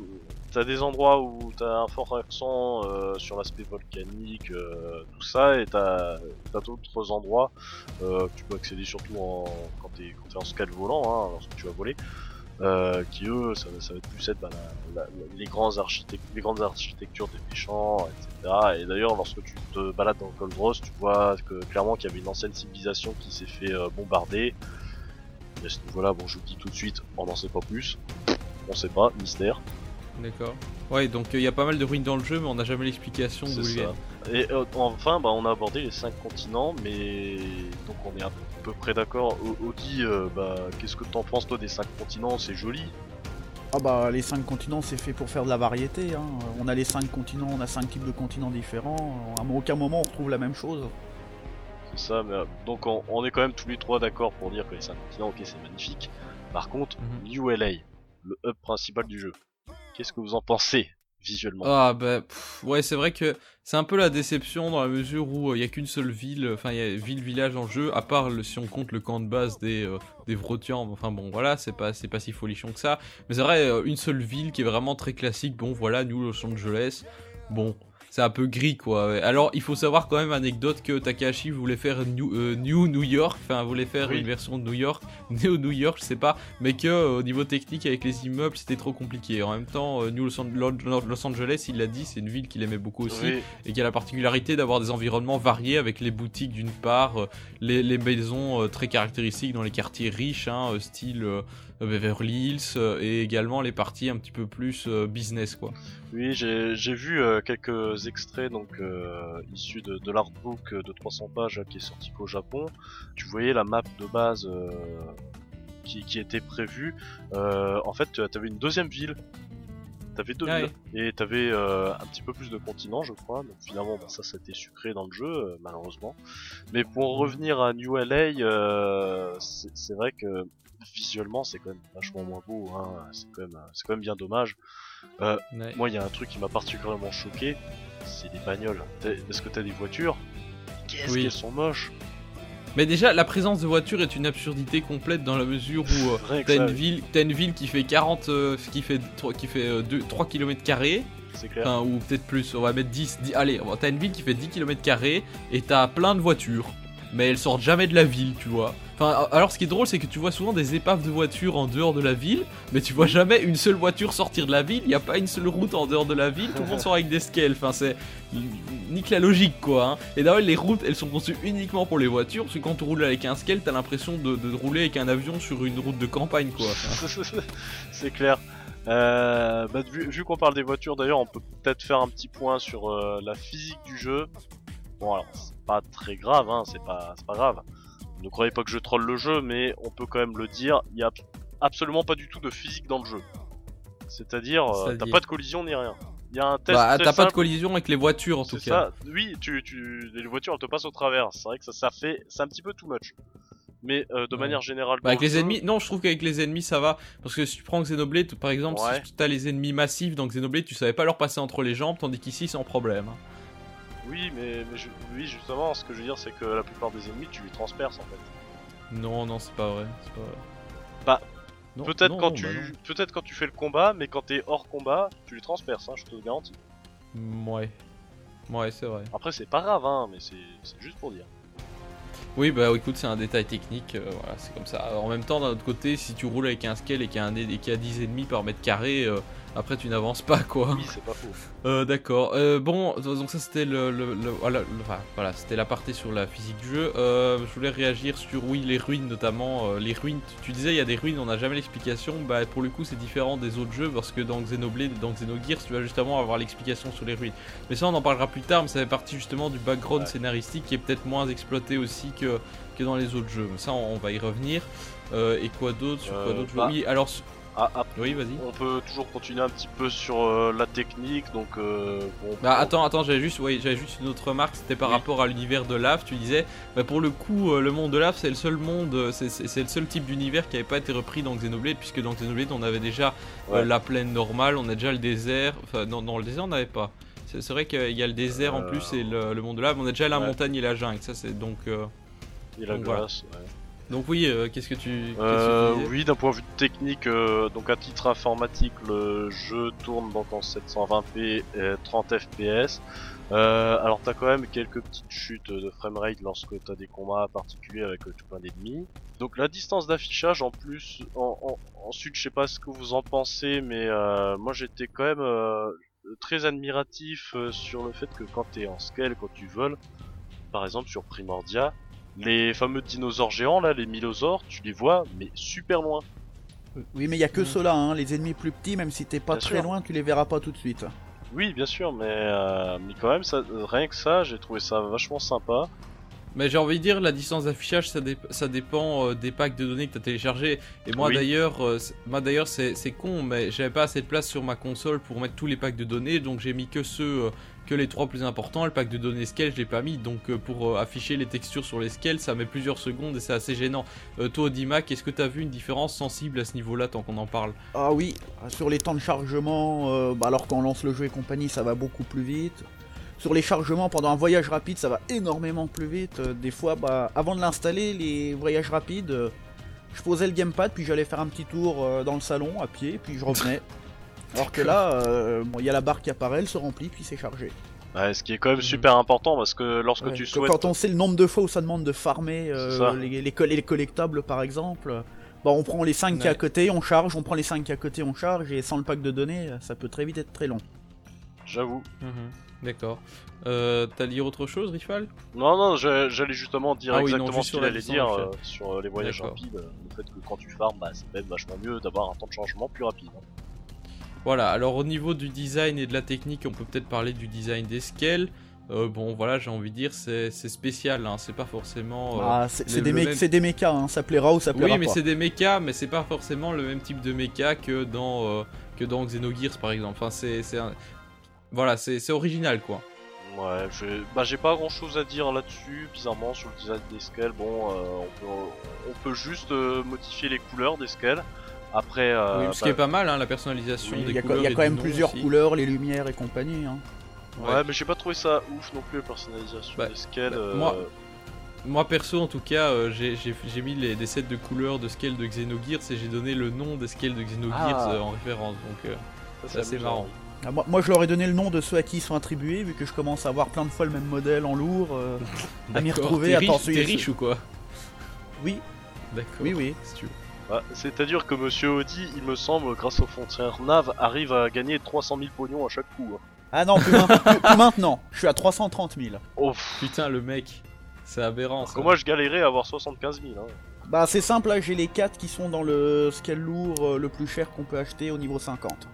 as des endroits où t'as un fort accent euh, sur l'aspect volcanique, euh, tout ça, et t'as as, d'autres endroits euh, que tu peux accéder surtout en, quand t'es quand t'es en scale volant, hein, lorsque tu vas voler, euh, qui eux, ça, va- ça va être plus être bah, la- les, grands architect les grandes architectures des méchants, etc. Et d'ailleurs, lorsque tu te balades dans Cold Ross, tu vois que clairement qu'il y avait une ancienne civilisation qui s'est fait euh, bombarder. Et à ce niveau-là, bon, je vous le dis tout de suite, on n'en sait pas plus. On sait pas, mystère. D'accord. Ouais, donc il y a pas mal de ruines dans le jeu, mais on n'a jamais l'explication d'où ils viennent. Et euh, enfin, bah, on a abordé les cinq continents, mais donc on est à peu près d'accord. Audi, euh, bah, qu'est-ce que t'en penses toi des cinq continents? C'est joli. Ah bah les cinq continents c'est fait pour faire de la variété. Hein. On a les cinq continents, on a cinq types de continents différents. À aucun moment on retrouve la même chose. C'est ça, mais euh, donc on, on est quand même tous les trois d'accord pour dire que les cinq continents, ok, c'est magnifique. Par contre. New LA, le hub principal du jeu, qu'est-ce que vous en pensez visuellement? Ah bah pff, ouais c'est vrai que c'est un peu la déception dans la mesure où il y a qu'une seule ville, enfin il y a ville-village en jeu, à part si on compte le camp de base des, euh, Vrotians, enfin bon voilà c'est pas, c'est pas si folichon que ça, mais c'est vrai euh, une seule ville qui est vraiment très classique, bon voilà New Los Angeles, bon c'est un peu gris quoi. Alors il faut savoir quand même anecdote que Takahashi voulait faire New, euh, New New York, enfin voulait faire Oui. une version de New York, [laughs] Neo New York je sais pas, mais que euh, au niveau technique avec les immeubles c'était trop compliqué. En même temps euh, New Los, An- Lo- Los Angeles il l'a dit c'est une ville qu'il aimait beaucoup aussi Oui, et qui a la particularité d'avoir des environnements variés avec les boutiques d'une part, les, les maisons très caractéristiques dans les quartiers riches, hein, style Beverly Hills, et également les parties un petit peu plus business quoi. Oui j'ai vu euh, quelques extraits donc euh, issus de, de l'artbook de 300 pages qui est sorti qu'au Japon. Tu voyais la map de base euh, qui, qui était prévue. Euh, en fait, tu avais une deuxième ville. T'avais deux Ah villes et t'avais euh, un petit peu plus de continents, je crois. Donc finalement, ça, ça a été sucré dans le jeu, euh, malheureusement. Mais pour revenir à New LA, euh, c'est c'est vrai que visuellement, c'est quand même vachement moins beau. Hein. C'est quand même, c'est quand même bien dommage. Ouais. Moi, il y a un truc qui m'a particulièrement choqué, c'est les bagnoles. Parce que t'as des voitures? Qu'est-ce Oui. qu'elles sont moches Mais déjà la présence de voitures est une absurdité complète dans la mesure où euh, t'as une ville, t'as une ville qui fait 40, euh, qui fait trois- qui fait euh, deux- 3 km carrés. Enfin, ou peut-être plus, on va mettre 10, 10 allez, t'as une ville qui fait 10 km et t'as plein de voitures, mais elles sortent jamais de la ville, tu vois. Enfin, alors ce qui est drôle, c'est que tu vois souvent des épaves de voitures en dehors de la ville, mais tu vois jamais une seule voiture sortir de la ville, il n'y a pas une seule route en dehors de la ville, tout le monde sort avec des scales, enfin c'est... nique la logique quoi. hein. Et d'ailleurs les routes, elles sont conçues uniquement pour les voitures, parce que quand tu roules avec un scale, t'as l'impression de, rouler avec un avion sur une route de campagne quoi. [laughs] C'est clair. Euh, bah, vu qu'on parle des voitures, d'ailleurs, on peut peut-être faire un petit point sur euh, la physique du jeu. Bon, alors, pas très grave, hein, c'est pas, c'est pas grave. ne croyez pas que je troll le jeu, mais on peut quand même le dire, il y a absolument pas du tout de physique dans le jeu. C'est-à-dire, euh, t'as pas de collision ni rien. Il y a un test Bah, t'as pas de collision avec les voitures en tout c'est cas. ça. Oui, tu, tu, les voitures elles te passent au travers. C'est vrai que ça, ça fait, c'est un petit peu too much. Mais euh, de Ouais. manière générale, Bah, avec le les jeu- ennemis, non, je trouve qu'avec les ennemis ça va. Parce que si tu prends Xenoblade, par exemple, Ouais. si t'as les ennemis massifs dans Xenoblade, tu savais pas leur passer entre les jambes, tandis qu'ici, sans problème. Oui, mais, mais je- oui, justement, ce que je veux dire, c'est que la plupart des ennemis, tu les transperces en fait. Non, non, c'est pas vrai. c'est pas vrai. Bah, Non, Peut-être non, quand non, tu, bah non. peut-être quand tu fais le combat, mais quand t'es hors combat, tu les transperces, hein, je te le garantis. Mm, Ouais. Ouais, c'est vrai. Après, c'est pas grave, hein, mais c'est c'est juste pour dire. Oui, bah écoute, c'est un détail technique, euh, voilà, c'est comme ça. En même temps, d'un autre côté, si tu roules avec un scale et qu'il y a, un, et qu'il y a 10 ennemis par mètre carré, euh, après tu n'avances pas quoi. Oui, c'est pas faux. Euh, D'accord. Euh, bon, donc ça c'était le, le- le- voilà, le- enfin, voilà, c'était l'aparté sur la physique du jeu. Euh, je voulais réagir sur oui les ruines notamment. les ruines. Tu, tu disais il y a des ruines, on n'a jamais l'explication. Bah pour le coup c'est différent des autres jeux parce que dans Xenoblade dans Xenogears tu vas justement avoir l'explication sur les ruines. Mais ça on en parlera plus tard. Mais ça fait partie justement du background Ouais. scénaristique qui est peut-être moins exploité aussi que que dans les autres jeux. Mais ça on, on va y revenir. Et quoi d'autre? Sur quoi d'autre? bah- Oui alors Ah, ah, oui vas-y. on peut toujours continuer un petit peu sur euh, la technique, donc euh, bon. Bah attends, attends, j'avais juste, ouais, j'avais juste une autre remarque, c'était par Oui. rapport à l'univers de Lave, tu disais, bah pour le coup, euh, le monde de Lave, c'est le seul monde, c'est- le seul type d'univers qui n'avait pas été repris dans Xenoblade, puisque dans Xenoblade, on avait déjà Ouais. la plaine normale, on a déjà le désert, enfin non, non le désert, on n'avait pas. C'est vrai qu'il y a le désert en plus et le, le monde de Lave, on a déjà la ouais. montagne et la jungle, ça c'est donc... et la donc glace, ouais. Donc oui, euh, qu'est-ce que tu... qu'est-ce que tu Euh, oui, d'un point de vue technique, euh, donc à titre informatique, le jeu tourne donc en 720p et 30 fps. Euh, alors t'as quand même quelques petites chutes de framerate lorsque t'as des combats particuliers avec tout plein d'ennemis. Donc la distance d'affichage en plus, en, en- ensuite je sais pas ce que vous en pensez, mais euh, moi j'étais quand même euh, très admiratif sur le fait que quand t'es en scale, quand tu voles, par exemple sur Primordia, les fameux dinosaures géants là, les mylosaures, tu les vois mais super loin. Oui, mais il y a que ceux-là, hein. les ennemis plus petits, même si t'es pas Bien très sûr. loin, tu les verras pas tout de suite. Oui, bien sûr, mais, euh, mais quand même, ça, rien que ça, j'ai trouvé ça vachement sympa. Mais j'ai envie de dire, la distance d'affichage, ça, dé- ça dépend euh, des packs de données que tu as téléchargés. Et moi Oui. d'ailleurs, euh, c'est- moi d'ailleurs, c'est c'est con, mais j'avais pas assez de place sur ma console pour mettre tous les packs de données, donc j'ai mis que ceux, euh, que les trois plus importants. Le pack de données scale, je l'ai pas mis, donc euh, pour euh, afficher les textures sur les scales, ça met plusieurs secondes et c'est assez gênant. Euh, toi, Dimac, est-ce que tu as vu une différence sensible à ce niveau-là, tant qu'on en parle? Ah oui, sur les temps de chargement, bah alors quand on lance le jeu et compagnie, ça va beaucoup plus vite. Sur les chargements pendant un voyage rapide, ça va énormément plus vite. Des fois, bah, avant de l'installer, les voyages rapides, je posais le gamepad, puis j'allais faire un petit tour dans le salon à pied, puis je revenais. [laughs] Alors que là, euh, bon, il y a la barre qui apparaît, elle se remplit, puis c'est chargé. Ouais, ce qui est quand même Mhm. super important parce que lorsque Ouais, tu que souhaites. Quand on sait le nombre de fois où ça demande de farmer euh, C'est ça. les, les, coll- les collectables par exemple, bah, on prend les 5 qui est à Ouais. côté, on charge, on prend les 5 qui est à côté, on charge, et sans le pack de données, ça peut très vite être très long. J'avoue. D'accord. Euh, T'as dit autre chose, Rifal? Non, non, je- j'allais justement dire Ah oui, non, exactement juste ce sur qu'il la allait dire euh, sur les voyages D'accord. rapides. euh, Le fait que quand tu farmes, bah, c'est même vachement mieux d'avoir un temps de changement plus rapide. hein. Voilà, alors au niveau du design et de la technique, on peut peut-être parler du design des scales. Euh, bon, voilà, j'ai envie de dire, c'est c'est spécial, hein, c'est pas forcément. euh, Ah, c'est des, même- c'est des mechas, hein, ça plaira ou ça plaira Oui, mais c'est des mechas, mais c'est pas forcément le même type de mecha que dans, euh, que dans Xenogears par exemple. Enfin, c'est. c'est un- Voilà, c'est c'est original quoi. Ouais, j'ai bah, j'ai pas grand chose à dire là-dessus, bizarrement, sur le design des scales. Bon, euh, on, peut, on peut juste euh, modifier les couleurs des scales. Après, euh, oui, ce qui bah, est pas mal, hein, la personnalisation Oui, des Il y a, couleurs. il y a quand même plusieurs aussi. couleurs, les lumières et compagnie. hein. ouais, mais j'ai pas trouvé ça ouf non plus la personnalisation Bah, des scales. bah, euh, moi- Moi perso en tout cas euh, j'ai- mis les, des sets de couleurs de scale de Xenogears et j'ai donné le nom des scales de Xenogears Ah. euh, en référence donc euh, ça, c'est assez marrant. Ah, moi, moi, je leur ai donné le nom de ceux à qui ils sont attribués, vu que je commence à avoir plein de fois le même modèle en lourd. euh, à m'y retrouver. T'es riche, riche ou quoi? Oui, D'accord. oui, oui. Si tu veux. Bah, C'est-à-dire que Monsieur Audi, il me semble, grâce aux frontières Nav, arrive à gagner 300 000 pognons à chaque coup. hein. Ah non, plus, main- plus- [laughs] plus maintenant. Je suis à 330 000. Oh, pff, [laughs] Putain le mec, c'est aberrant alors ça. que moi je galérais à avoir 75 000. Hein. Bah c'est simple, là j'ai les 4 qui sont dans le scale lourd euh, le plus cher qu'on peut acheter au niveau 50.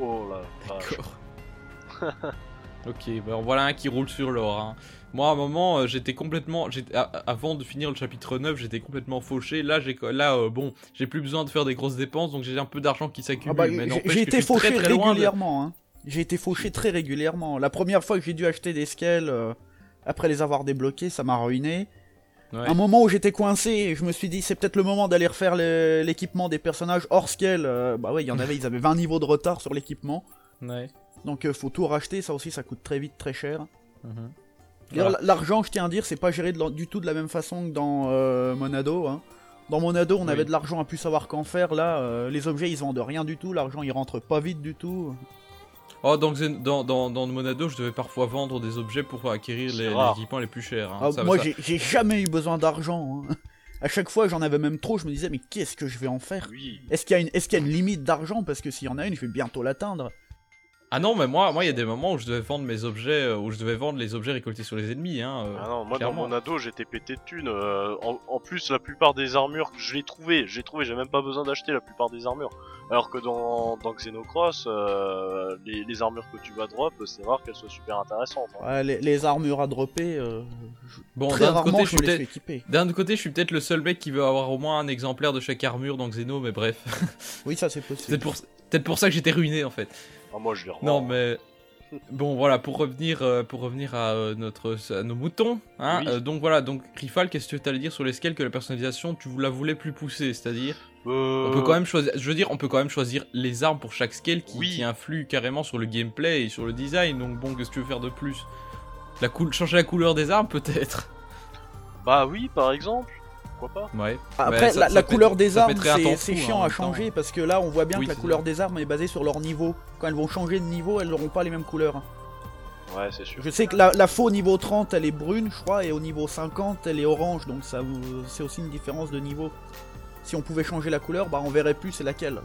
Oh la vache. D'accord. [laughs] Ok, bah en voilà un qui roule sur l'or. hein. Moi, à un moment, euh, j'étais complètement. Avant de finir le chapitre 9, j'étais complètement fauché. Là, j'ai là euh, bon, j'ai plus besoin de faire des grosses dépenses, donc j'ai un peu d'argent qui s'accumule. Ah bah, j'ai été très, fauché très loin de- régulièrement. Hein. J'ai été fauché très régulièrement. La première fois que j'ai dû acheter des scales euh, après les avoir débloqués, ça m'a ruiné. Ouais. Un moment où j'étais coincé, je me suis dit c'est peut-être le moment d'aller refaire l'équipement des personnages hors scale. euh, bah ouais, il y en avait, ils avaient 20 niveaux de retard sur l'équipement. Ouais. Donc euh, faut tout racheter, ça aussi ça coûte très vite, très cher. Mhm. Voilà. L'argent, je tiens à dire, c'est pas géré de du tout de la même façon que dans euh, Monado. Hein. Dans Monado, on Oui. avait de l'argent à plus savoir qu'en faire. Là, euh, les objets, ils vendent rien du tout. L'argent, il rentre pas vite du tout. Oh, dans, dans, dans, dans Monado, je devais parfois vendre des objets pour acquérir les, les équipements les plus chers. hein. Ah, Ça- moi, ça- j'ai- jamais eu besoin d'argent. hein. [laughs] À chaque fois, j'en avais même trop. Je me disais, mais qu'est-ce que je vais en faire? Oui. Est-ce qu'il y, a une- est-ce qu'il y a une limite d'argent? Parce que s'il y en a une, je vais bientôt l'atteindre. Ah non, mais moi, moi, il y a des moments où je devais vendre mes objets, euh, où je devais vendre les objets récoltés sur les ennemis. Hein, euh. Ah non, moi clairement. dans mon ado j'étais pété de thunes. euh, en, en plus, la plupart des armures, je l'ai trouvé, j'ai trouvé, j'ai même pas besoin d'acheter la plupart des armures. Alors que dans, dans Xenocross, euh, les, les armures que tu vas drop, c'est rare qu'elles soient super intéressantes. hein. Ouais, les, les armures à dropper, euh, je- Bon, très d'un côté, je suis les fais peut-être, équiper. d'un autre côté, je suis peut-être le seul mec qui veut avoir au moins un exemplaire de chaque armure dans Xeno, mais bref, Oui, ça, c'est c'est possible. peut-être pour, peut-être pour ça que j'étais ruiné en fait. Ah, moi je les revends. Non, mais bon, voilà, pour revenir, euh, pour revenir à euh, notre, à nos moutons, hein. Oui. euh, donc voilà, donc Rifal, qu'est-ce que tu allais dire sur les scales que la personnalisation, tu la voulais plus pousser, c'est-à-dire, on peut quand même choisir, je veux dire, on peut quand même choisir les armes pour chaque scale qui, Oui. qui influent carrément sur le gameplay et sur le design. Donc bon, qu'est-ce que tu veux faire de plus? La changer la couleur des armes peut-être? Bah oui, par exemple. Pourquoi pas Ouais. Après, Ouais, ça- la, ça la fait- couleur des armes, c'est hein, chiant en à temps. changer parce que là, on voit bien Oui, que la couleur ça. des armes est basée sur leur niveau. Quand elles vont changer de niveau, elles n'auront pas les mêmes couleurs. Ouais, c'est sûr. Je sais que la, la faux au niveau 30, elle est brune, je crois, et au niveau 50, elle est orange, donc ça vous- c'est aussi une différence de niveau. Si on pouvait changer la couleur, bah on verrait plus c'est laquelle,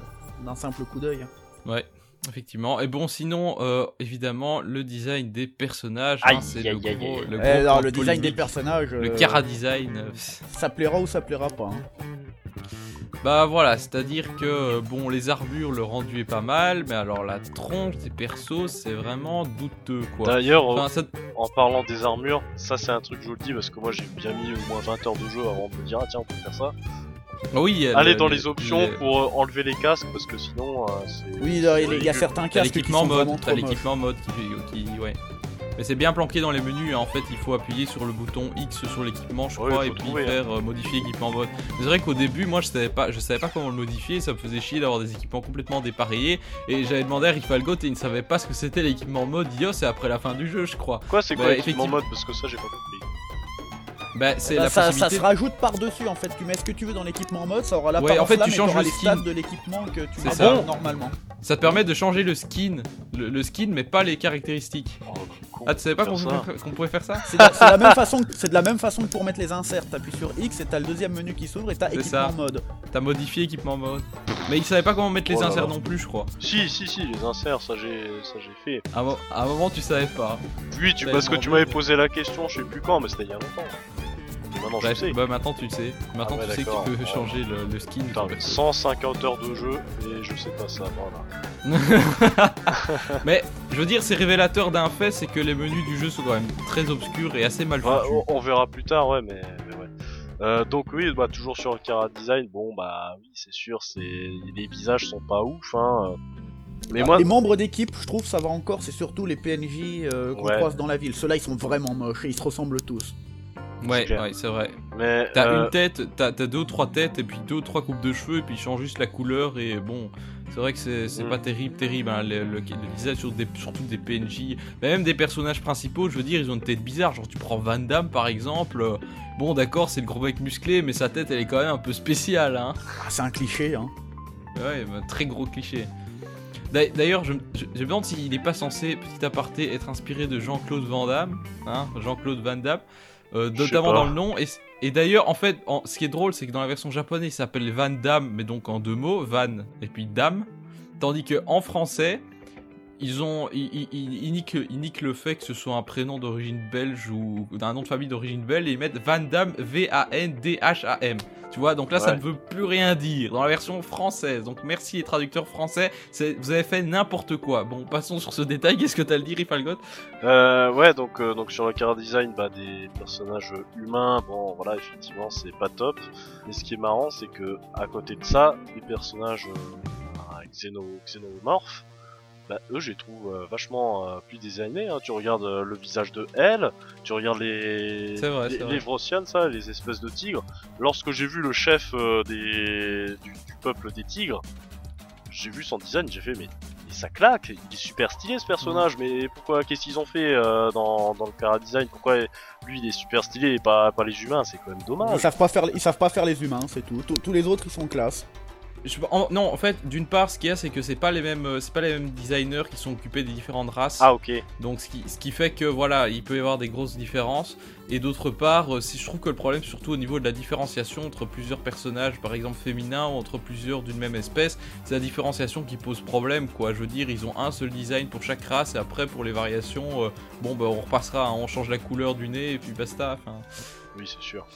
d'un simple coup d'œil. Ouais, effectivement. Et bon, sinon, euh, évidemment, le design des personnages, hein, c'est aïe, le aïe, gros, aïe. le Eh, gros alors, point le design des personnages, Le cara design. euh, ça plaira ou ça plaira pas. hein. Bah voilà, c'est-à-dire que bon, les armures, le rendu est pas mal, mais alors la tronche des persos, c'est vraiment douteux quoi. D'ailleurs, Enfin, ça- en parlant des armures, ça c'est un truc, je vous le dis, parce que moi j'ai bien mis au moins 20 heures de jeu avant de me dire, ah tiens, on peut faire ça. Oui, Allez le- dans le- les options le- pour euh, enlever les casques, parce que sinon, euh, c'est. Oui, il y a- y certains casques qui l'équipement sont mode, t'as l'équipement mode qui, qui, ouais. Mais c'est bien planqué dans les menus, hein. en fait il faut appuyer sur le bouton X sur l'équipement je Ouais, crois et puis trouver, hein. faire euh, modifier équipement mode. C'est vrai qu'au début moi je savais pas je savais pas comment le modifier, ça me faisait chier d'avoir des équipements complètement dépareillés et j'avais demandé à Rifalgot et il ne savait pas ce que c'était l'équipement mode, il dit oh c'est après la fin du jeu je crois. Quoi, c'est quoi Bah, l'équipement effectivement. mode? Parce que ça j'ai pas compris. Bah c'est Bah, la ça, ça se rajoute par-dessus en fait. Tu mets ce que tu veux dans l'équipement mode, ça aura la Ouais, en fait, tu changes le les skin. de l'équipement que tu C'est mets ça. normalement. Ça te permet de changer le skin, le, le skin mais pas les caractéristiques. Oh, con, Ah tu savais pas qu'on pouvait, faire ça? C'est de, c'est la même façon, que- c'est de la même façon que pour mettre les inserts. T'appuies sur X et t'as le deuxième menu qui s'ouvre et t'as équipement ça. mode. T'as modifié équipement mode. Mais il savait pas comment mettre les Oh inserts là. non plus je crois. Si, si, si, les inserts, ça j'ai ça j'ai fait. À un, mo- à un moment tu savais pas. Oui, tu, parce que ils tu m'avais posé la question, je sais plus quand, mais c'était il y a longtemps. Maintenant je Bref, sais. bah maintenant tu le sais. Maintenant Ah ouais, tu sais que tu peux Ouais. changer le, le skin. de Putain, ton perso. 150 heures de jeu et je sais pas ça, voilà. [laughs] Mais je veux dire, c'est révélateur d'un fait, c'est que les menus du jeu sont quand même très obscurs et assez mal Ouais, foutus. on, on verra plus tard, ouais, mais, mais ouais. Euh, donc oui, bah toujours sur le Cara Design, bon bah oui, c'est sûr, c'est les visages sont pas ouf, hein. Mais Ah, moi, Les membres d'équipe, je trouve, ça va encore. C'est surtout les PNJ euh, qu'on Ouais. croise dans la ville. Ceux-là, ils sont vraiment moches et ils se ressemblent tous. Ouais, c'est clair. ouais, c'est vrai. mais T'as euh, une tête, t'as t'as deux ou trois têtes et puis deux ou trois coupes de cheveux et puis ils changent juste la couleur et bon, c'est vrai que c'est c'est Mm. pas terrible, terrible. Hein, le, le, le design sur des, surtout des PNJ, mais même des personnages principaux, je veux dire, ils ont une tête bizarre. Genre tu prends Van Damme par exemple. euh, Bon, d'accord, c'est le gros mec musclé, mais sa tête elle est quand même un peu spéciale, hein. Ah, c'est un cliché, hein. Ouais, bah, très gros cliché. D'a- D'ailleurs, je, je, je me demande s'il n'est pas censé, petit aparté, être inspiré de Jean-Claude Van Damme, hein, Jean-Claude Van Damme, euh, notamment dans le nom. Et, et d'ailleurs, en fait, en- ce qui est drôle, c'est que dans la version japonaise, il s'appelle Van Damme, mais donc en deux mots, Van et puis Dame. Tandis que en français, ils ont, ils, ils- ils- ils niquent, ils niquent le fait que ce soit un prénom d'origine belge ou d'un nom de famille d'origine belge et ils mettent Van Damme, V-A-N-D-H-A-M. Tu vois, donc là, ça ne veut plus rien dire dans la version française. Donc merci les traducteurs français, vous avez fait n'importe quoi. Bon, passons sur ce détail. Qu'est-ce que t'as à le dire, Ifalgot Euh, ouais, donc, euh, donc sur le car design, bah, des personnages humains, bon, voilà, effectivement, c'est pas top. Mais ce qui est marrant, c'est que à côté de ça, les personnages euh, xéno, xénomorphes, bah, eux, je les trouve euh, vachement euh, plus designés. Hein. Tu regardes euh, le visage de Elle, tu regardes les C'est vrai, les, les ça, les espèces de tigres. Lorsque j'ai vu le chef euh, des du, du peuple des tigres, j'ai vu son design, j'ai fait mais mais ça claque, il est super stylé ce personnage, mais pourquoi, qu'est-ce qu'ils ont fait euh, dans, dans le Cara Design Pourquoi lui il est super stylé et pas, pas les humains C'est quand même Ils dommage. savent pas faire, ils savent pas faire les humains, c'est tout. Tous- Tous les autres, ils sont classe. Je- en- non, en fait, d'une part, ce qu'il y a, c'est que c'est pas les mêmes, euh, c'est pas les mêmes designers qui sont occupés des différentes races. Ah ok, Donc, ce qui, ce qui fait que voilà, il peut y avoir des grosses différences. Et d'autre part, euh, si je trouve que le problème, surtout au niveau de la différenciation entre plusieurs personnages, par exemple féminins, ou entre plusieurs d'une même espèce, c'est la différenciation qui pose problème, quoi. Je veux dire, ils ont un seul design pour chaque race, et après pour les variations, euh, bon, bah, on repassera, hein, on change la couleur du nez, et puis basta. Oui c'est sûr.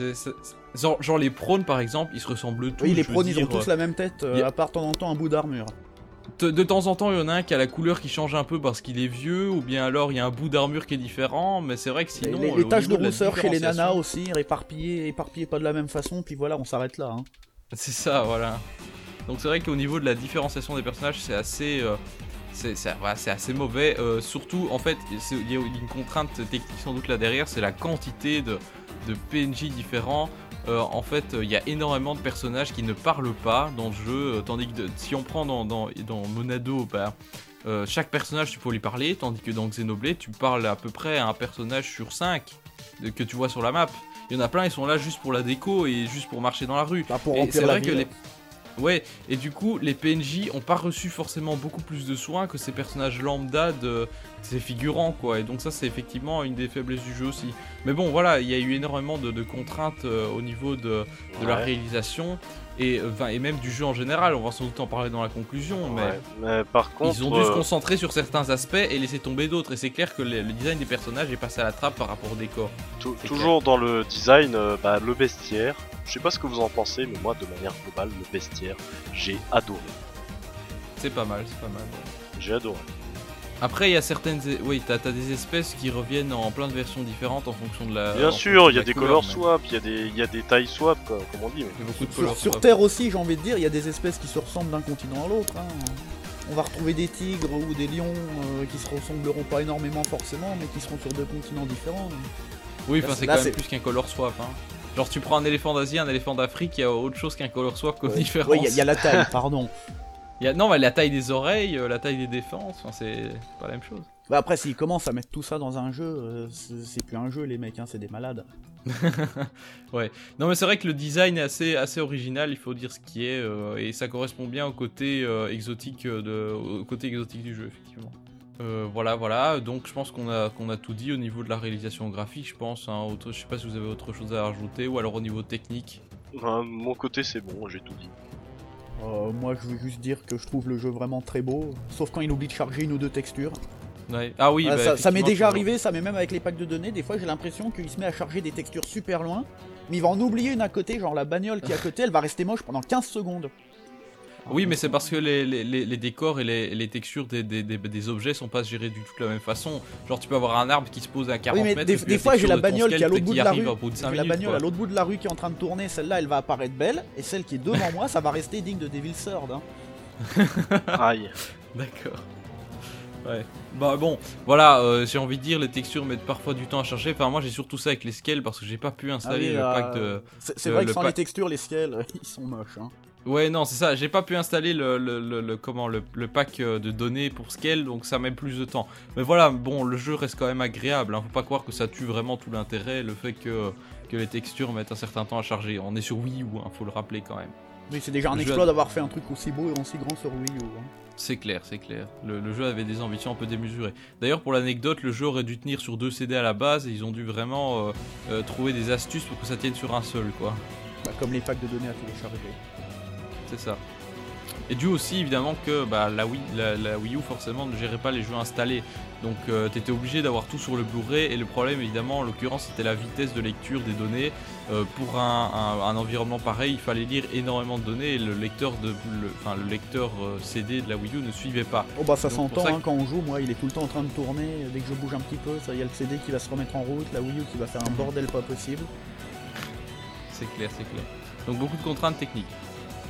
Genre, genre les prônes, par exemple, ils se ressemblent tous. Oui, les prônes, ils ont tous la même tête, euh, y a- à part de temps en temps un bout d'armure. De, de temps en temps, il y en a un qui a la couleur qui change un peu parce qu'il est vieux, ou bien alors il y a un bout d'armure qui est différent, mais c'est vrai que sinon. les, euh, les au taches de rousseur chez les nanas aussi, éparpillées, éparpillées pas de la même façon, puis voilà, on s'arrête là. Hein. C'est ça, voilà. Donc c'est vrai qu'au niveau de la différenciation des personnages, c'est assez. euh, c'est voilà, assez mauvais. Euh, surtout, en fait, il y a une contrainte technique sans doute là derrière, c'est la quantité de, de PNJ différents. Euh, en fait, euh, il y a énormément de personnages qui ne parlent pas dans le jeu, euh, tandis que de- si on prend dans, dans, dans Monado, bah, euh, chaque personnage tu peux lui parler, tandis que dans Xenoblade, tu parles à peu près à un personnage sur 5 que tu vois sur la map. Il y en a plein, ils sont là juste pour la déco et juste pour marcher dans la rue. Bah, pour Et remplir c'est vrai que les... Ouais, et du coup, les PNJ ont pas reçu forcément beaucoup plus de soins que ces personnages lambda de ces figurants, quoi. Et donc ça, c'est effectivement une des faiblesses du jeu aussi. Mais bon, voilà, il y a eu énormément de, de contraintes euh, au niveau de, de la réalisation et, euh, enfin, et même du jeu en général. On va sans doute en parler dans la conclusion, mais Ouais. Mais par contre, ils ont dû se euh, concentrer sur certains aspects et laisser tomber d'autres. Et c'est clair que le, le design des personnages est passé à la trappe par rapport au décor. toujours dans le design, euh, bah, le bestiaire. Je sais pas ce que vous en pensez, mais moi, de manière globale, le bestiaire, j'ai adoré. C'est pas mal, c'est pas mal. ouais. J'ai adoré. Après, il y a certaines. Oui, t'as as des espèces qui reviennent en plein de versions différentes en fonction de la. Bien en sûr, il y a des couleur, color swap, il y a des, il y a des tailles swap, quoi, comme on dit. mais- Il y a beaucoup de Sur, sur. Terre aussi, j'ai envie de dire, il y a des espèces qui se ressemblent d'un continent à l'autre. hein. On va retrouver des tigres ou des lions euh, qui se ressembleront pas énormément forcément, mais qui seront sur deux continents différents. Oui, enfin, c'est- quand même plus qu'un color swap. Hein. Genre, tu prends un éléphant d'Asie, un éléphant d'Afrique, il y a autre chose qu'un color swap comme Ouais. différence. Ouais, il y, a- il y a la taille, [laughs] pardon. Il y a- Non, mais la taille des oreilles, euh, la taille des défenses, enfin, c'est pas la même chose. Bah après, s'ils commencent à mettre tout ça dans un jeu, euh, c'est plus un jeu, les mecs, hein, c'est des malades. [laughs] Non, mais c'est vrai que le design est assez, assez original, il faut dire ce qui est, euh, et ça correspond bien au côté euh, exotique de, au côté exotique du jeu, effectivement. Euh, voilà, voilà. Donc, je pense qu'on a, qu'on a tout dit au niveau de la réalisation graphique. Je pense. Hein, autre, je sais pas si vous avez autre chose à rajouter, ou alors au niveau technique. Enfin, mon côté, c'est bon, j'ai tout dit. Euh, moi, je veux juste dire que je trouve le jeu vraiment très beau, sauf quand il oublie de charger une ou deux textures. Ouais. Ah oui. Ah, bah, ça ça m'est déjà arrivé, ça m'est même avec les packs de données. Des fois, j'ai l'impression qu'il se met à charger des textures super loin, mais il va en oublier une à côté, genre la bagnole qui est à côté, elle va rester moche pendant 15 secondes. Oui, mais c'est parce que les, les, les- décors et les, les textures des, des, des, des objets sont pas gérés du tout de la même façon. Genre, tu peux avoir un arbre qui se pose à 40 Oui, mais mètres. des, des fois, j'ai la bagnole qui est à l'autre bout de la arrive rue. au bout de cinq J'ai la minutes, bagnole quoi. à l'autre bout de la rue qui est en train de tourner, celle-là, elle va apparaître belle, et celle qui est devant [laughs] moi, ça va rester digne de Devil's Sword. hein. [laughs] Aïe. D'accord. Ouais. Bah bon, voilà, euh, j'ai envie de dire, les textures mettent parfois du temps à charger. Enfin, moi j'ai surtout ça avec les scales parce que j'ai pas pu installer Ah oui, le pack de. C'est vrai que le sans pack- les textures, les ciels, [laughs] ils sont moches. Hein. Ouais, non, c'est ça, j'ai pas pu installer le, le, le- le- comment, le, le pack euh, de données pour scale donc ça met plus de temps. Mais voilà, bon, le jeu reste quand même agréable. Hein. Faut pas croire que ça tue vraiment tout l'intérêt, le fait que, que les textures mettent un certain temps à charger. On est sur Wii U, hein, faut le rappeler quand même. Oui, c'est déjà un exploit d'avoir fait un truc aussi beau et aussi grand sur Wii U. hein. C'est clair, c'est clair. Le, le jeu avait des ambitions un peu démesurées. D'ailleurs, pour l'anecdote, le jeu aurait dû tenir sur deux CD à la base et ils ont dû vraiment euh, euh, trouver des astuces pour que ça tienne sur un seul, quoi. Bah, comme les packs de données à télécharger. C'est ça. Et dû aussi évidemment que bah, la, Wii, la, la Wii U forcément ne gérait pas les jeux installés. Donc euh, t'étais obligé d'avoir tout sur le Blu-ray et le problème évidemment en l'occurrence c'était la vitesse de lecture des données. Euh, pour un, un- un environnement pareil il fallait lire énormément de données et le lecteur, de, le, enfin, le lecteur euh, CD de la Wii U ne suivait pas. Oh bah ça s'entend hein, quand on joue, moi il est tout le temps en train de tourner, dès que je bouge un petit peu, ça y a le CD qui va se remettre en route, la Wii U qui va faire un bordel pas possible. C'est clair, c'est clair. Donc beaucoup de contraintes techniques.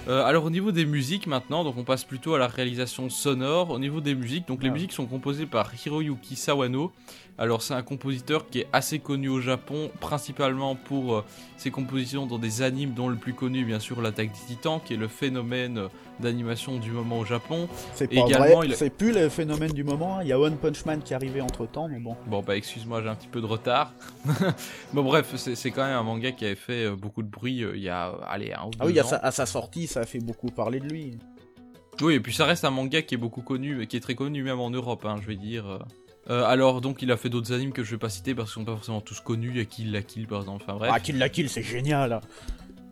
Euh, alors au niveau des musiques maintenant, donc on passe plutôt à la réalisation sonore. Au niveau des musiques, donc les Ah. musiques sont composées par Hiroyuki Sawano. Alors c'est un compositeur qui est assez connu au Japon, principalement pour euh, ses compositions dans des animes dont le plus connu bien sûr l'attaque des titans, qui est le phénomène euh, d'animation du moment au Japon. C'est pas également, vrai, il- c'est plus le phénomène du moment, hein. il y a One Punch Man qui est arrivé entre temps, mais bon. Bon bah excuse-moi j'ai un petit peu de retard. [laughs] bon bref c'est quand même un manga qui avait fait euh, beaucoup de bruit il y a allez un ou Ah oui, deux à ans. sa, à sa sortie, ça a fait beaucoup parler de lui. Oui, et puis ça reste un manga qui est beaucoup connu, qui est très connu même en Europe, hein, je vais dire. Euh. Alors, donc, il a fait d'autres animes que je vais pas citer parce qu'ils sont pas forcément tous connus. Il y a Kill la Kill par exemple. Enfin bref, Ah, Kill la Kill, c'est génial hein.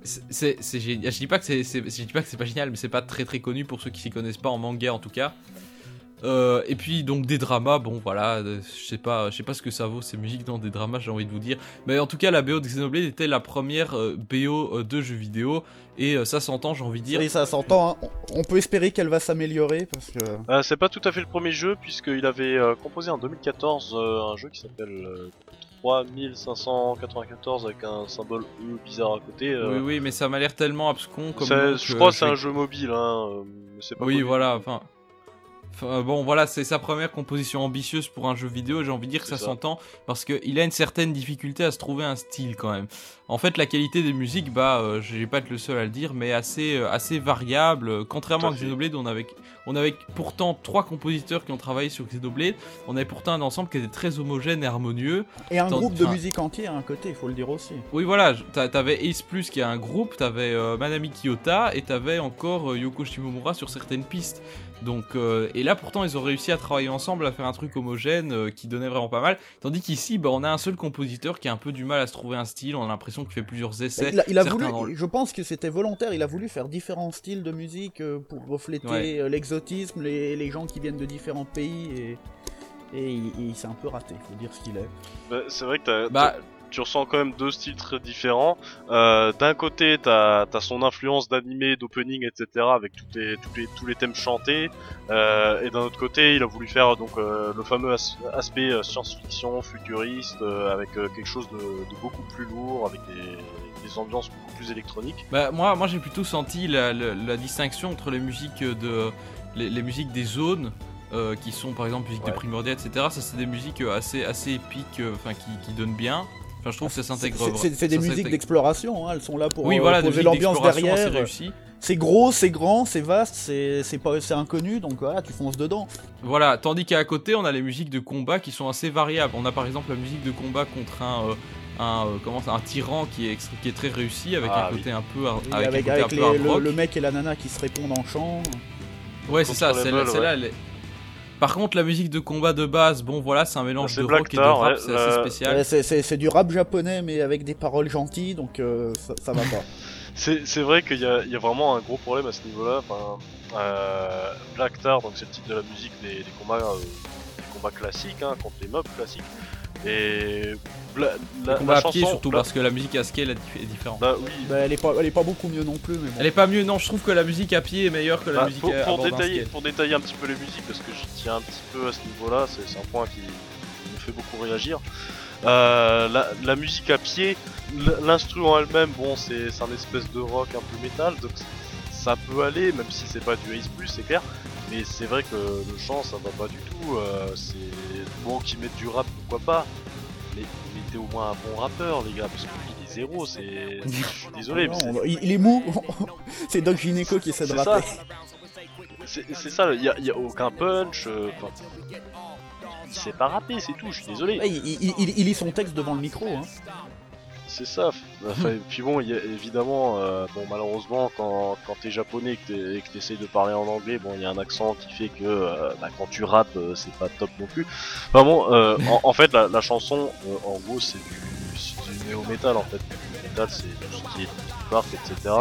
C'est- génial. Je dis pas que c'est, c'est- je dis pas que c'est pas génial, mais c'est pas très très connu pour ceux qui s'y connaissent pas en manga en tout cas. Euh, et puis donc des dramas, bon voilà, euh, je sais pas, je sais pas ce que ça vaut ces musiques dans des dramas, j'ai envie de vous dire. Mais en tout cas, la BO de Xenoblade était la première euh, BO euh, de jeux vidéo et euh, ça s'entend, j'ai envie de dire. Et ça s'entend, hein. on peut espérer qu'elle va s'améliorer parce que. Euh, c'est pas tout à fait le premier jeu, puisqu'il avait euh, composé en 2014 euh, un jeu qui s'appelle euh, 3594 avec un symbole E bizarre à côté. euh, Oui, oui, mais ça m'a l'air tellement abscon comme. je que crois que c'est un jeu mobile, hein, euh, mais c'est pas Oui, connu. voilà, enfin. Enfin, bon, voilà, c'est sa première composition ambitieuse pour un jeu vidéo. J'ai envie de dire que ça, s'entend parce qu'il a une certaine difficulté à se trouver un style quand même. En fait, la qualité des musiques, bah, euh, je vais pas être le seul à le dire, mais assez, euh, assez variable. Euh, Contrairement Tout à. Xenoblade, on avait, on avait pourtant trois compositeurs qui ont travaillé sur Xenoblade. On avait pourtant un ensemble qui était très homogène et harmonieux. Et un Tant- groupe de musique entier à un côté, il faut le dire aussi. Oui, voilà, t'avais Ace Plus qui est un groupe, t'avais euh, Manami Kiyota et t'avais encore euh, Yoko Shimomura sur certaines pistes. Donc, euh, et là pourtant ils ont réussi à travailler ensemble, à faire un truc homogène euh, qui donnait vraiment pas mal. Tandis qu'ici, bah, on a un seul compositeur qui a un peu du mal à se trouver un style, on a l'impression qu'il fait plusieurs essais. Il a, il voulu, dans je pense que c'était volontaire, il a voulu faire différents styles de musique euh, pour refléter Ouais. euh, l'exotisme, les, les gens qui viennent de différents pays et, et il, il s'est un peu raté, faut dire ce qu'il est. Bah, c'est vrai que t'as- Bah, tu ressens quand même deux styles très différents. Euh, D'un côté, t'as as son influence d'animé, d'opening, etc., avec tous les, tous les, tous les thèmes chantés. Euh, et d'un autre côté, il a voulu faire donc euh, le fameux as- aspect science-fiction, futuriste, avec quelque chose de, de beaucoup plus lourd, avec des, des ambiances beaucoup plus électroniques. Bah, moi, moi j'ai plutôt senti la, la- la distinction entre les musiques de les, les musiques des zones euh, qui sont par exemple musique de Ouais. Primordia etc. Ça c'est des musiques assez assez épiques, euh, enfin qui, qui donnent bien. Enfin je trouve que ça s'intègre. C'est- des musiques d'exploration, hein, elles sont là pour Oui euh, voilà, des poser l'ambiance derrière. C'est gros, c'est grand, c'est vaste, c'est c'est pas c'est inconnu, donc voilà, tu fonces dedans. Voilà, tandis qu'à côté on a les musiques de combat qui sont assez variables. On a par exemple la musique de combat contre un euh, un, euh, comment ça, un tyran qui est, qui est très réussi avec Ah, un côté un peu avec, avec un côté avec un peu les- hard le, mec et la nana qui se répondent en chant. Ouais, c'est ça, celle-là, Contrôlable, celle-là, elle est- Par contre, la musique de combat de base, bon voilà, c'est un mélange de Black rock et de rap, ouais, c'est assez euh, spécial. Ouais, c'est- C'est c'est du rap japonais mais avec des paroles gentilles, donc euh, ça, ça va pas. [laughs] C'est c'est vrai qu'il y a, il y a vraiment un gros problème à ce niveau-là. Enfin, euh, Black Tar, donc c'est le titre de la musique des, des combats, euh, des combats classiques hein, contre les mobs classiques. Et la, la, combat la à pied surtout la- parce que la musique à scale est différente. Bah oui. Bah, elle, est pas, elle est pas beaucoup mieux non plus, mais bon. Elle est pas mieux, non, je trouve que la musique à pied est meilleure que la Bah, musique pour, à, à pour détailler, skate. pour détailler un petit peu les musiques, parce que je tiens un petit peu à ce niveau-là, c'est c'est un point qui me fait beaucoup réagir. Euh, la, la musique à pied, l'instru en elle-même, bon, c'est c'est un espèce de rock un peu métal, donc ça peut aller, même si c'est pas du Ace Plus, c'est clair. Mais c'est vrai que le chant, ça va pas du tout. euh, c'est bon qu'ils mettent du rap, pourquoi pas. Mais mettez au moins un bon rappeur, les gars, parce que lui, il est zéro. C'est, je suis désolé, mais Non, il, [laughs] il est mou. [laughs] c'est Doc Gineco qui essaie de rapper. C'est ça, il y a, y a aucun punch. euh, il sait pas rapper, c'est tout. Je suis désolé. Ouais, il- il- il lit son texte devant le micro. Hein. C'est ça. Enfin, et puis bon, il y a- évidemment, euh, bon malheureusement, quand, quand t'es japonais et que t'essayes de parler en anglais, bon, il y a un accent qui fait que euh, bah, quand tu rappes, euh, c'est pas top non plus. Enfin bon, en, en fait, la, la chanson, en gros, c'est du, néo-metal en fait. Le metal, c'est tout ce qui est Park, etc.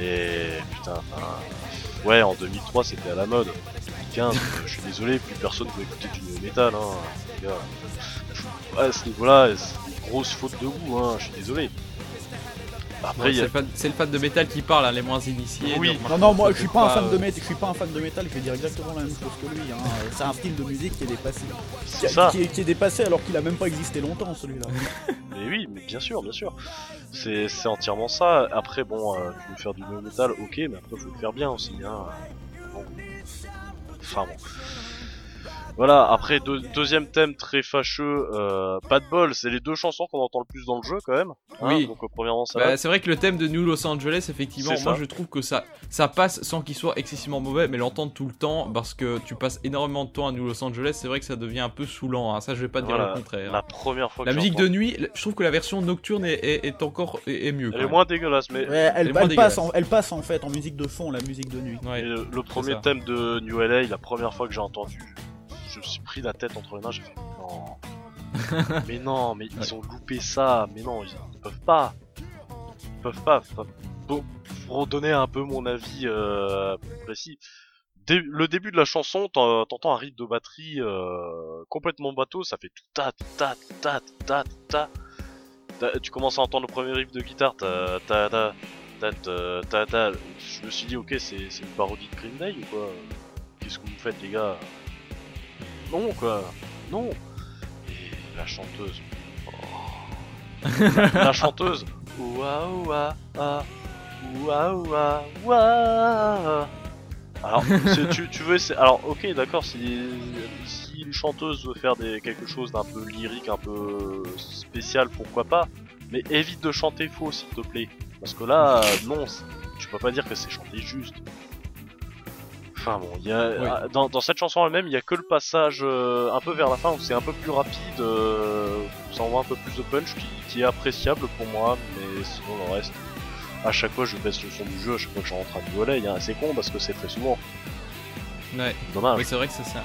Et putain, ouais, en 2003 c'était à la mode. 2015, euh, je suis désolé, plus personne veut écouter du new metal, hein, les gars. Ouais, à ce niveau-là, grosse faute de goût, hein, je suis désolé. Après, c'est a- le fan- c'est le fan de métal qui parle, hein, les moins initiés. Oui. Non, non, moi je suis pas un fan de euh, métal, je suis pas un fan de métal, je vais dire exactement la même chose que lui. Hein. C'est un style de musique qui est dépassé. Qui, c'est ça. qui est, qui est dépassé alors qu'il a même pas existé longtemps celui-là. [laughs] Mais oui, mais bien sûr, bien sûr. C'est entièrement ça. Après, bon, euh, tu veux faire du new metal, ok, mais après, faut le faire bien aussi. Hein. Bon. Enfin bon. Voilà, après, deux- deuxième thème très fâcheux, euh, pas de bol, c'est les deux chansons qu'on entend le plus dans le jeu quand même. hein. Oui. Donc, euh, premièrement, ça Bah, va. c'est vrai que le thème de New Los Angeles, effectivement, moi ça. je trouve que ça, ça passe sans qu'il soit excessivement mauvais, mais l'entendre tout le temps, parce que tu passes énormément de temps à New Los Angeles, c'est vrai que ça devient un peu saoulant. hein. Ça, je vais pas te dire Voilà, le contraire. La première fois que La musique de nuit, je trouve que la version nocturne est, est- est encore est, est mieux. Elle est moins dégueulasse, mais elle, C'est moins elle passe en, elle passe en fait en musique de fond, la musique de nuit. Ouais. Le, le premier ça. thème de New LA, la première fois que j'ai entendu, me suis pris la tête entre les mains, j'ai fait non. [laughs] mais non, mais ils ont loupé ça, mais non, ils, ils peuvent pas. Ils peuvent pas. Enfin, Bon, pour redonner un peu mon avis euh, précis, dé- le début de la chanson, t'en- t'entends un rythme de batterie euh, complètement bateau, ça fait tout ta, tout ta, tout ta, tout ta, tout ta. Tu commences à entendre le premier riff de guitare, ta, ta, ta, ta, ta, ta. Je me suis dit, ok, c'est une parodie de Green Day ou quoi? Qu'est-ce que vous faites, les gars? Non, quoi, non. Et la chanteuse. oh. [laughs] la, chanteuse. Ouah, ouah, ah. Ouah, ouah, ouah. Alors, tu, tu veux essayer- Alors, ok, d'accord, si, si une chanteuse veut faire des, quelque chose d'un peu lyrique, un peu spécial, pourquoi pas Mais évite de chanter faux, s'il te plaît. Parce que là, non, tu peux pas dire que c'est chanté juste. Enfin bon, il y a, Oui. ah, dans, dans cette chanson elle-même, il y a que le passage euh, un peu vers la fin où c'est un peu plus rapide, euh, ça envoie un peu plus de punch qui, qui est appréciable pour moi, mais sinon le reste, à chaque fois je baisse le son du jeu, à chaque fois que je rentre à du volet, hein, c'est con parce que c'est très souvent, Ouais. dommage. Oui, c'est vrai que c'est ça.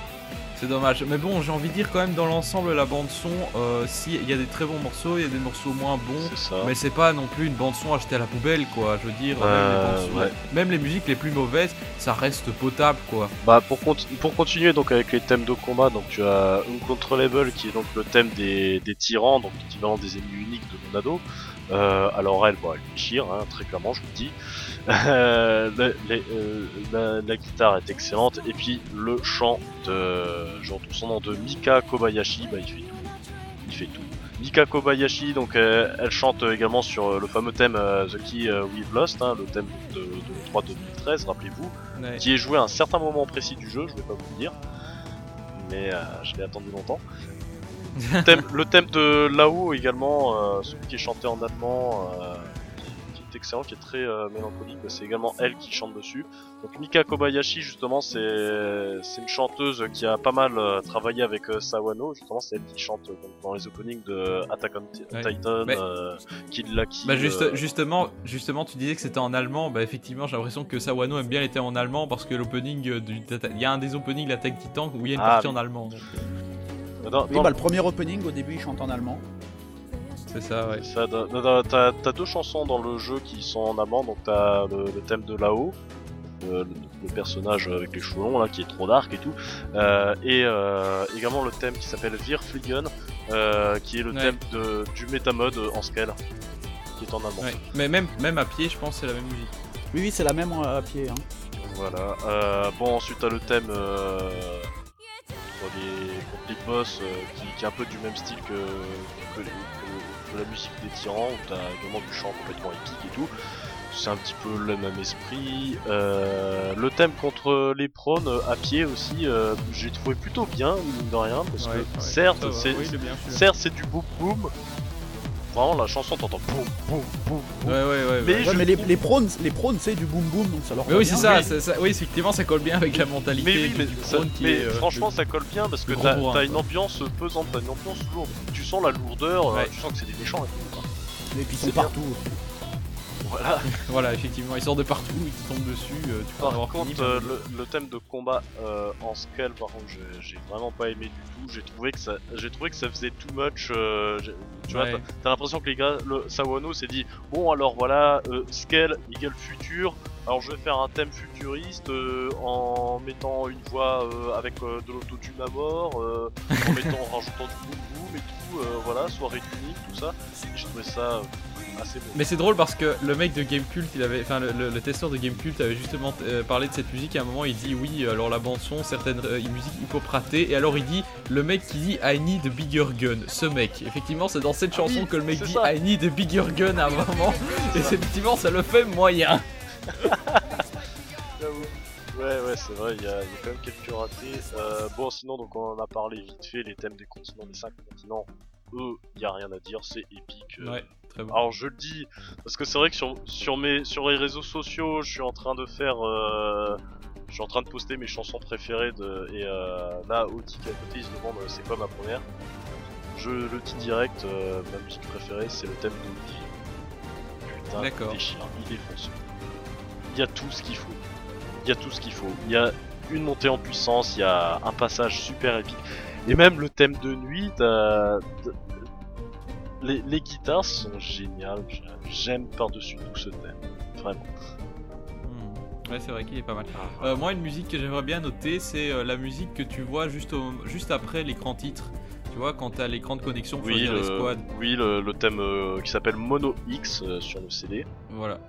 C'est dommage. Mais bon, j'ai envie de dire quand même dans l'ensemble, la bande son, euh, si il y a des très bons morceaux, il y a des morceaux moins bons. Mais c'est pas non plus une bande son achetée à la poubelle quoi, je veux dire, même, Euh, les ouais. même les musiques les plus mauvaises, ça reste potable quoi. Bah pour, pour continuer donc avec les thèmes de combat, donc tu as Uncontrollable qui est donc le thème des, des tyrans, donc l'équivalent des ennemis uniques de Monado. Euh, alors elle, bon, elle hein, très clairement je vous le dis. Euh, les- euh, la- la guitare est excellente et puis le chant de, je retrouve son nom de Mika Kobayashi, bah il fait tout, il fait tout. Mika Kobayashi, donc elle chante également sur le fameux thème The Key We've Lost, hein, le thème de, de 3 2013, rappelez-vous Ouais. qui est joué à un certain moment précis du jeu, je vais pas vous le dire, mais je l'ai attendu longtemps. Le thème, le thème de Lao également, euh, celui qui est chanté en allemand, euh, qui, qui est excellent, qui est très euh, mélancolique, c'est également elle qui chante dessus. Donc Mika Kobayashi justement c'est une chanteuse qui a pas mal travaillé avec Sawano, justement c'est elle qui chante dans les openings de Attack on Ti- Ouais. Titan, euh, Kid Kill, Bah juste, justement, justement, tu disais que c'était en allemand. Bah effectivement, j'ai l'impression que Sawano aime bien les thèmes en allemand parce que l'opening du, il y a un des openings de l'Attaque Titan où il y a une Ah, partie oui. en allemand. donc, dans- Oui, dans bah le premier opening au début il chante en allemand. c'est ça, ouais. Ça, dans- dans- t'as t'as deux chansons dans le jeu qui sont en allemand, donc t'as le, le thème de Lao, le, le- personnage avec les cheveux longs là qui est trop dark et tout, euh, et euh, également le thème qui s'appelle Virfliegen, euh, qui est le Ouais. thème de, du métamode en scale, qui est en allemand. ouais. Mais même, même à pied, je pense que c'est la même musique. Oui, oui, c'est la même à pied. Hein. Voilà. Euh, bon, ensuite t'as le thème euh, pour les boss euh, qui, qui est un peu du même style que, que, que- que la musique des tyrans, où t'as également du chant complètement épique et tout. C'est un petit peu le même esprit. Euh, le thème contre les prônes euh, à pied aussi, euh, j'ai trouvé plutôt bien, mine de rien, parce Ouais, que ouais, certes, c'est Oui, certes c'est du boom boom. Vraiment, la chanson t'entends boum boum boum boum. Ouais, ouais, ouais. Mais ouais. Ouais, je mais les, prônes, les prônes c'est du boom boom donc ça leur Mais oui, c'est ça, oui. c'est ça. Oui, effectivement, ça colle bien avec la mentalité Mais oui, mais, du ça- qui mais est, euh, franchement, le- ça colle bien parce que t'as une ambiance pesante, t'as une ambiance lourde. Tu sens la lourdeur, euh, Ouais. tu sens que c'est des méchants et tout. quoi. Et puis ils c'est sont bien. partout. Voilà. [laughs] Voilà, effectivement, il sort de partout, il te tombe dessus, euh, tu peux en Par avoir contre, euh, le, le thème de combat euh, en scale, par contre, j'ai- vraiment pas aimé du tout. J'ai trouvé que ça, j'ai trouvé que ça faisait too much. euh, j'ai- tu Ouais. t'as- t'as l'impression que les gars, le Sawano s'est dit, bon alors voilà, euh, scale égale futur. Alors je vais faire un thème futuriste euh, en mettant une voix euh, avec euh, de l'autotune à mort, euh, en [laughs] mettant, en rajoutant du boom boom et tout, euh, voilà, soirée unique, tout ça. J'ai trouvé ça euh, assez bon. Mais c'est drôle parce que le mec de Gamecult, il avait, enfin le, le- le testeur de Gamecult avait justement euh, parlé de cette musique. Et à un moment, il dit oui, alors la bande son, certaines euh, musiques hip hop ratées. Et alors il dit le mec qui dit I need a bigger gun. Ce mec, effectivement, c'est dans cette Ah chanson oui, que le mec dit ça. I need a bigger gun à un [laughs] moment. Et effectivement, ça le fait moyen. [laughs] Ouais, ouais, c'est vrai, il y, a il y a quand même quelques ratés. Euh, bon, sinon, donc on en a parlé vite fait, les thèmes des continents, des cinq continents, eux, il y a rien à dire, c'est épique. euh. Ouais, très bon. Alors je le dis, parce que c'est vrai que sur, sur, mes, sur les réseaux sociaux, je suis en train de faire... euh, je suis en train de poster mes chansons préférées de, et euh, là, Oti qui est à côté, il se demande euh, c'est quoi ma première? Je le dis direct, euh, ma musique préférée, c'est le thème d'Oli. Putain, D'accord. il déchire, il défonce. Il y a tout ce qu'il faut. Il y a tout ce qu'il faut. Il y a une montée en puissance, il y a un passage super épique. Et même le thème de nuit, t'as- les, les guitares sont géniales. J'aime par-dessus tout ce thème. Vraiment. Hmm. Ouais, c'est vrai qu'il est pas mal. Euh, moi, une musique que j'aimerais bien noter, c'est euh, la musique que tu vois juste, au- juste après l'écran titre. Tu vois, quand t'as l'écran de connexion pour Oui, choisir les le, squads. oui, le, le thème euh, qui s'appelle Mono X sur le CD. Voilà.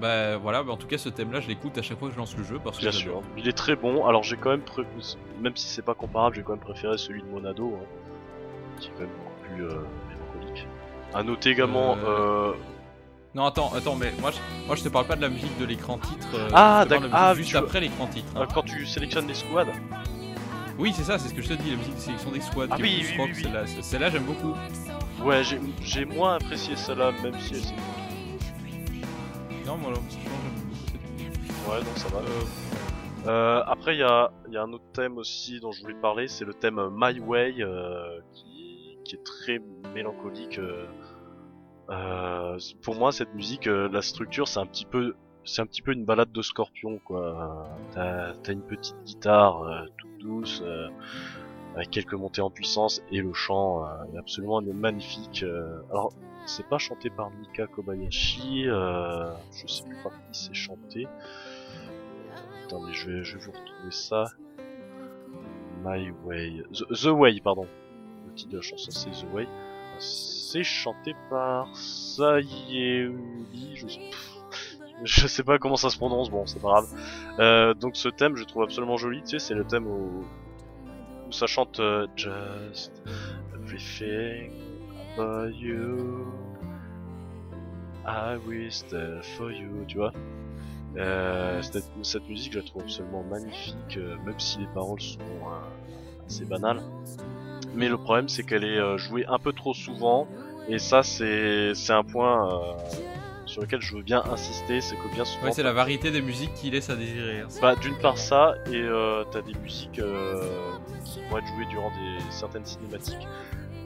Bah voilà, bah, en tout cas, ce thème-là, je l'écoute à chaque fois que je lance le jeu parce que Bien sûr. Il est très bon. Alors j'ai quand même, pré- même si c'est pas comparable, j'ai quand même préféré celui de Monado, hein, qui est quand même beaucoup plus euh, mélancolique. À noter également. Euh, euh, Non, attends, attends, mais moi je, moi, je te parle pas de la musique de l'écran titre. euh, Ah, d'accord. Ah, juste tu après l'écran titre. hein. euh, quand tu sélectionnes les squads. Oui, c'est ça, c'est ce que je te dis, la musique de sélection des squads. Ah oui, oui, rock, oui, oui. Celle-là, j'aime beaucoup. Ouais, j'ai- moins apprécié celle-là, même si elle s'est. Non, moi, franchement, j'aime beaucoup cette Ouais, donc ça va. Euh, Euh, après, il y a, il y a un autre thème aussi dont je voulais parler, c'est le thème My Way, euh, qui, qui est très mélancolique. euh. Euh, pour moi, cette musique, euh, la structure, c'est un petit peu, c'est un petit peu une balade de Scorpion. T'as, une petite guitare toute douce, avec quelques montées en puissance, et le chant est absolument magnifique. Alors, c'est pas chanté par Mika Kobayashi, je sais plus par qui c'est chanté. Attendez, je vais, vous retrouver ça. My Way. The Way, pardon. Le titre de la chanson, c'est The Way. C'est chanté par Sayuri. Je, [laughs] je sais pas comment ça se prononce, bon, c'est pas grave. Euh, donc ce thème, je trouve absolument joli. Tu sais, c'est le thème où, ça chante euh, Just Everything About You. I wish for you, tu vois. Euh, cette, cette musique, je la trouve absolument magnifique, euh, même si les paroles sont assez banales. Mais le problème, c'est qu'elle est euh, jouée un peu trop souvent, et ça, c'est c'est un point euh, sur lequel je veux bien insister, c'est que bien souvent. Ouais, c'est la variété des musiques qui laisse à désirer. hein. Bah, d'une part ça, et euh, t'as des musiques euh, qui vont être jouées durant des certaines cinématiques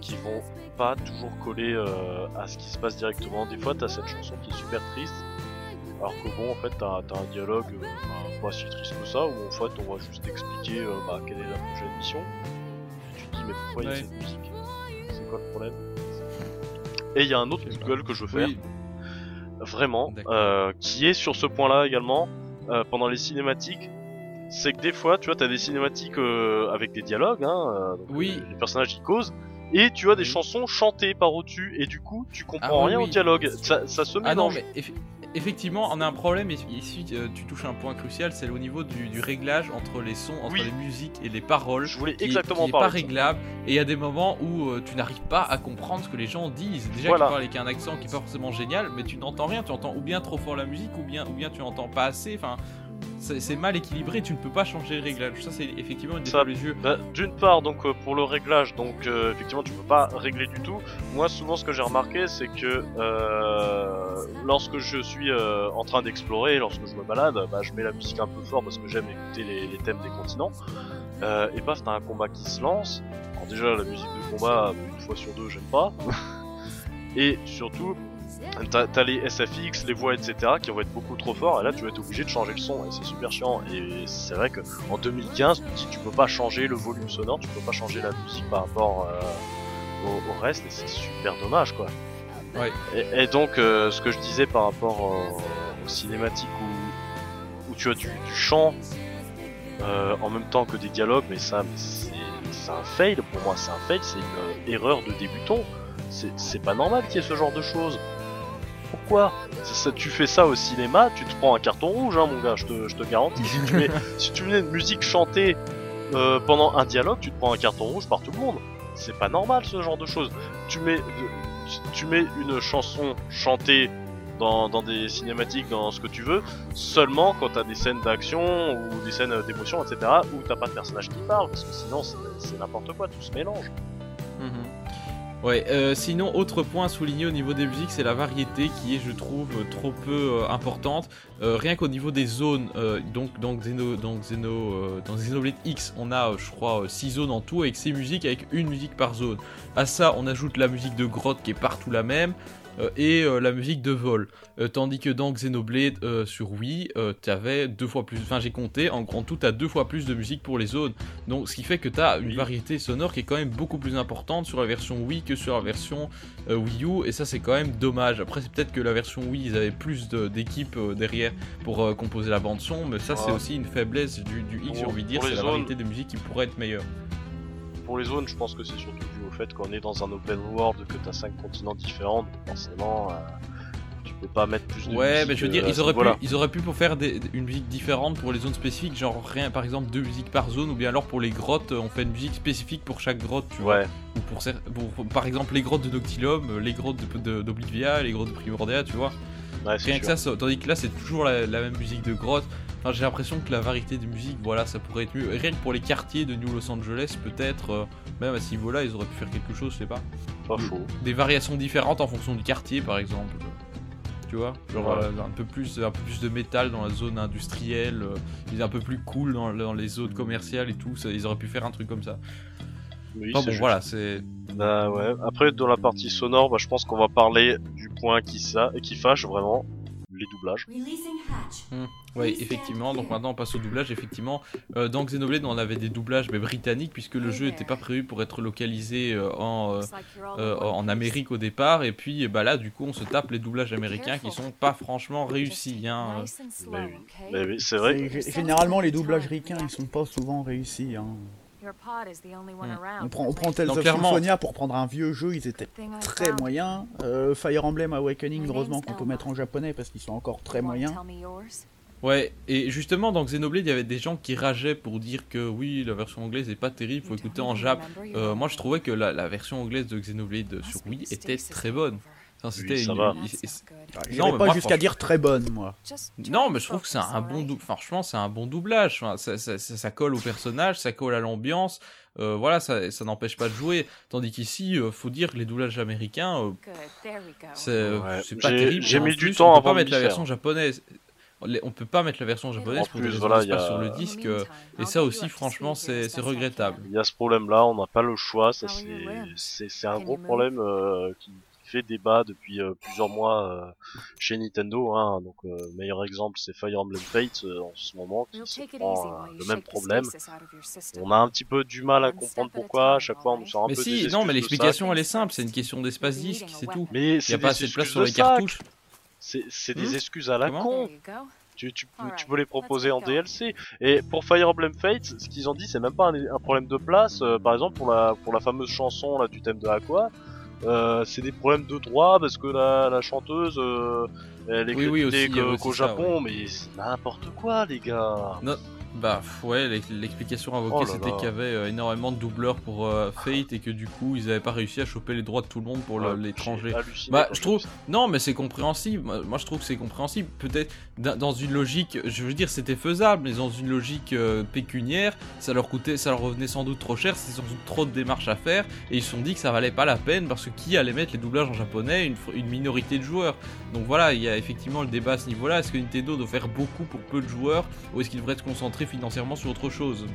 qui vont pas toujours coller euh, à ce qui se passe directement. Des fois, t'as cette chanson qui est super triste, alors que bon, en fait, t'as as un dialogue euh, bah, pas si triste que ça, où en fait, on va juste expliquer bah, quelle est la prochaine mission. Mais pourquoi il y a Ouais. cette musique C'est quoi le problème Et il y a un autre coup de gueule que je veux faire Oui, vraiment, euh, qui est sur ce point-là également, euh, pendant les cinématiques, c'est que des fois, tu vois, t'as des cinématiques euh, avec des dialogues, hein, donc, Oui. les personnages y causent, et tu as des Oui. chansons chantées par au-dessus, et du coup, tu comprends Ah oui, rien au dialogue, ça, ça se Ah non, mélange. mais effectivement, on a un problème. et Ici, euh, tu touches un point crucial c'est au niveau du, du réglage entre les sons, entre Oui. les musiques et les paroles. Je voulais qui, exactement qui est pas réglable et il y a des moments où euh, tu n'arrives pas à comprendre ce que les gens disent. Déjà Voilà. qu'ils parlent avec un accent qui est pas forcément génial, mais tu n'entends rien, tu entends ou bien trop fort la musique ou bien ou bien tu n'entends pas assez. Enfin, c'est mal équilibré, tu ne peux pas changer le réglage. Ça c'est effectivement une des les yeux. Bah, D'une part, donc euh, pour le réglage, donc euh, effectivement tu peux pas régler du tout. Moi, souvent, ce que j'ai remarqué, c'est que euh, lorsque je suis euh, en train d'explorer, lorsque je me balade, bah, je mets la musique un peu fort parce que j'aime écouter les, les thèmes des continents. Et paf, t'as un combat qui se lance. Alors déjà, la musique de combat, une fois sur deux, j'aime pas. [laughs] et surtout, t'as les SFX, les voix, etc. qui vont être beaucoup trop forts, et là tu vas être obligé de changer le son, et c'est super chiant. Et c'est vrai que en 2015, si tu peux pas changer le volume sonore, tu peux pas changer la musique par rapport euh, au, au reste, et c'est super dommage quoi. Ouais. Et, et donc, euh, ce que je disais par rapport au- aux cinématiques où, où tu as du, du chant euh, en même temps que des dialogues, mais ça, c'est un fail pour moi, c'est un fail, c'est une erreur de débutant. C'est pas normal qu'il y ait ce genre de choses. Pourquoi Si ça- tu fais ça au cinéma, tu te prends un carton rouge, hein, mon gars, je te, je te garantis. Si tu mets, [laughs] si tu mets une musique chantée euh, pendant un dialogue, tu te prends un carton rouge par tout le monde. C'est pas normal ce genre de choses. Tu mets, tu- tu mets une chanson chantée dans, dans des cinématiques, dans ce que tu veux, seulement quand t'as des scènes d'action ou des scènes d'émotion, etc., où t'as pas de personnage qui parle, parce que sinon c'est c'est n'importe quoi, tout se mélange. Mhm. Ouais, euh, sinon, autre point à souligner au niveau des musiques, c'est la variété qui est, je trouve, trop peu euh, importante. Euh, rien qu'au niveau des zones, donc dans, Xeno, dans, Xeno, Xenoblade X, on a, je crois, 6 zones en tout avec 6 musiques, avec une musique par zone. À ça, on ajoute la musique de grotte qui est partout la même. Euh, et euh, la musique de vol. Euh, tandis que dans Xenoblade sur Wii, t'avais deux fois plus, enfin j'ai compté, en, en tout t'as deux fois plus de musique pour les zones. Donc ce qui fait que tu as une variété sonore qui est quand même beaucoup plus importante sur la version Wii que sur la version Wii U et ça c'est quand même dommage. Après c'est peut-être que la version Wii ils avaient plus de- d'équipes derrière pour composer la bande son mais ça c'est Ouais. aussi une faiblesse du, du X j'ai envie de dire, c'est la variété des musiques qui pourrait être meilleure. Pour les zones, je pense que c'est surtout fait qu'on est dans un open world, que t'as cinq continents différents, donc forcément, euh, tu peux pas mettre plus de Ouais, mais je veux dire, ils auraient, pu, ils auraient pu pour faire des- une musique différente pour les zones spécifiques, genre rien, par exemple deux musiques par zone, ou bien alors pour les grottes, euh, on fait une musique spécifique pour chaque grotte, tu vois. Ouais, Ou pour, pour- pour- par exemple les grottes de Noctilum, euh, les grottes d'Oblivia, les grottes de Primordia, tu vois. ouais, Rien que sûr. ça, ça- tandis que là c'est toujours la, la même musique de grotte. Enfin, j'ai l'impression que la variété de musique, voilà, ça pourrait être mieux. Et Rien que pour les quartiers de New Los Angeles, peut-être, euh, même à ce niveau-là, ils auraient pu faire quelque chose, je sais pas. Pas faux. Des variations différentes en fonction du quartier, par exemple. Tu vois, genre Ouais. euh, un peu plus, un peu plus de métal dans la zone industrielle, euh, un peu plus cool dans, dans les zones commerciales et tout. Ça, ils auraient pu faire un truc comme ça. Oui, Enfin bon, juste. voilà, c'est Bah ouais. Après, dans la partie sonore, bah, je pense qu'on va parler du point qui, ça, qui fâche vraiment, les doublages. Oui, effectivement. Donc maintenant on passe au doublage. Effectivement, Euh, dans Xenoblade on avait des doublages mais britanniques puisque le jeu n'était pas prévu pour être localisé euh, en, euh, euh, en Amérique au départ. Et puis bah là du coup on se tape les doublages américains qui sont pas franchement réussis. Hein. Mais oui. Mais oui, c'est vrai. C'est- Généralement, les doublages ricains, ils sont pas souvent réussis. hein. On prend, on prend Tales Donc, of clairement- Symphonia pour prendre un vieux jeu, ils étaient très moyens. Euh, Fire Emblem Awakening, heureusement qu'on peut mettre en japonais parce qu'ils sont encore très moyens. Ouais, et justement dans Xenoblade il y avait des gens qui rageaient pour dire que oui la version anglaise est pas terrible, faut écouter en jap. Euh, moi je trouvais que la, la version anglaise de Xenoblade sur Wii était très bonne. Enfin, c'était Oui, ça une- va. il- mais pas jusqu'à dire très bonne, moi. Non, mais je trouve que c'est un bon doublage. Franchement, c'est un bon doublage. Enfin, ça, ça- ça- ça colle au personnage, ça colle à l'ambiance. Euh, voilà, ça, ça n'empêche pas de jouer. Tandis qu'ici, euh, faut dire que les doublages américains, euh, c'est euh, Ouais. c'est pas terrible. j'ai en mis du temps on peut avant pas mettre la version japonaise. On peut pas mettre la version japonaise En plus, voilà, y a- sur le disque. euh, et ça aussi, franchement, c'est regrettable. Il y a ce problème-là, on n'a pas le choix, your c'est un gros problème euh, qui fait débat depuis euh, plusieurs mois euh, chez Nintendo. Hein. Donc euh, meilleur exemple c'est Fire Emblem Fates euh, en ce moment qui se prend euh, le même problème. On a un petit peu du mal à comprendre pourquoi. À chaque fois on nous sort un Mais peu des si, non, mais l'explication elle est simple. C'est une question d'espace disque, c'est tout. Mais Il y c'est a pas des assez de place excuses sur les cartouches. C'est Hmm des excuses à la Comment con. Tu, tu, peux- tu Alright, peux les proposer en. DLC. Et pour Fire Emblem Fates, ce qu'ils ont dit, c'est même pas un, un problème de place. Euh, par exemple, pour la, pour la fameuse chanson là, du thème de Aqua, euh, c'est des problèmes de droit parce que la, la chanteuse, euh, elle est Oui, aussi, que- aussi qu'au ça, Japon, mais c'est n'importe quoi, les gars. Bah ouais, l'ex- l'explication invoquée Oh c'était qu'il y avait euh, énormément de doubleurs pour euh, Fate et que du coup ils avaient pas réussi à choper les droits de tout le monde pour Ouais, l'étranger. Bah je trouve, non mais c'est compréhensible, moi je trouve que c'est compréhensible, peut-être dans- une logique, je veux dire c'était faisable, mais dans une logique euh, pécuniaire, ça leur coûtait, ça leur revenait sans doute trop cher, c'est sans doute trop de démarches à faire, et ils se sont dit que ça valait pas la peine parce que qui allait mettre les doublages en japonais, une minorité de joueurs? Donc voilà, il y a effectivement le débat à ce niveau-là, est-ce que Nintendo doit faire beaucoup pour peu de joueurs, ou est-ce qu'il devrait se concentrer financièrement sur autre chose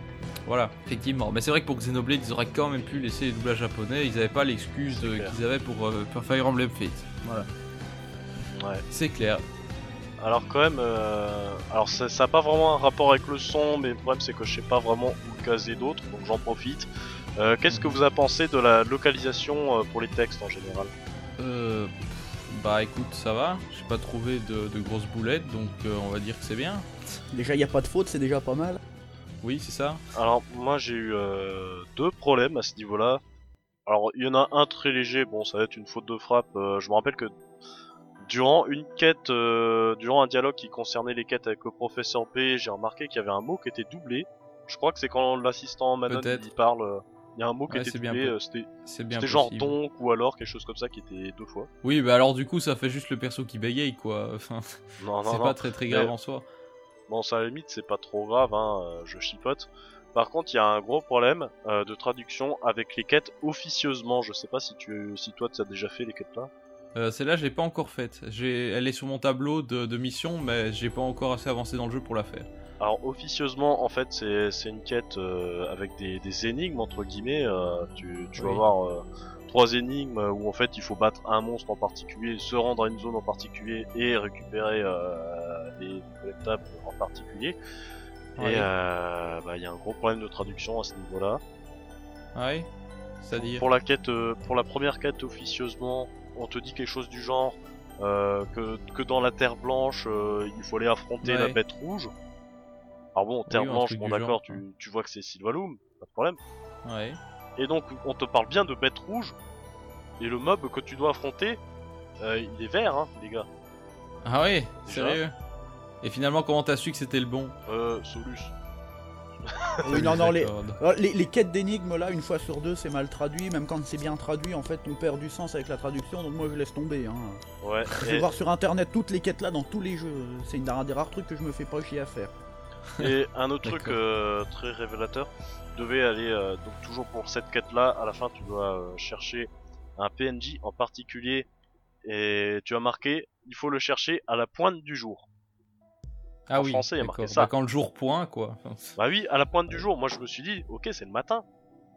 Voilà, effectivement. Mais c'est vrai que pour Xenoblade, ils auraient quand même pu laisser les doublages japonais, ils n'avaient pas l'excuse qu'ils avaient pour, euh, pour Fire Emblem Fate. Voilà. Ouais. C'est clair. Alors quand même, euh, alors ça n'a pas vraiment un rapport avec le son, mais le problème c'est que je sais pas vraiment où caser d'autres, donc j'en profite. Euh, Qu'est-ce que vous avez pensé de la localisation euh, pour les textes en général? Euh, bah écoute, ça va. J'ai pas trouvé de, de grosses boulettes, donc euh, on va dire que c'est bien. Déjà, il n'y a pas de faute, c'est déjà pas mal. Oui, c'est ça. Alors moi j'ai eu euh, deux problèmes à ce niveau-là. Alors il y en a un très léger, bon ça va être une faute de frappe. euh, je me rappelle que durant une quête, euh, durant un dialogue qui concernait les quêtes avec le professeur P, j'ai remarqué qu'il y avait un mot qui était doublé. Je crois que c'est quand l'assistant Manon il parle, il y a un mot qui Ouais, était doublé. euh, C'était C'est bien c'était genre donc ou alors quelque chose comme ça qui était deux fois. Oui, bah alors du coup, ça fait juste le perso qui bégaye, quoi. [laughs] Enfin, Non non c'est non. pas très très grave Mais- en soi. Bon, ça à la limite, c'est pas trop grave, hein, euh, je chipote. Par contre, il y a un gros problème euh, de traduction avec les quêtes officieusement. Je sais pas si tu, si toi, tu as déjà fait les quêtes là. Euh, Celle-là, je l'ai pas encore faite. Elle est sur mon tableau de, de mission, mais j'ai pas encore assez avancé dans le jeu pour la faire. Alors, officieusement, en fait, c'est une quête euh, avec des, des énigmes entre guillemets. euh, tu, tu vas Oui. euh, trois énigmes où en fait, il faut battre un monstre en particulier, se rendre à une zone en particulier et récupérer euh, les collectables en particulier. Ouais. Et euh, bah, il y a un gros problème de traduction à ce niveau-là. Ouais C'est-à-dire Pour la quête, euh, pour la première quête officieusement, on te dit quelque chose du genre euh, que, que dans la Terre Blanche, il faut aller affronter la. Bête Rouge. Alors bon, Terre Oui, Blanche, bon d'accord, tu, tu vois que c'est Sylvalum, pas de problème. Ouais. Et donc on te parle bien de Bête Rouge, et le mob que tu dois affronter, euh, il est vert, hein, les gars. Ah Déjà. Sérieux Et finalement, comment t'as su que c'était le bon? Euh, Solus. [laughs] Oui, non, non, les, alors, les, les quêtes d'énigmes là, une fois sur deux, c'est mal traduit. Même quand c'est bien traduit, en fait, on perd du sens avec la traduction. Donc moi, je laisse tomber. Hein. Ouais. [laughs] Je vais et- voir sur internet toutes les quêtes là dans tous les jeux. C'est une- un des rares trucs que je me fais pas chier à faire. Et un autre [laughs] truc euh, très révélateur, devais aller, euh, donc toujours pour cette quête-là, à la fin tu dois euh, chercher un PNJ en particulier, et tu as marqué, il faut le chercher à la pointe du jour. Ah en oui, français, il y a marqué ça. Bah, quand le jour point, quoi. [laughs] Bah oui, à la pointe du jour, moi je me suis dit, ok c'est le matin.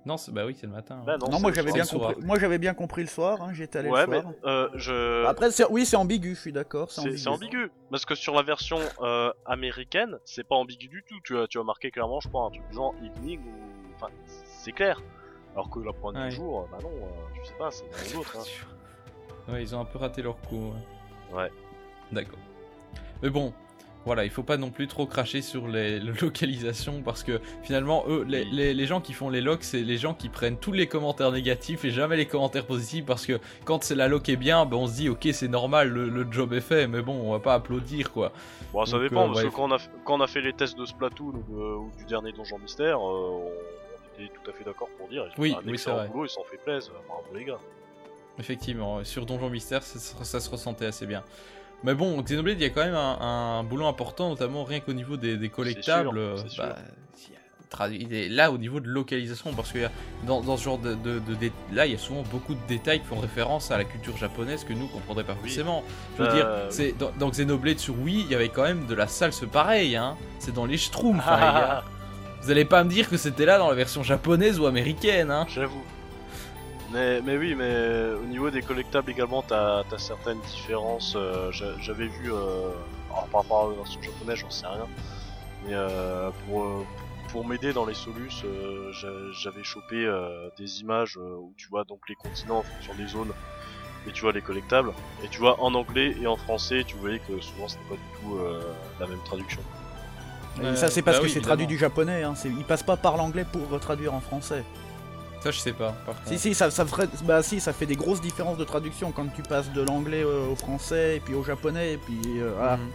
non, c'est- bah oui, c'est le matin. Bah ouais. non, moi j'avais bien compris. Moi j'avais bien compris le soir. Hein, J'étais allé Ouais, le mais soir. euh, je... Après, c'est- oui, c'est ambigu. Je suis d'accord. C'est C'est ambigu. c'est ambigu, parce que sur la version euh, américaine, c'est pas ambigu du tout. Tu as, tu as marqué clairement, je crois, un truc genre evening ou. Enfin, c'est clair. Alors que la pointe Ouais. du jour, bah non, euh, tu sais pas, c'est l'un ou l'autre. Hein. Ouais, ils ont un peu raté leur coup. ouais. Ouais. D'accord. Mais bon, voilà, il faut pas non plus trop cracher sur les, [laughs] localisations parce que finalement, eux, les, les- les gens qui font les locks, c'est les gens qui prennent tous les commentaires négatifs et jamais les commentaires positifs parce que quand c'est la lock est bien, ben on se dit ok, c'est normal, le, le job est fait, mais bon, on va pas applaudir quoi. Bon, ça Donc, dépend, euh, parce ouais, que quand on, a, quand on a fait les tests de Splatoon ou, de- ou du dernier Donjon Mystère, euh, on était tout à fait d'accord pour dire ils ont Oui, fait un oui, excellent boulot, ils s'en fait plaisir, bravo les gars. Effectivement, sur Donjon Mystère, ça, se- ça se ressentait assez bien. Mais bon, Xenoblade, il y a quand même un, un boulot important, notamment rien qu'au niveau des, des collectables. sûr, euh, bah, là au niveau de localisation, parce que y a- dans, dans ce genre de, de- là, il y a souvent beaucoup de détails qui font référence à la culture japonaise que nous comprendrait pas Oui. forcément. Je veux Euh, dire, c'est dans, dans Xenoblade sur Wii, il y avait quand même de la salse pareille, hein. C'est dans les Schtroumpfs, hein, gars. [laughs] Vous allez pas me dire que c'était là dans la version japonaise ou américaine, hein. J'avoue. Mais, mais oui, mais au niveau des collectables également, t'as as certaines différences. euh, j'a- J'avais vu, euh, alors par rapport à la version japonaise, j'en sais rien. Mais euh, pour, euh, pour m'aider dans les solus, euh, j'a- j'avais chopé euh, des images euh, où tu vois donc les continents en fonction des zones. Et tu vois les collectables. Et tu vois en anglais et en français, tu voyais que souvent c'était pas du tout euh, la même traduction. Et ça, c'est parce bah que oui, c'est traduit du japonais. Hein. c'est- Ils passent pas par l'anglais pour traduire en français. Ça, je sais pas. Par contre. Si, si, ça, ça ferait, bah si, ça fait des grosses différences de traduction quand tu passes de l'anglais euh, au français et puis au japonais et puis euh, voilà. Mhm.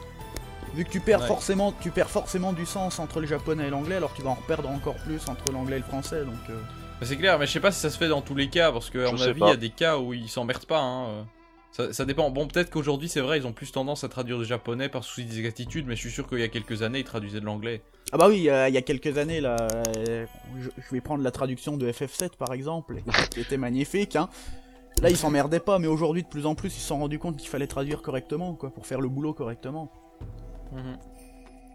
Vu que tu perds Ouais. forcément, tu perds forcément du sens entre le japonais et l'anglais, alors tu vas en perdre encore plus entre l'anglais et le français. Donc euh, Bah, c'est clair, mais je sais pas si ça se fait dans tous les cas, parce que à Je mon avis, il y a des cas où ils s'emmerdent pas. Hein. Ça, ça dépend. Bon, peut-être qu'aujourd'hui, c'est vrai, ils ont plus tendance à traduire du japonais par souci d'exactitude, mais je suis sûr qu'il y a quelques années, ils traduisaient de l'anglais. ah bah oui, il y a- il y a quelques années là, euh, je, je vais prendre la traduction de FF7 par exemple, qui était magnifique. Hein. Là, ils s'emmerdaient pas, mais aujourd'hui, de plus en plus, ils se sont rendus compte qu'il fallait traduire correctement, quoi, pour faire le boulot correctement.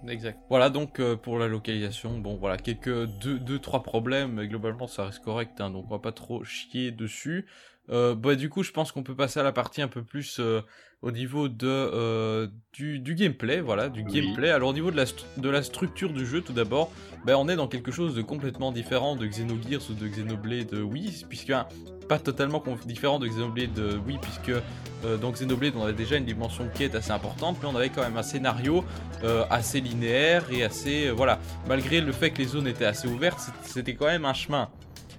Exact. Voilà donc euh, pour la localisation. Bon, voilà, quelques deux, deux trois problèmes, mais globalement, ça reste correct, hein, donc on va pas trop chier dessus. Euh, bah du coup, je pense qu'on peut passer à la partie un peu plus euh, au niveau de euh, du, du gameplay, voilà, du Oui. gameplay. Alors au niveau de la de la structure du jeu, tout d'abord, ben on est dans quelque chose de complètement différent de Xenogears ou de Xenoblade Wii, puisque hein, pas totalement différent de Xenoblade Wii, puisque dans Xenoblade on avait déjà une dimension de quête assez importante, mais on avait quand même un scénario assez linéaire et assez voilà. Malgré le fait que les zones étaient assez ouvertes, c'était quand même un chemin.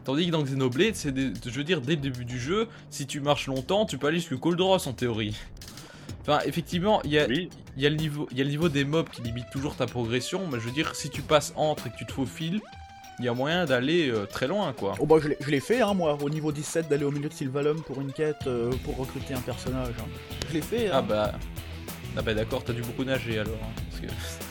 Tandis que dans Xenoblade, c'est des- je veux dire, dès le début du jeu, si tu marches longtemps, tu peux aller jusqu'au Coldross en théorie. Enfin, effectivement, il y a, Oui, il y, a le niveau- il y a le niveau des mobs qui limite toujours ta progression, mais je veux dire, si tu passes entre et que tu te faufiles, il y a moyen d'aller euh, très loin, quoi. Oh bah je l'ai- je l'ai fait hein moi au niveau 17 d'aller au milieu de Sylvalum pour une quête euh, pour recruter un personnage. hein. Je l'ai fait. Ah Hein. bah... Ah bah d'accord, t'as dû beaucoup nager alors. hein, parce que Nager, [laughs]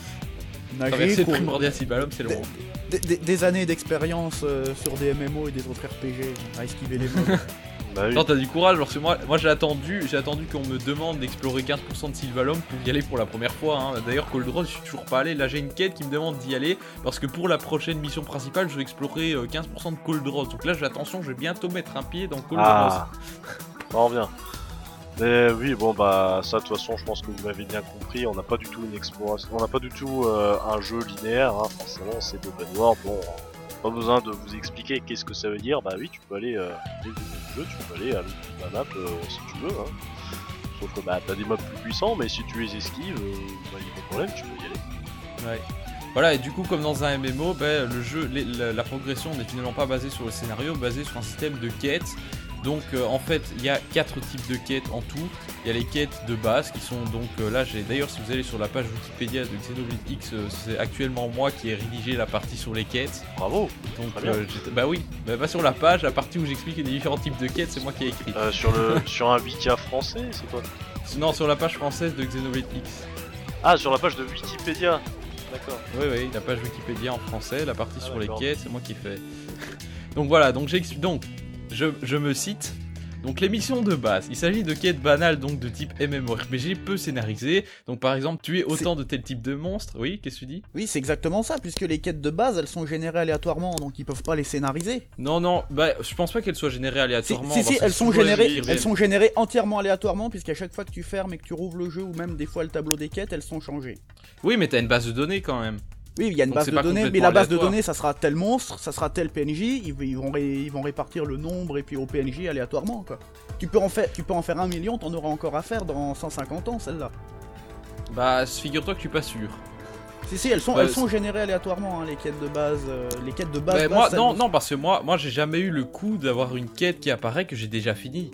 traverser courir. Primordial Sylvalum, c'est long. Des, des- des années d'expérience euh, sur des MMO et des autres RPG à esquiver les mobs. [laughs] bah oui. Attends, t'as du courage parce que moi, moi j'ai attendu, j'ai attendu qu'on me demande d'explorer 15% de Sylvalum pour y aller pour la première fois. hein. D'ailleurs, Cold Rose, je suis toujours pas allé. Là, j'ai une quête qui me demande d'y aller parce que pour la prochaine mission principale, je vais explorer euh, 15% de Cold Rose. Donc là, j'ai attention, je vais bientôt mettre un pied dans Cold Rose. Ah, ça revient. Mais oui, bon bah ça de toute façon, je pense que vous m'avez bien compris. On n'a pas du tout une exploration, on n'a pas du tout euh, un jeu linéaire. Hein, forcément, c'est de world. Bon, pas besoin de vous expliquer qu'est-ce que ça veut dire. Bah oui, tu peux aller euh, dès le jeu, tu peux aller à l'autre de la map euh, si tu veux. Hein. Sauf que bah t'as des mobs plus puissants, mais si tu les esquives, euh, bah, y a pas de problème, tu peux y aller. Ouais. Voilà, et du coup, comme dans un MMO, ben, le jeu, la progression n'est finalement pas basée sur le scénario, basée sur un système de quêtes. Donc, euh, en fait, il y a quatre types de quêtes en tout. Il y a les quêtes de base qui sont donc euh, là. J'ai d'ailleurs, si vous allez sur la page Wikipédia de Xenoblade X, euh, c'est actuellement moi qui ai rédigé la partie sur les quêtes. Bravo. Donc, euh, bah oui, bah, sur la page, la partie où j'explique les différents types de quêtes, c'est moi qui ai écrit. Euh, sur le [laughs] sur un Wika français, c'est quoi? Non, sur la page française de Xenoblade X. Ah, sur la page de Wikipédia. D'accord. Oui, oui, la page Wikipédia en français, la partie Ah, sur les quêtes, c'est moi qui fais. [laughs] donc voilà, donc j'explique. Donc, je, je me cite. Donc les missions de base, il s'agit de quêtes banales donc de type MMORPG peu scénarisées. Donc par exemple, tuer autant de tel type de monstres. Oui, qu'est-ce que tu dis? Oui, c'est exactement ça, puisque les quêtes de base elles sont générées aléatoirement, donc ils peuvent pas les scénariser. Non, non, bah je pense pas qu'elles soient générées aléatoirement. si, si, elles sont générées, sont générées entièrement aléatoirement, puisqu'à chaque fois que tu fermes et que tu rouvres le jeu, ou même des fois le tableau des quêtes, elles sont changées. Oui, mais t'as une base de données quand même. Oui, il y a une Donc base de données, mais la base de données, ça sera tel monstre, ça sera tel PNJ, ils, ils vont, ré- ils vont répartir le nombre et puis au PNJ aléatoirement, quoi. Tu peux en faire, tu peux en faire un million, t'en auras encore à faire dans 150 ans, celle-là. Bah, figure-toi que je suis pas sûr. Si, si, elles sont, Bah, elles sont générées aléatoirement, hein, les quêtes de base, euh, les quêtes de base. Bah, base, moi, non, non, parce que moi, moi j'ai jamais eu le coup d'avoir une quête qui apparaît que j'ai déjà fini.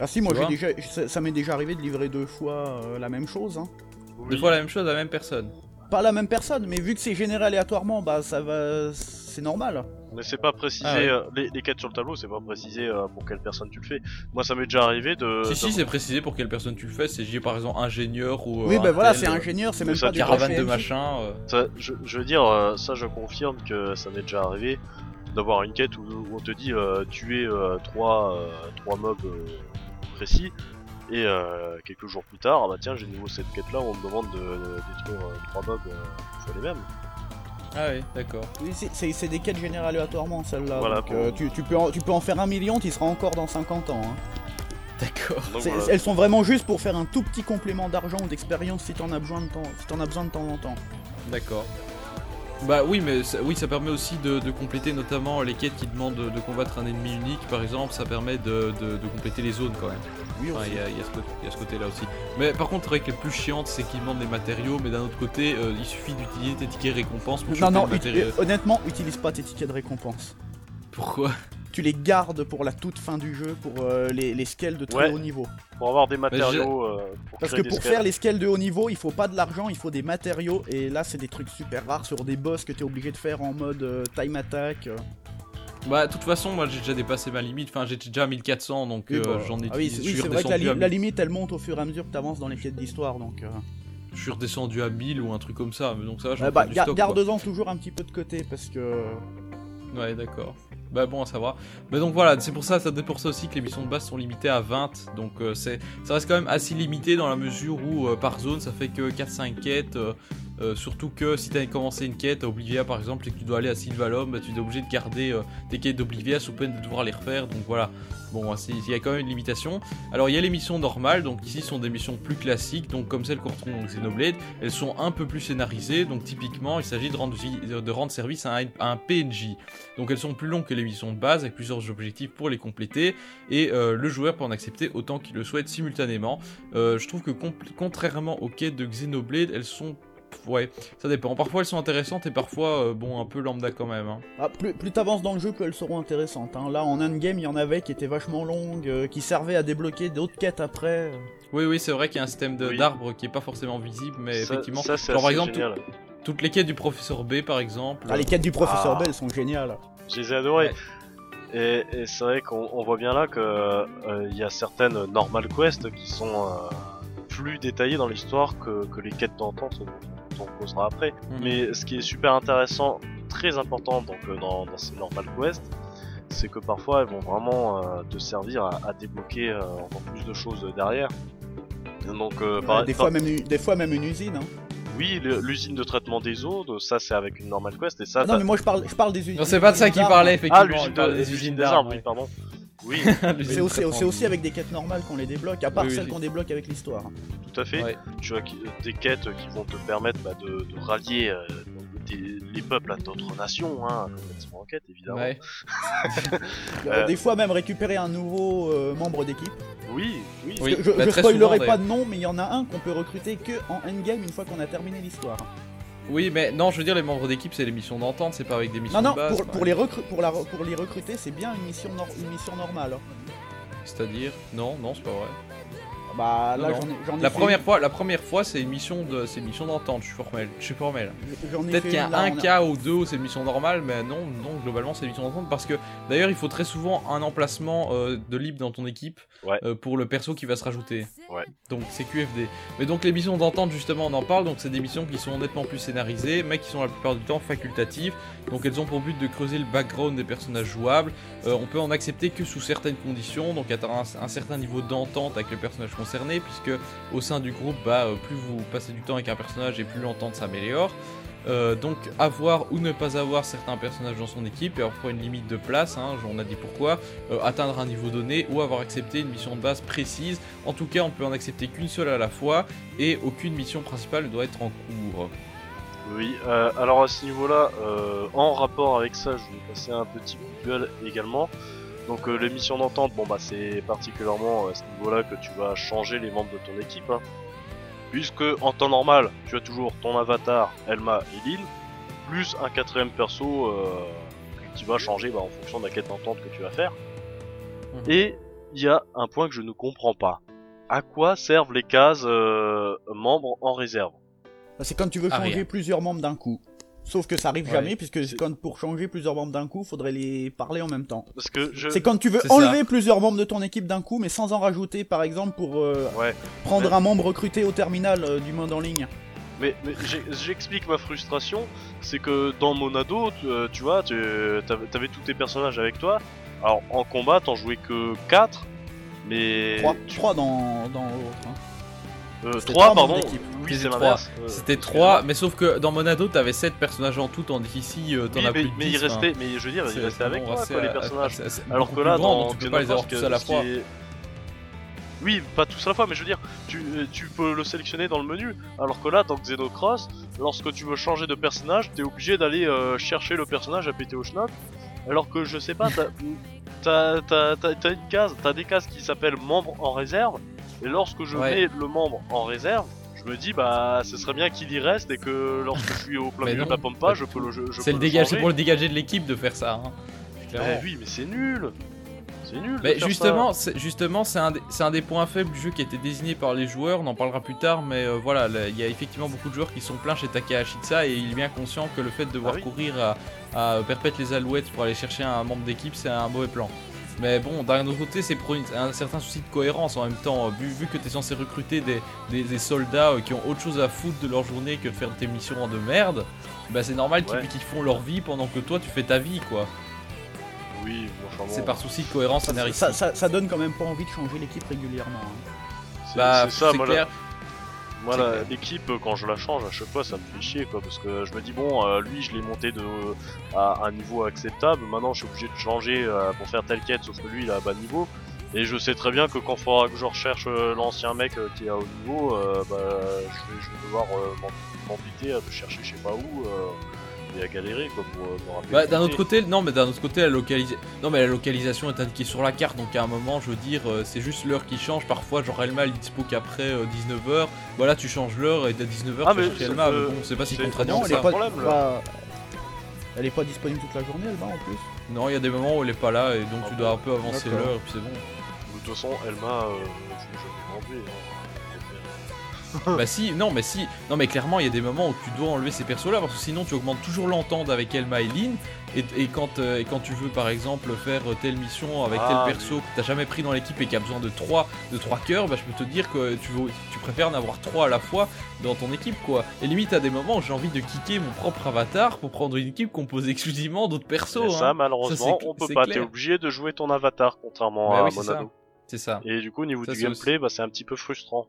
Ah si, moi Tu j'ai déjà, ça, ça m'est déjà arrivé de livrer deux fois euh, la même chose, hein. Deux fois la même chose à la même personne. Pas la même personne, mais vu que c'est généré aléatoirement, bah ça va, c'est normal. Mais c'est pas précisé, Ah ouais. euh, les, les quêtes sur le tableau, c'est pas précisé euh, pour quelle personne tu le fais. Moi, ça m'est déjà arrivé de. Si, si, c'est précisé pour quelle personne tu le fais. C'est j'ai par exemple ingénieur ou. euh, oui, bah voilà, c'est ingénieur, c'est mais même ça, pas des Caravane de machin. euh. ça, je, je veux dire, euh, ça, je confirme que ça m'est déjà arrivé d'avoir une quête où, où on te dit euh, tuer euh, trois, euh, trois mobs euh, précis. Et euh, quelques jours plus tard, ah bah tiens, j'ai de nouveau cette quête là où on me demande de, de détruire euh, trois mobs euh, fois les mêmes. Ah oui, d'accord. Oui, c'est- des quêtes générées aléatoirement, celles-là. Voilà, donc, pour- euh, tu, tu peux en, tu peux en faire un million, tu seras encore dans 50 ans. hein. D'accord. Donc C'est- voilà. Elles sont vraiment juste pour faire un tout petit complément d'argent ou d'expérience si t'en as besoin de temps, si t'en as besoin de temps en temps. D'accord. Bah oui, mais ça, oui, ça permet aussi de, de compléter notamment les quêtes qui demandent de, de combattre un ennemi unique, par exemple. Ça permet de, de- de compléter les zones quand même. Oui, Enfin, aussi. il y, a- il y a ce côté- il y a ce côté-là aussi. Mais par contre, c'est vrai que le plus chiant, c'est qu'ils demandent des matériaux, mais d'un autre côté, euh, il suffit d'utiliser tes tickets récompenses pour Non, choper non, le ut- matériau. euh, honnêtement, utilise pas tes tickets de récompense. Pourquoi? Tu les gardes pour la toute fin du jeu, pour euh, les, les scales de très Ouais. haut niveau. Pour avoir des matériaux. euh, pour Parce que pour scales. faire les scales de haut niveau, il faut pas de l'argent, il faut des matériaux. Et là, c'est des trucs super rares sur des boss que t'es obligé de faire en mode euh, time attack. Euh. Bah, de toute façon, moi j'ai déjà dépassé ma limite. Enfin, j'étais déjà à 1400, donc Oui, euh, bah, j'en ai ah oui, c'est oui, vrai que la, à limite elle monte au fur et à mesure que t'avances dans les quêtes d'histoire donc. euh, Je suis redescendu à 1000 ou un truc comme ça, mais donc ça va, vais bah, quoi. garde-en toujours un petit peu de côté parce que. Ouais, d'accord. Bah bon à savoir. Mais donc voilà, c'est pour ça, c'est pour ça aussi que les missions de base sont limitées à 20. Donc euh, c'est, ça reste quand même assez limité dans la mesure où euh, par zone ça fait que 4-5 quêtes. euh, Euh, surtout que si tu as commencé une quête à Oblivia par exemple et que tu dois aller à Sylvalum, bah, tu es obligé de garder euh, tes quêtes d'Oblivia sous peine de devoir les refaire. Donc voilà, bon, c'est- il y a quand même une limitation. Alors il y a les missions normales, donc ici sont des missions plus classiques, donc comme celles qu'on retrouve dans Xenoblade, elles sont un peu plus scénarisées. Donc typiquement, il s'agit de rendre, service à un, PNJ. Donc elles sont plus longues que les missions de base avec plusieurs objectifs pour les compléter et euh, le joueur peut en accepter autant qu'il le souhaite simultanément. Euh, je trouve que contrairement aux quêtes de Xenoblade, elles sont ouais, ça dépend. Parfois elles sont intéressantes et parfois euh, bon un peu lambda quand même. hein. Ah, plus plus t'avances dans le jeu, plus elles seront intéressantes. hein. Là, en endgame, il y en avait qui étaient vachement longues, euh, qui servaient à débloquer d'autres quêtes après. Oui oui c'est vrai qu'il y a un système de- Oui. d'arbre qui est pas forcément visible mais Ça- effectivement. ça, c'est genre par exemple tout- toutes les quêtes du professeur B par exemple. Ah, les quêtes du professeur Ah. Bell sont géniales. Je les ai adorés. Ouais. Et, et c'est vrai qu'on on voit bien là que euh, il y a certaines normal quests qui sont euh, plus détaillées dans l'histoire que, que les quêtes d'entente dont on causera après. Mhm. Mais ce qui est super intéressant, très important donc euh, dans, dans ces normal quests, c'est que parfois elles vont vraiment euh, te servir à, à débloquer euh, encore plus de choses derrière. Donc euh, par- des, par- fois même, une- des fois même une usine. Hein. oui, l'usine de traitement des eaux, de- ça c'est avec une normal quest et ça. Ah non, mais moi je parle, je parle des usines. Non c'est pas de ça qu'il parlait ah, effectivement. l'usine de- des l'usine usines des d'arbres. arbres, oui, ouais. pardon. [laughs] Oui, C'est aussi, c'est aussi avec des quêtes normales qu'on les débloque, à part Oui, oui, celles oui. qu'on débloque avec l'histoire. tout à fait. Ouais. tu as des quêtes qui vont te permettre bah, de, de rallier euh, des- les peuples à d'autres nations, hein, comme en quête évidemment. Ouais. [laughs] Euh. Des fois même récupérer un nouveau euh, membre d'équipe. Oui, oui. Oui. je bah, je spoilerai souvent, pas de nom, mais il y en a un qu'on peut recruter que en endgame une fois qu'on a terminé l'histoire. Oui, mais non, je veux dire, les membres d'équipe, c'est les missions d'entente, c'est pas avec des missions Non, non, de base. pour, pour, les pour, la, pour les recruter, c'est bien une mission, nor- une mission normale. C'est-à-dire, non, non, c'est pas vrai. Bah là, j'en ai, j'en ai La fait première une- fois, la première fois, c'est une mission de, c'est mission d'entente. Je suis formel, je suis formel. Peut-être qu'il y a là, un a- cas ou deux où c'est une mission normale, mais non, non, globalement, c'est une mission d'entente parce que d'ailleurs, il faut très souvent un emplacement euh, de libre dans ton équipe Ouais. euh, pour le perso qui va se rajouter. Ouais. Donc c'est QFD. Mais donc les missions d'entente, justement, on en parle. Donc c'est des missions qui sont nettement plus scénarisées, mais qui sont la plupart du temps facultatives. Donc elles ont pour but de creuser le background des personnages jouables. Euh, on peut en accepter que sous certaines conditions, donc atteindre un, un certain niveau d'entente avec le personnage puisque au sein du groupe, bah, euh, plus vous passez du temps avec un personnage et plus l'entente s'améliore. Euh, donc avoir ou ne pas avoir certains personnages dans son équipe et parfois une limite de place, hein, on a dit pourquoi, euh, atteindre un niveau donné ou avoir accepté une mission de base précise. En tout cas, on peut en accepter qu'une seule à la fois et aucune mission principale ne doit être en cours. Oui, alors à ce niveau-là, en rapport avec ça, je vais passer un petit coup de gueule également. Donc euh, les missions d'entente, bon bah c'est particulièrement à ce niveau-là que tu vas changer les membres de ton équipe. hein. Puisque en temps normal, tu as toujours ton avatar, Elma et Lil, plus un quatrième perso euh, que tu vas changer bah, en fonction de la quête d'entente que tu vas faire. Mhm. Et il y a un point que je ne comprends pas. À quoi servent les cases euh, membres en réserve? C'est quand tu veux Ah, changer plusieurs membres d'un coup. Sauf que ça arrive Ouais, jamais, puisque quand pour changer plusieurs membres d'un coup, faudrait les parler en même temps. Parce que je... C'est quand tu veux ça. enlever plusieurs membres de ton équipe d'un coup, mais sans en rajouter, par exemple, pour euh, Ouais. prendre un membre recruté au terminal euh, du mode en ligne. Mais, mais j'explique ma frustration, c'est que dans Monado, tu, euh, tu vois, tu t'avais t'avais tous tes personnages avec toi. Alors en combat, t'en jouais que 4, mais 3, tu- 3 dans, dans l'autre. hein. Euh, c'était 3 trois pardon. membres. Oui, C'était c'est trois. l'inverse. Euh, C'était excuse-moi. 3, mais sauf que dans Monado, t'avais 7 personnages en tout, tandis qu'ici, euh, t'en Oui, as mais, plus de mais 10, il restait, mais je veux dire, il restait avec toi quoi, les assez- personnages. assez- Alors que là, grand, dans donc tu peux pas les avoir tous à la fois. Oui, pas tous à la fois, mais je veux dire, tu, euh, tu peux le sélectionner dans le menu. Alors que là, dans Xenocross, lorsque tu veux changer de personnage, t'es obligé d'aller euh, chercher le personnage à péter au schnock. Alors que je sais pas, t'as- t'as t'as- t'as- t'as une case, t'as des cases qui s'appellent membre en réserve. Et lorsque je Ouais. mets le membre en réserve, je me dis bah ce serait bien qu'il y reste et que lorsque je suis au plein Mais [laughs] milieu de la pampa, je peux le je, je C'est le dégage, c'est changer. pour le dégager de l'équipe de faire ça. hein. Clairement. oui, mais c'est nul. C'est nul. Mais justement, c'est, justement, c'est un, des- c'est un des points faibles du jeu qui a été désigné par les joueurs. On en parlera plus tard, mais euh, voilà, là, il y a effectivement beaucoup de joueurs qui sont pleins chez Takahashi de ça, et il est bien conscient que le fait de devoir Ah oui. courir à, à perpète les alouettes pour aller chercher un membre d'équipe, c'est un mauvais plan. Mais bon, d'un autre côté, c'est pour un certain souci de cohérence en même temps. euh, Vu, vu que tu es censé recruter des, des- des soldats euh, qui ont autre chose à foutre de leur journée que de faire tes missions de merde, bah c'est normal qu'ils Ouais. qu'ils font leur vie pendant que toi tu fais ta vie, quoi. Oui, bon. C'est par souci de cohérence Ça, ça, ça- ça donne quand même pas envie de changer l'équipe régulièrement. hein. C'est Bah, c'est ça, c'est moi, l'équipe, euh, quand je la change, à chaque fois, ça me fait chier, quoi, parce que je me dis, bon, euh, lui, je l'ai monté de, à un niveau acceptable, maintenant, je suis obligé de changer euh, pour faire telle quête, sauf que lui, il est à bas niveau. Et je sais très bien que quand il faudra que je recherche euh, l'ancien mec euh, qui est à haut niveau, euh, bah, je, vais, je vais devoir euh, m'embêter à le chercher je sais pas où euh, et à galérer quoi pour euh. Bah, d'un autre côté, non, mais d'un autre côté, la, localis- non, mais la localisation est indiquée sur la carte, donc à un moment, je veux dire, euh, c'est juste l'heure qui change. Parfois, genre Elma, elle est dispo qu'après 19h. Voilà, tu changes l'heure et dès 19h, Ah, tu Elma. peut- bon, c'est pas si contraignant Non, elle est pas, problème, pas- Elle est pas disponible toute la journée, elle va en plus. Non, il y a des moments où elle est pas là et donc Ah tu bon dois un peu avancer l'heure et puis c'est bon. De toute façon, Elma, euh, je je vais l'enlever. hein. [laughs] bah si, non, mais si, non, mais clairement, il y a des moments où tu dois enlever ces persos-là parce que sinon tu augmentes toujours l'entente avec Elma et Lynn. Et, et quand, euh, et quand tu veux par exemple faire telle mission avec Ah, tel perso que t'as jamais pris dans l'équipe et qui a besoin de 3 de trois cœurs, bah je peux te dire que tu, veux, tu préfères en avoir 3 à la fois dans ton équipe quoi. Et limite à des moments où j'ai envie de kicker mon propre avatar pour prendre une équipe composée exclusivement d'autres persos. Et hein. ça, malheureusement, on peut pas. T'es obligé de jouer ton avatar, contrairement Bah à oui. Monado. C'est ça. Et du coup, au niveau Ça, du gameplay, bah, c'est un petit peu frustrant.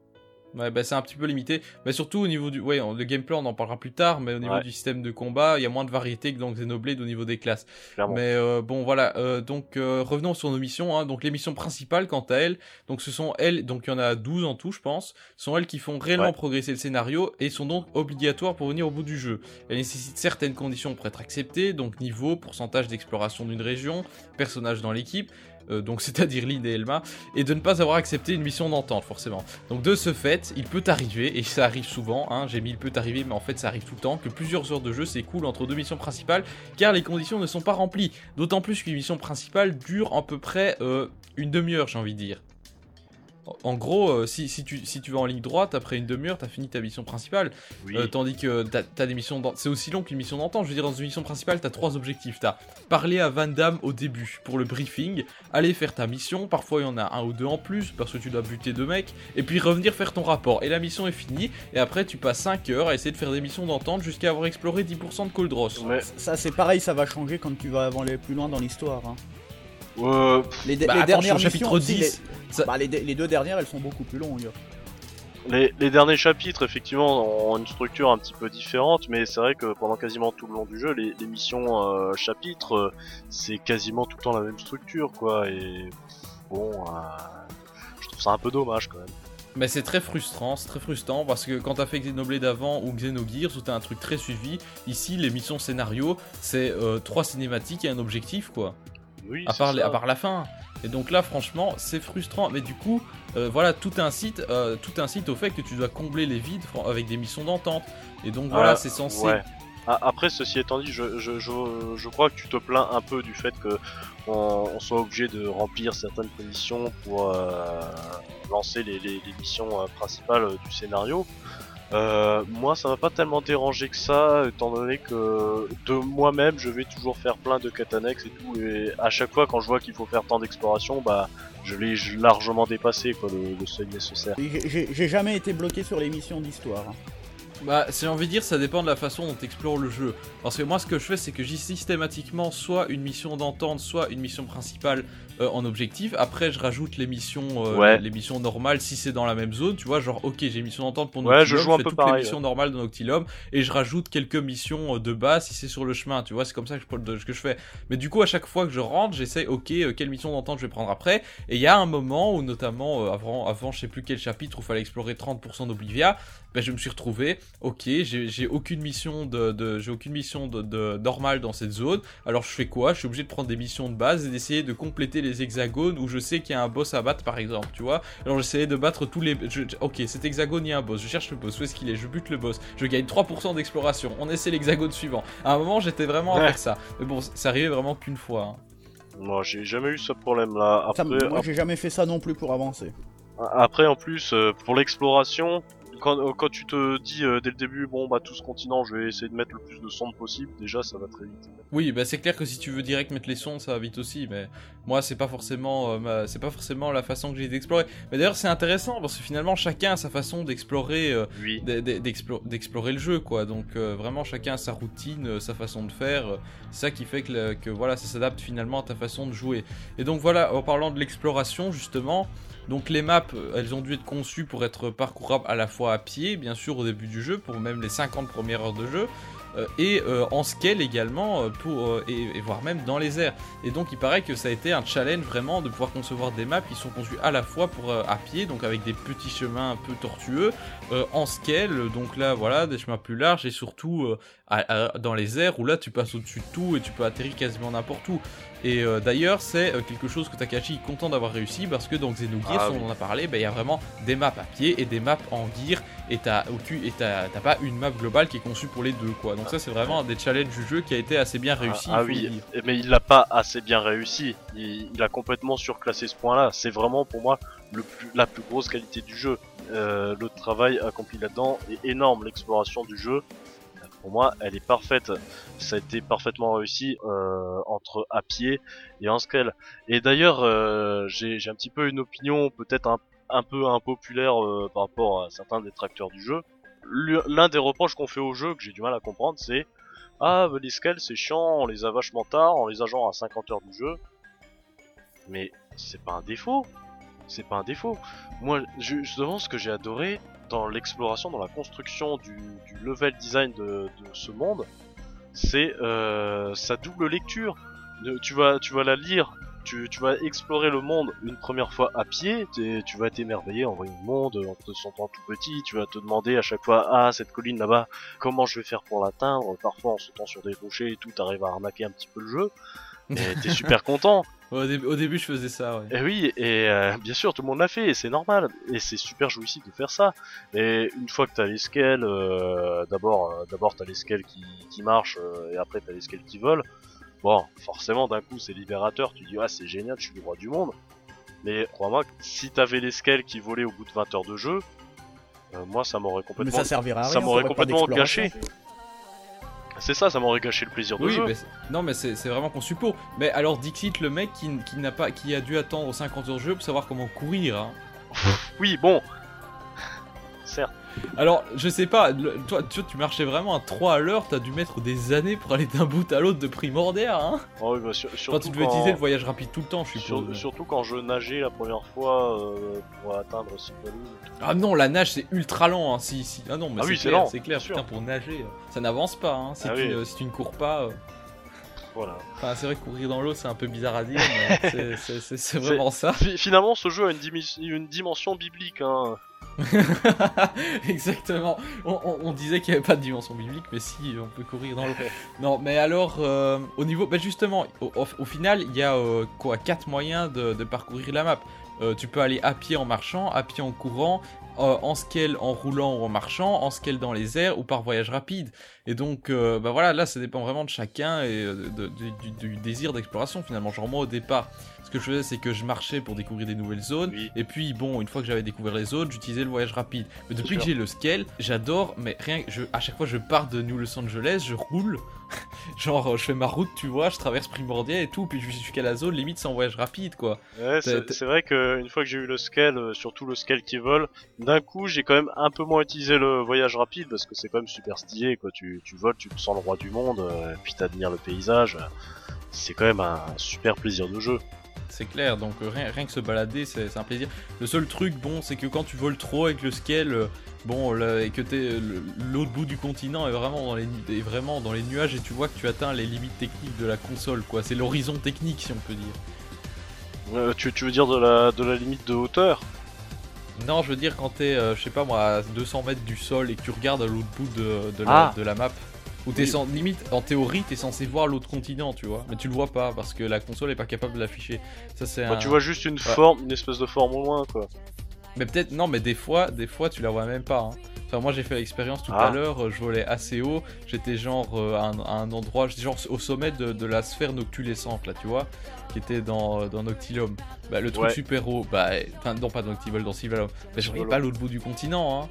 Ouais, bah c'est un petit peu limité. Mais surtout au niveau du. Ouais, le gameplay, on en parlera plus tard, mais au niveau Ouais. du système de combat, il y a moins de variété que dans Xenoblade au niveau des classes. Clairement. Mais euh, bon, voilà. euh, donc, euh, revenons sur nos missions. Hein. Donc, les missions principales, quant à elles, donc ce sont elles, donc il y en a 12 en tout, je pense, sont elles qui font réellement Ouais. progresser le scénario et sont donc obligatoires pour venir au bout du jeu. Elles nécessitent certaines conditions pour être acceptées, donc niveau, pourcentage d'exploration d'une région, personnage dans l'équipe. Euh, donc [laughs] c'est-à-dire Lynn et Elma, et de ne pas avoir accepté une mission d'entente forcément. Donc de ce fait, il peut arriver, et ça arrive souvent, hein, j'ai mis il peut arriver, mais en fait ça arrive tout le temps, que plusieurs heures de jeu s'écoulent entre deux missions principales, car les conditions ne sont pas remplies. D'autant plus qu'une mission principale dure à peu près euh, une demi-heure, j'ai envie de dire. En- gros, euh, si, si, tu, si tu vas en ligne droite, après une demi-heure, t'as fini ta mission principale. Oui. Euh, tandis que t'as as des missions. C'est aussi long qu'une mission d'entente. Je veux dire, dans une mission principale, t'as trois objectifs. T'as parler à Van Damme au début pour le briefing, aller faire ta mission. Parfois, il y en a un ou deux en plus parce que tu dois buter deux mecs. Et puis revenir faire ton rapport. Et la mission est finie. Et après, tu passes 5 heures à essayer de faire des missions d'entente jusqu'à avoir exploré 10% de Coldross. Mais, Ça, c'est pareil, ça va changer quand tu vas aller plus loin dans l'histoire. hein. Euh, Les, Bah, les attends, dernières sur le chapitre missions, si, 10, les- ça- bah, les, les deux dernières, elles sont beaucoup plus longues. Les, les derniers chapitres, effectivement, ont une structure un petit peu différente, mais c'est vrai que pendant quasiment tout le long du jeu, les, les missions euh, chapitres, euh, c'est quasiment tout le temps la même structure, quoi. Et bon, euh, je trouve ça un peu dommage quand même. Mais c'est très frustrant, c'est très frustrant parce que quand t'as fait Xenoblade avant ou Xenogears où t'as un truc très suivi, ici les missions scénario c'est euh, trois cinématiques et un objectif quoi. Oui, à part, à la fin. Et donc là, franchement, c'est frustrant. Mais du coup, euh, voilà, tout incite, euh, tout incite au fait que tu dois combler les vides avec des missions d'entente. Et donc voilà, Ah, c'est censé. Ouais. Après, ceci étant dit, je, je, je, je crois que tu te plains un peu du fait que on, on soit obligé de remplir certaines conditions pour euh, lancer les, les, les missions euh, principales euh, du scénario. Euh, moi, ça m'a pas tellement dérangé que ça, étant donné que de moi-même, je vais toujours faire plein de quêtes annexes et tout, et à chaque fois, quand je vois qu'il faut faire tant d'exploration, bah, je l'ai largement dépassé, quoi, le, le seuil nécessaire. J'ai- jamais été bloqué sur les missions d'histoire. hein. Bah, j'ai envie de dire, ça dépend de la façon dont tu explores le jeu. Parce que moi, ce que je fais, c'est que j'ai systématiquement soit une mission d'entente, soit une mission principale euh, en objectif. Après, je rajoute les missions, euh, Ouais. les missions normales si c'est dans la même zone. Tu vois, genre, ok, j'ai mission d'entente pour Ouais, Noctilum, je joue un fais peu toutes pareil, les missions normales de Noctilum et je rajoute quelques missions euh, de base si c'est sur le chemin. Tu vois, c'est comme ça que je, que je fais. Mais du coup, à chaque fois que je rentre, j'essaye, ok, euh, quelle mission d'entente je vais prendre après. Et il y a un moment où, notamment, avant, avant, je sais plus quel chapitre, où il fallait explorer 30% d'Oblivia, ben, je me suis retrouvé, ok, j'ai j'ai aucune mission de, de- j'ai aucune mission de, de normale dans cette zone. Alors je fais quoi? Je suis obligé de prendre des missions de base et d'essayer de compléter les hexagones où je sais qu'il y a un boss à battre, par exemple, tu vois. Alors j'essayais de battre tous les, je- je- ok, cet hexagone il y a un boss, je cherche le boss, où est-ce qu'il est? Je bute le boss, je gagne 3% d'exploration. On essaie l'hexagone suivant. À un moment, j'étais vraiment à Ouais. faire ça, mais bon, ça arrivait vraiment qu'une fois. hein. Moi, j'ai jamais eu ce problème-là. Ça, Après, moi, j'ai jamais fait ça non plus pour avancer. Après, en plus, euh, pour l'exploration, quand, euh, quand tu te dis euh, dès le début, bon, bah, tout ce continent, je vais essayer de mettre le plus de sondes possible, déjà, ça va très vite. Oui, bah c'est clair que si tu veux direct mettre les sondes, ça va vite aussi, mais moi c'est pas forcément, euh, ma- c'est pas forcément la façon que j'ai d'explorer. Mais d'ailleurs c'est intéressant parce que finalement chacun a sa façon d'explorer, euh, Oui. d'e- d'e- d'explo- d'explorer le jeu, quoi. Donc euh, vraiment chacun a sa routine, sa façon de faire. c'est ça qui fait que, que voilà, ça s'adapte finalement à ta façon de jouer. Et donc voilà, en parlant de l'exploration justement. Donc les maps, euh, elles ont dû être conçues pour être parcourables à la fois à pied, bien sûr au début du jeu, pour même les 50 premières heures de jeu, euh, et euh, en scale également, pour, et, voire même dans les airs. Et donc il paraît que ça a été un challenge vraiment de pouvoir concevoir des maps qui sont conçues à la fois pour à pied, donc avec des petits chemins un peu tortueux, euh, en scale, donc là voilà, des chemins plus larges, et surtout euh, à- à- dans les airs où là tu passes au-dessus de tout et tu peux atterrir quasiment n'importe où. Et euh, d'ailleurs, c'est quelque chose que Takashi est content d'avoir réussi parce que dans Xenogears, Ah on en a parlé, bah, il y a vraiment des maps à pied et des maps en gear et t'as pas une map globale qui est conçue pour les deux quoi. Donc ça c'est vraiment un des challenges du jeu qui a été assez bien réussi. Ah, ah faut le oui, mais il l'a pas assez bien réussi. Il, il a complètement surclassé ce point-là. C'est vraiment pour moi le plus, la plus grosse qualité du jeu. Euh, le travail accompli là-dedans est énorme. L'exploration du jeu, pour moi, elle est parfaite. Ça a été parfaitement réussi euh, entre à pied et en scale. Et d'ailleurs, euh, j'ai un petit peu une opinion peut-être un, un peu impopulaire par rapport à certains détracteurs du jeu. L'un des reproches qu'on fait au jeu que j'ai du mal à comprendre, c'est ah, les scales c'est chiant, on les a vachement tard, on les a genre à 50 heures du jeu. Mais c'est pas un défaut. C'est pas un défaut. Moi, ju- justement, ce que j'ai adoré dans l'exploration, dans la construction du, level design de, ce monde, c'est euh, sa double lecture. De- Tu vas, tu vas la lire, tu, tu vas explorer le monde une première fois à pied, tu vas t'émerveiller en voyant le monde, en te sentant tout petit, tu vas te demander à chaque fois, ah, cette colline là-bas, comment je vais faire pour l'atteindre? Parfois en sautant sur des rochers et tout, t'arrives à arnaquer un petit peu le jeu. Et t'es super content. [laughs] Au, début, au début je faisais ça ouais. Et oui, et euh, bien sûr, tout le monde l'a fait, et c'est normal. Et c'est super jouissif de faire ça. Et une fois que t'as les scales, euh, d'abord, euh, d'abord t'as les scales qui, qui marchent, euh, et après t'as les scales qui volent. Bon, forcément, d'un coup, c'est libérateur. Tu dis, ah, c'est génial, je suis le roi du monde. Mais crois-moi, que si t'avais les scales qui volaient au bout de 20 heures de jeu, euh, moi, ça m'aurait Mais complètement. ça servira à rien. ça m'aurait complètement gâché. C'est ça, ça m'aurait gâché le plaisir de Oui, jeu. mais c'est- non mais c'est c'est vraiment conçu pour. Mais alors Dixit le mec qui, qui n'a pas qui a dû attendre 50 heures de jeu pour savoir comment courir. hein. Oui, bon. Certes. Alors, je sais pas, le- toi, toi, tu marchais vraiment à 3 à l'heure, t'as dû mettre des années pour aller d'un bout à l'autre de primordial, hein Oh, oui, bah, sur- Quand tu devais quand- utiliser le voyage rapide tout le temps, je sur- suppose. surtout quand je nageais la première fois euh, pour atteindre Silvalou. Ah non, la nage c'est ultra lent, hein, si, si. Ah non, mais Ah c'est oui, c'est clair, lent, c'est clair, sûr. putain, pour nager, ça n'avance pas, hein, si, Ah tu, oui. ne- si tu ne cours pas. euh. Voilà. Enfin, c'est vrai que courir dans l'eau c'est un peu bizarre à dire, mais [laughs] c'est- vraiment ça. Fi- Finalement, ce jeu a une, une dimension biblique. Hein. [laughs] Exactement. On, on- on disait qu'il n'y avait pas de dimension biblique, mais si, on peut courir dans l'eau. [laughs] Non, mais alors, euh, au niveau. Bah justement, au, au- au final, il y a euh, quoi Quatre moyens de, de parcourir la map. Euh, tu peux aller à pied en marchant, à pied en courant, en scale en roulant ou en marchant, en scale dans les airs ou par voyage rapide. Et donc, bah voilà, là, ça dépend vraiment de chacun et de- de- du, du désir d'exploration finalement. Genre, moi au départ, que je faisais, c'est que je marchais pour découvrir des nouvelles zones. Oui. Et puis, bon, une fois que j'avais découvert les zones, j'utilisais le voyage rapide. Mais depuis que j'ai le scale, j'adore, mais rien, je, à chaque fois je pars de New Los Angeles, je roule, [laughs] genre je fais ma route, tu vois, je traverse Primordial et tout, puis je suis jusqu'à la zone, limite sans voyage rapide, quoi. Ouais, c'est c'est vrai que une fois que j'ai eu le scale, euh, surtout le scale qui vole, d'un coup j'ai quand même un peu moins utilisé le voyage rapide parce que c'est quand même super stylé. Quoi. Tu, tu voles, tu te sens le roi du monde, euh, puis t'admires le paysage. C'est quand même un super plaisir de jeu. C'est clair, donc euh, rien, rien que se balader, c'est un plaisir. Le seul truc, bon, c'est que quand tu voles trop avec le scale, euh, bon, là, et que t'es le- l'autre bout du continent est vraiment, dans les, nu- est vraiment dans les nuages et tu vois que tu atteins les limites techniques de la console, quoi. C'est l'horizon technique, si on peut dire. Euh, tu, tu veux dire de la, de la limite de hauteur? Non, je veux dire quand t'es, euh, je sais pas moi, à 200 mètres du sol et que tu regardes à l'autre bout de, de, la, Ah. de la map. Où t'es Oui. sans, limite, en théorie, t'es censé voir l'autre continent, tu vois. Mais tu le vois pas parce que la console est pas capable de l'afficher. Ça c'est un... Tu vois juste une forme, une espèce de forme au loin quoi. Mais peut-être, non, mais des fois, des fois, tu la vois même pas. hein. Enfin, moi, j'ai fait l'expérience tout Ah. à l'heure. euh, Je volais assez haut. J'étais genre euh, à, un, à un endroit, j'étais genre au sommet de, de la sphère noctulescente, là, tu vois, qui était dans, euh, dans Noctilum. Bah, le truc Ouais. super haut, bah, enfin, non, pas dans Noctivol, dans Sylvalum. Bah, je voyais pas l'autre bout du continent, hein.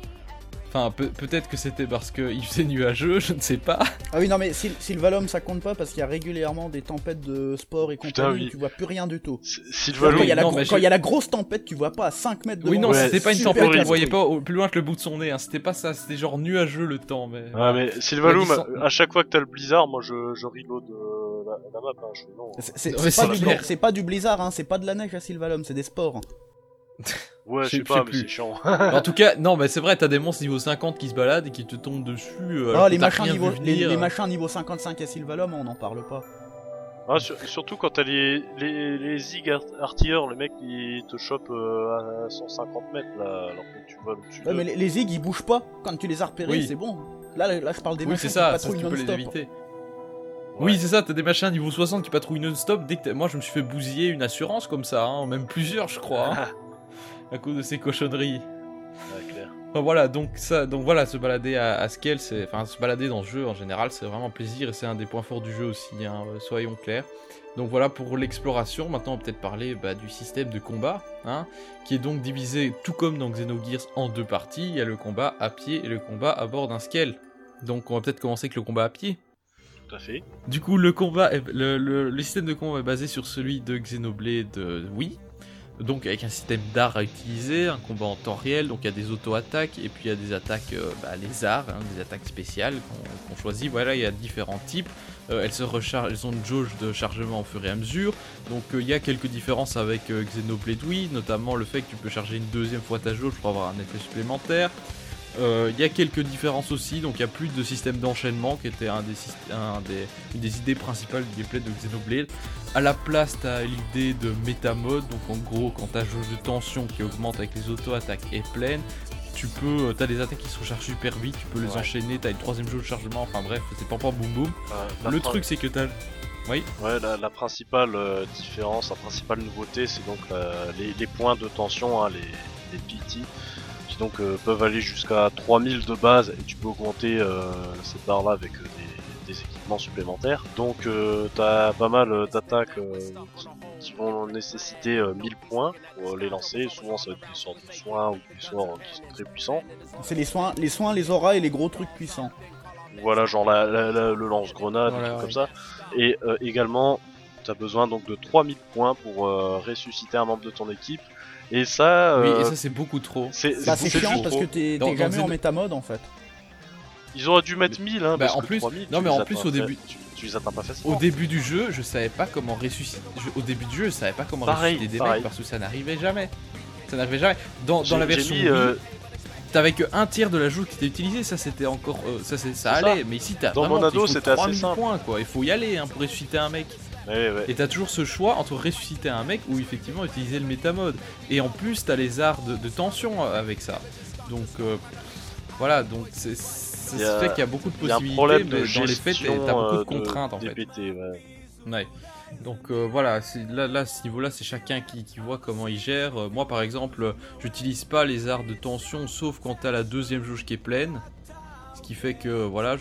Enfin, peut- peut-être que c'était parce qu'il faisait nuageux, je ne sais pas. Ah oui, non, mais Syl- Sylvalum ça compte pas parce qu'il y a régulièrement des tempêtes de sport et Putain, compagnie. oui. Tu vois plus rien du tout. S- Quand il y, a la non, gro- mais quand je- il y a la grosse tempête, tu vois pas à 5 mètres de Oui, non, Ouais, c'était pas une tempête, casse-couille. voyait pas au- plus loin que le bout de son nez, hein. C'était pas ça, c'était genre nuageux le temps, mais. Ouais, mais Sylvalum, à chaque fois que t'as le blizzard, moi je, je reload euh, la, la map. Hein, je. C'est- pas, du pas blizzard, hein, c'est pas de la neige à Sylvalum, c'est des sports. Ouais, Je sais- pas, mais c'est chiant. [laughs] en tout cas, non, mais c'est vrai, t'as des monstres niveau 50 qui se baladent et qui te tombent dessus. euh, Ah, les machins, niveau, les, machins niveau 55 à Sylvalum, on n'en parle pas. Ah, sur- surtout quand t'as les, les, les zig art- artilleurs, le mec il te chope euh, à 150 mètres là, alors que tu vas au-dessus. Ouais, mais les, les zig ils bougent pas quand tu les as repérés, Oui. c'est bon. Là, là, je parle des Oui, machins c'est qui ça, ça patrouillent tu peux les non-stop. Ouais. Oui, c'est ça, t'as des machins niveau 60 qui patrouillent non-stop. Dès que Moi, je me suis fait bousiller une assurance comme ça, hein, même plusieurs, je crois, hein, [laughs] à cause de ces cochonneries. Ouais, clair. Enfin, voilà, donc ça, donc voilà, se balader à, à scale, c'est, enfin, se balader dans le jeu en général, c'est vraiment plaisir et c'est un des points forts du jeu aussi, hein, euh, soyons clairs. Donc voilà pour l'exploration. Maintenant, on va peut-être parler bah, du système de combat, hein, qui est donc divisé, tout comme dans Xenogears, en deux parties. Il y a le combat à pied et le combat à bord d'un scale. Donc, on va peut-être commencer avec le combat à pied. Tout à fait. Du coup, le combat, est- le, le- le système de combat est basé sur celui de Xenoblade euh, Wii. Donc avec un système d'art à utiliser, un combat en temps réel, donc il y a des auto-attaques et puis il y a des attaques euh, bah, hein, des attaques spéciales qu'on qu'on choisit. Voilà, il y a différents types. Euh, elles se rechargent, elles ont une jauge de chargement au fur et à mesure. Donc euh, il y a quelques différences avec euh, Xenoblade Wii, notamment le fait que tu peux charger une deuxième fois ta jauge pour avoir un effet supplémentaire. Euh, Il y a quelques différences aussi, donc il n'y a plus de système d'enchaînement qui était un des, syst- un des- une des idées principales du gameplay de Xenoblade. À la place, tu as l'idée de métamode, donc en gros, quand ta jauge de tension qui augmente avec les auto-attaques est pleine, tu peux, euh, t'as des attaques qui se rechargent super vite, tu peux les Ouais. enchaîner, t'as une troisième jauge de chargement, enfin bref, c'est pas boum boum. Euh, Le truc c'est que t'as... Oui. Ouais, la, la principale différence, la principale nouveauté, c'est donc la- les, les points de tension, hein, les, les PT, qui donc euh, peuvent aller jusqu'à 3000 de base et tu peux augmenter euh, cette barre là avec euh, des, des équipements supplémentaires. Donc euh, t'as pas mal d'attaques euh, qui, qui vont nécessiter euh, 1000 points pour les lancer. Souvent ça va être des sortes de soins ou des sorts euh, qui sont très puissants. C'est les soins, les soins, les auras et les gros trucs puissants. Voilà, genre la, la- la- le lance-grenade, Voilà, ouais. comme ça. Et euh, également, tu as besoin donc de 3000 points pour euh, ressusciter un membre de ton équipe. Et ça, Oui, euh, et ça c'est beaucoup trop. c'est Bah, chiant parce que t'es jamais en métamode en fait. Ils auraient dû mettre 1000, hein, Bah, parce en que plus- 3000, non, mais en plus, au début- Tu, tu les atteins pas facilement. Au début du jeu, je savais pas comment ressusciter. je- Au début du jeu, je savais pas comment Pareil, ressusciter des mecs parce que ça n'arrivait jamais. Ça n'arrivait jamais. Dans, la version euh, t'avais que un tiers de la joue qui était utilisé, ça c'était encore, euh, ça, c'est- ça allait. Mais ici t'as Dans vraiment, il faut c'était assez 3000 simple. points quoi. Il faut y aller hein, pour ressusciter un mec. Ouais, ouais. Et t'as toujours ce choix entre ressusciter un mec ou effectivement utiliser le métamode. Et en plus t'as les arts de, de tension avec ça. Donc euh, voilà, donc c'est ça y a- fait qu'il y a beaucoup de possibilités, mais de dans les faits t'as beaucoup de euh, contraintes en fait. DPT, ouais. Ouais. Donc euh, voilà, là, là, ce niveau-là, c'est chacun qui, qui voit comment il gère. Euh, moi, par exemple, j'utilise pas les arts de tension, sauf quand t'as la deuxième jauge qui est pleine. Ce qui fait que voilà, un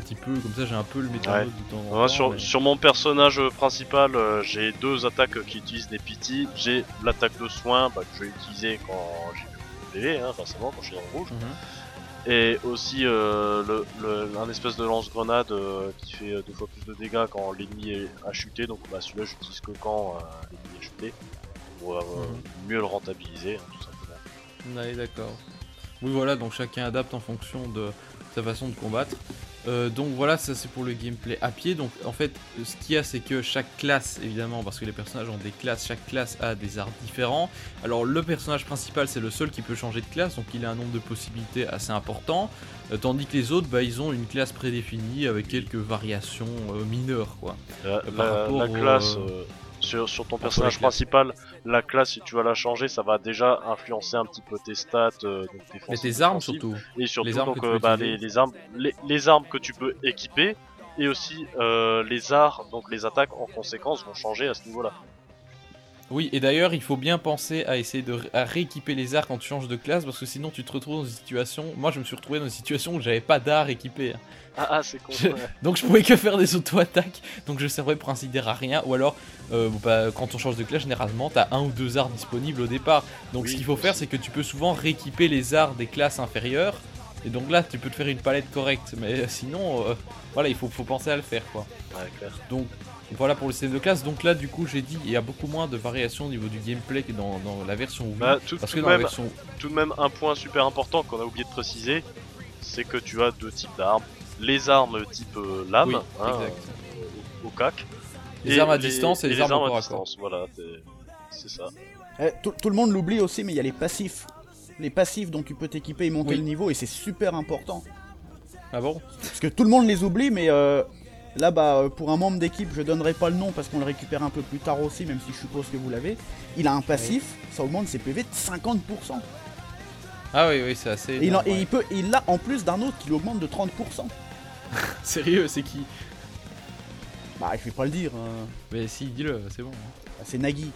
petit peu, comme ça j'ai un peu le métamode de temps en Moi, temps. sur, mais- sur mon personnage principal, euh, j'ai deux attaques qui utilisent des PT. J'ai l'attaque de soin bah, que je vais utiliser quand j'ai PV, hein, forcément, quand je suis dans le rouge. Mhm. Et aussi euh, le, le- un espèce de lance-grenade euh, qui fait deux fois plus de dégâts quand l'ennemi est- a chuté. Donc bah, celui-là, j'utilise que quand l'ennemi est chuté pour Mhm. mieux le rentabiliser, hein, tout simplement. Ouais, d'accord. Oui, voilà, donc chacun adapte en fonction de sa façon de combattre. Euh, donc voilà, ça c'est pour le gameplay à pied. Donc en fait, ce qu'il y a, c'est que chaque classe, évidemment, parce que les personnages ont des classes, chaque classe a des arts différents. Alors le personnage principal, c'est le seul qui peut changer de classe, donc il a un nombre de possibilités assez important. Euh, tandis que les autres, bah, ils ont une classe prédéfinie avec quelques variations euh, mineures, quoi. La, par la- rapport la classe, sur, sur ton personnage principal, la classe, si tu vas la changer, ça va déjà influencer un petit peu tes stats. euh, donc Mais défensives, tes armes surtout. Et surtout, Les armes donc, que tu euh, peux bah, les, les armes, les, les armes que tu peux équiper. Et aussi euh, les arts, donc les attaques en conséquence vont changer à ce niveau-là. Oui, et d'ailleurs, il faut bien penser à essayer de à rééquiper les arts quand tu changes de classe, parce que sinon tu te retrouves dans une situation. Moi, je me suis retrouvé dans une situation où j'avais pas d'art équipé. hein. Ah, ah c'est con. Je- ouais. [laughs] Donc je pouvais que faire des auto-attaques, donc je servais pour ainsi dire à rien, ou alors euh, bah, quand on change de classe, généralement t'as un ou deux arts disponibles au départ. Donc Oui, ce qu'il faut faire, c'est que tu peux souvent rééquiper les arts des classes inférieures, et donc là tu peux te faire une palette correcte, mais sinon, euh, voilà, il faut, faut penser à le faire quoi. Ouais, clair. Donc voilà pour le système de classe. Donc là, du coup, j'ai dit, il y a beaucoup moins de variations au niveau du gameplay que dans, dans la version Wii. Bah, tout, parce tout que de la même, version. tout de même, un point super important qu'on a oublié de préciser, c'est que tu as deux types d'armes. Les armes type euh, lame, Oui, hein, euh, au cac. Les et armes à distance et les armes à distance. Voilà, c'est ça. Eh, tout, tout le monde l'oublie aussi, mais il y a les passifs. Les passifs dont tu peux t'équiper et monter Oui. le niveau, et c'est super important. Ah bon? Parce que tout le monde les oublie, mais euh, là, bah, euh, pour un membre d'équipe, je donnerai pas le nom parce qu'on le récupère un peu plus tard aussi, même si je suppose que vous l'avez. Il a un passif, ça augmente ses PV de 50%. Ah oui, oui, c'est assez. Et il, en- énorme, et il peut, il l'a en plus d'un autre qui l'augmente de 30%. [laughs] Sérieux, c'est qui? Bah, je vais pas le dire, hein. Mais si, dis-le, c'est bon. Bah, c'est Nagui.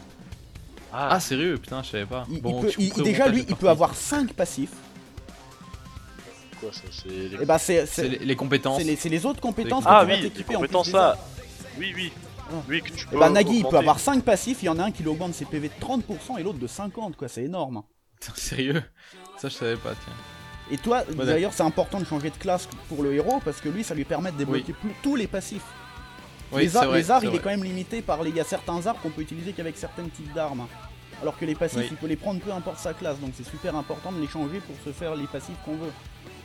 Ah, sérieux, putain, je savais pas. Il, il peut, il- déjà, lui, il peut avoir 5 passifs. Quoi, ça, c'est les- Et bah, c'est les, les compétences. c'est les, c'est les autres compétences Ah que tu vas oui, les t'équiper en plus compétences armes. Oui, oui. Ah. Oui, que tu peux. Et bah, Nagui, il peut avoir 5 passifs, il y en a un qui l'augmente ses PV de 30% et l'autre de 50, quoi, c'est énorme. Putain, Sérieux? Ça, je savais pas, tiens. Et toi, d'ailleurs, c'est important de changer de classe pour le héros parce que lui, ça lui permet de débloquer plus- tous les passifs. Oui, les arts, vrai, les arts c'est il est quand même limité par les. Il y a certains arts qu'on peut utiliser qu'avec certains types d'armes. Alors que les passifs, Oui. il peut les prendre peu importe sa classe, donc c'est super important de les changer pour se faire les passifs qu'on veut.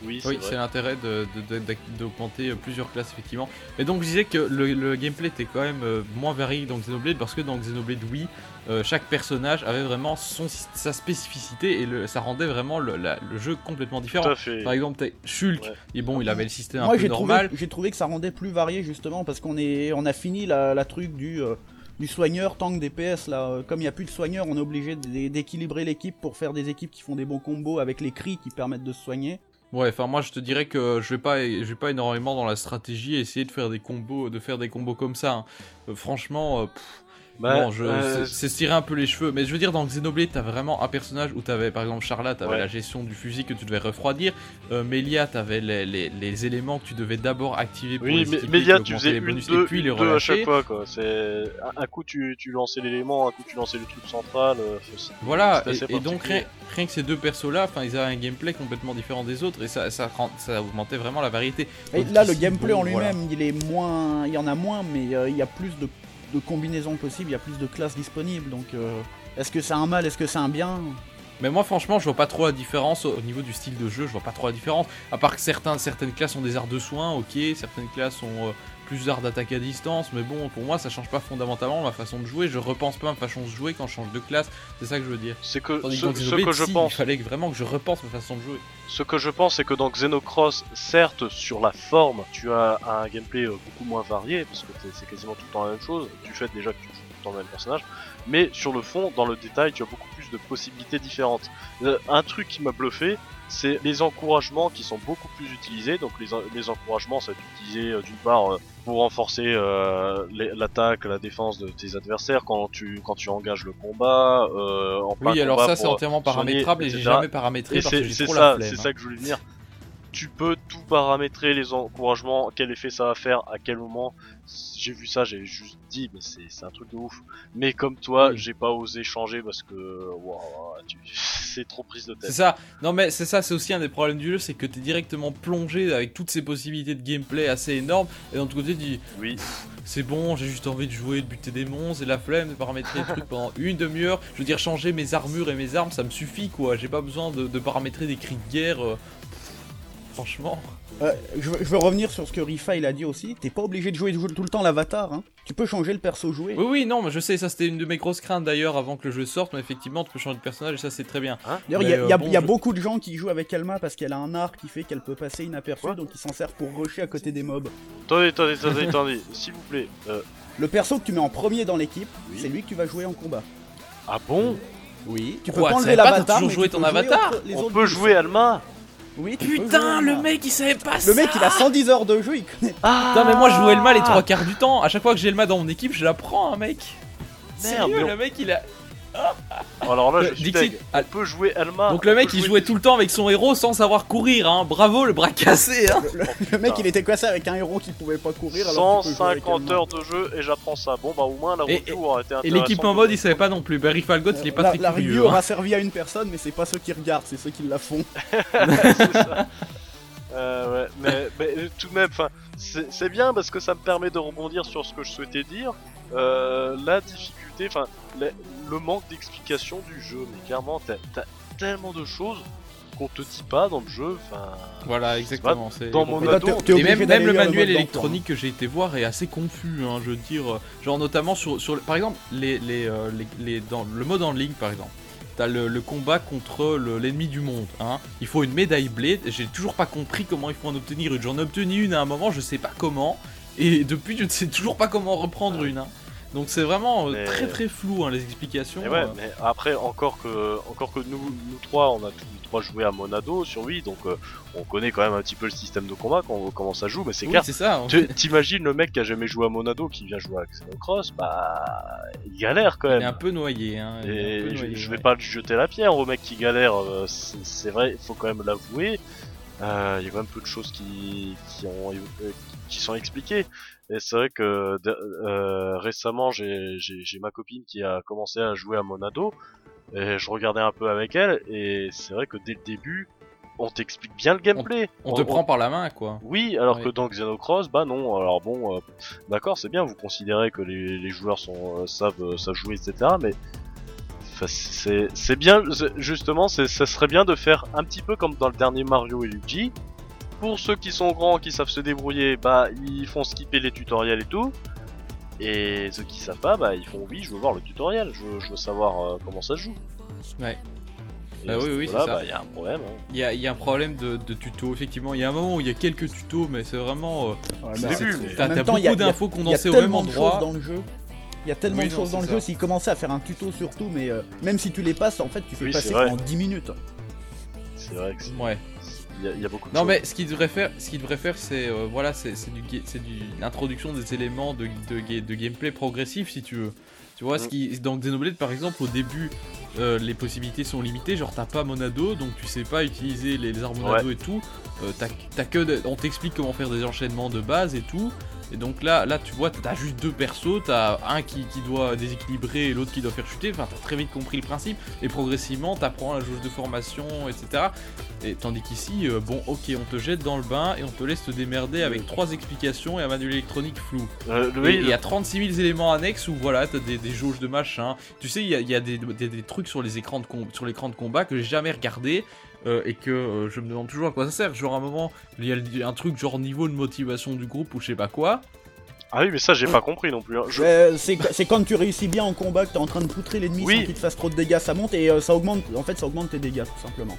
Oui, c'est Oui, vrai. c'est l'intérêt de- de- de- d'ac- d'augmenter euh, plusieurs classes, effectivement. Mais donc, je disais que le, le gameplay était quand même euh, moins varié que dans Xenoblade, parce que dans Xenoblade, oui, euh, chaque personnage avait vraiment son, sa spécificité, et le- ça rendait vraiment le, la- le jeu complètement différent. Par exemple, t'as Shulk, Ouais. et bon, il avait le système Moi, un peu j'ai trouvé, normal. j'ai trouvé que ça rendait plus varié justement parce qu'on est, on a fini la, la truc du, euh, du soigneur tank DPS là. Comme il n'y a plus de soigneur, on est obligé d'é- d'équilibrer l'équipe pour faire des équipes qui font des bons combos avec les cris qui permettent de se soigner. Ouais, enfin moi je te dirais que je vais pas, je vais pas énormément dans la stratégie essayer de faire des combos, de faire des combos comme ça. hein. Euh, franchement, euh, Bah, bon, je, euh, c'est- tirer un peu les cheveux. Mais je veux dire dans Xenoblade, t'as vraiment un personnage où t'avais par exemple Charlotte, t'avais Ouais. la gestion du fusil que tu devais refroidir. Euh, Melia, t'avais les, les, les éléments que tu devais d'abord activer pour Oui, les mais, équiper, mais Lia, qui tu faisais les une, bonus deux, et puis les deux à chaque fois, quoi. C'est un, un coup tu, tu lançais l'élément, un coup tu lançais le truc central. euh, Voilà, et, et donc rien, rien que ces deux persos-là, enfin ils avaient un gameplay complètement différent des autres et ça, ça, ça augmentait vraiment la variété. Et Donc là, le gameplay bon, en lui-même, il est moins, il y en a moins, mais euh, il y a plus de, de combinaisons possibles, il y a plus de classes disponibles. Donc, euh, est-ce que c'est un mal, est-ce que c'est un bien? Mais moi franchement je vois pas trop la différence au au niveau du style de jeu, je vois pas trop la différence. À part que certains, certaines classes ont des arts de soins, ok, certaines classes ont euh, plus d'arts d'attaque à distance, mais bon pour moi ça change pas fondamentalement ma façon de jouer, je repense pas ma façon de jouer quand je change de classe, c'est ça que je veux dire. C'est que Tandis ce, dans ce Xenoblade, que je si, pense, il fallait vraiment que je repense ma façon de jouer. ce que je pense, c'est que dans Xenocross, certes, sur la forme, tu as un gameplay euh, beaucoup moins varié, parce que c'est quasiment tout le temps la même chose, du fait déjà que tu joues tout le temps le même personnage, mais sur le fond, dans le détail, tu as beaucoup plus de possibilités différentes. Euh, un truc qui m'a bluffé, c'est les encouragements qui sont beaucoup plus utilisés. Donc les, en- les encouragements, ça va être utilisé euh, d'une part euh, pour renforcer euh, l'attaque, la défense de tes adversaires quand tu quand tu engages le combat. Euh, en Oui alors combat ça c'est entièrement paramétrable et j'ai jamais paramétré et parce que c'est j'ai c'est trop ça, la flemme. c'est hein. ça que je voulais dire. Tu peux tout paramétrer les encouragements, quel effet ça va faire, à quel moment. J'ai vu ça, j'ai juste dit, mais c'est c'est un truc de ouf. Mais comme toi, j'ai pas osé changer parce que [laughs] c'est trop prise de C'est tête. ça. Non mais c'est ça, c'est aussi un des problèmes du jeu, c'est que t'es directement plongé avec toutes ces possibilités de gameplay assez énormes, et d'un autre côté tu dis Oui, c'est bon, j'ai juste envie de jouer, de buter des monstres, et la flemme de paramétrer des trucs pendant une demi-heure. Je veux dire changer mes armures et mes armes, ça me suffit quoi. J'ai pas besoin de, de paramétrer des cris de guerre. euh, Franchement. Euh, je, veux, je veux revenir sur ce que Rifa il a dit aussi. T'es pas obligé de jouer tout le temps l'avatar. Hein. Tu peux changer le perso joué. Oui oui non mais je sais, ça c'était une de mes grosses craintes d'ailleurs avant que le jeu sorte, mais effectivement tu peux changer de personnage et ça c'est très bien. D'ailleurs, il y a, y euh, bon, il y a je- beaucoup de gens qui jouent avec Alma parce qu'elle a un art qui fait qu'elle peut passer inaperçue, donc ils s'en servent pour rusher à côté des mobs. attendez, attendez, attendez, attendez, [laughs] s'il vous plaît. Euh, Le perso que tu mets en premier dans l'équipe, Oui. c'est lui que tu vas jouer en combat. ah bon? Oui. Tu peux Quoi, pas tu enlever l'avatar. tu ton peux avatar autre- les On peut jouer Alma Oui, tu peux jouer Putain, le mec il savait pas ça Le mec il a 110 heures de jeu, il connaît. Ah. Putain mais moi je joue Elma les trois quarts du temps, à chaque fois que j'ai Elma dans mon équipe je la prends un mec. Merde, Sérieux, mais on- le mec il a... Alors là, je Euh, suis Dixit, ah, On peut jouer Alma. Donc le mec il jouait tout le temps avec son héros sans savoir courir hein, bravo le bras cassé hein Le mec il était coincé avec un héros qui pouvait pas courir. alors que tu peux jouer avec 150 Alma. heures de jeu et j'apprends ça. Bon bah au moins la Et- review aurait été Et intéressante. l'équipement mode il savait pas non plus, Barry Falgot il est pas la, très la curieux. review hein. aura servi à une personne, mais c'est pas ceux qui regardent, c'est ceux qui la font. [laughs] C'est ça. Euh, ouais, mais, mais euh, tout de même, c'est c'est bien parce que ça me permet de rebondir sur ce que je souhaitais dire. Euh, la difficulté, enfin, le, le manque d'explication du jeu. Mais clairement, t'as t'as tellement de choses qu'on te dit pas dans le jeu. Enfin, Voilà, exactement. c'est dans mon ado, t'es- on- t'es Et même, le manuel électronique que j'ai été voir est assez confus, hein, je veux dire. Genre notamment sur, sur par exemple, les, les, euh, les- les- dans le mode en ligne par exemple. T'as le, le combat contre le- l'ennemi du monde. Hein. Il faut une médaille blade. J'ai toujours pas compris comment il faut en obtenir une. J'en ai obtenu une à un moment, je sais pas comment. Et depuis, je ne sais toujours pas comment reprendre une. hein. Donc c'est vraiment euh, Mais- très très flou hein, les explications. Mais ouais, euh. mais après encore que encore que nous nous trois, on a tous les trois joué à Monado sur lui, donc euh, on connaît quand même un petit peu le système de combat, quand- comment ça joue. Mais c'est Oui, clair. c'est ça. Tu- T'imagines le mec qui a jamais joué à Monado qui vient jouer à Xenocross, bah il galère quand Il est même. un peu noyé. Hein. il peu Et je, vais ouais. pas lui jeter la pierre au mec qui galère, euh, c'est c'est vrai, il faut quand même l'avouer. Euh, Il y a quand même peu de choses qui, qui, ont, qui sont expliquées. Et c'est vrai que euh, récemment, j'ai ma copine qui a commencé à jouer à Monado. Et je regardais un peu avec elle, et c'est vrai que dès le début, on t'explique bien le gameplay. On te prend par la main quoi. Oui, alors Oui. que dans Xenocross, bah non. Alors bon, euh, d'accord, c'est bien, vous considérez que les, les joueurs sont, euh, savent, euh, savent jouer, etc. Mais c'est bien, justement, ça serait bien de faire un petit peu comme dans le dernier Mario et Luigi. Pour ceux qui sont grands, qui savent se débrouiller, bah ils font skipper les tutoriels et tout. Et ceux qui savent pas, bah ils font oui, je veux voir le tutoriel, je veux, je veux savoir euh, comment ça se joue. Ouais. Bah oui, oui, c'est ça. bah, il y a un problème. hein. Il y a, il y a un problème de, de tuto, effectivement. Il y a un moment où il y a quelques tutos, mais c'est vraiment. euh, Ouais, T'as en même t'as temps, il y a- beaucoup d'infos condensées au même tellement de choses endroit. dans le jeu. Il y a tellement Oui, de choses dans le ça. jeu, s'ils commençaient à faire un tuto surtout, mais euh, même si tu les passes, en fait, tu fais Oui, passer en 10 minutes. C'est vrai que c'est- Ouais. Il y, a- il y a beaucoup de Non, choses. mais ce qu'il devrait faire, ce qu'il devrait faire, c'est euh, voilà, c'est du, c'est l'introduction des éléments de, de, ga- de gameplay progressif, si tu veux. Tu vois, ce Mm. qui dans Xenoblade par exemple, au début, euh, les possibilités sont limitées. Genre, t'as pas Monado, donc tu sais pas utiliser les, les armes Monado et tout. Euh, t'as que, de- on t'explique comment faire des enchaînements de base et tout. Et donc là, là, tu vois, t'as juste deux persos, t'as un qui, qui doit déséquilibrer et l'autre qui doit faire chuter. Enfin, t'as très vite compris le principe. Et progressivement, t'apprends la jauge de formation, etc. Et tandis qu'ici, euh, bon, ok, on te jette dans le bain et on te laisse te démerder avec trois explications et un manuel électronique flou. Euh, Et oui, il y a 36 000 éléments annexes où voilà, t'as des, des jauges de machin. Tu sais, il y a, il y a des, des- des trucs sur les écrans de com- sur l'écran de combat que j'ai jamais regardé euh, et que euh, je me demande toujours à quoi ça sert. Genre à un moment, il y a un truc genre niveau de motivation du groupe ou je sais pas quoi. Ah oui, mais ça, j'ai pas compris non plus. hein. Je- Euh, c'est quand tu réussis bien en combat que t'es en train de poutrer l'ennemi Oui. sans qu'il te fasse trop de dégâts, ça monte et euh, ça augmente. En fait, ça augmente tes dégâts tout simplement.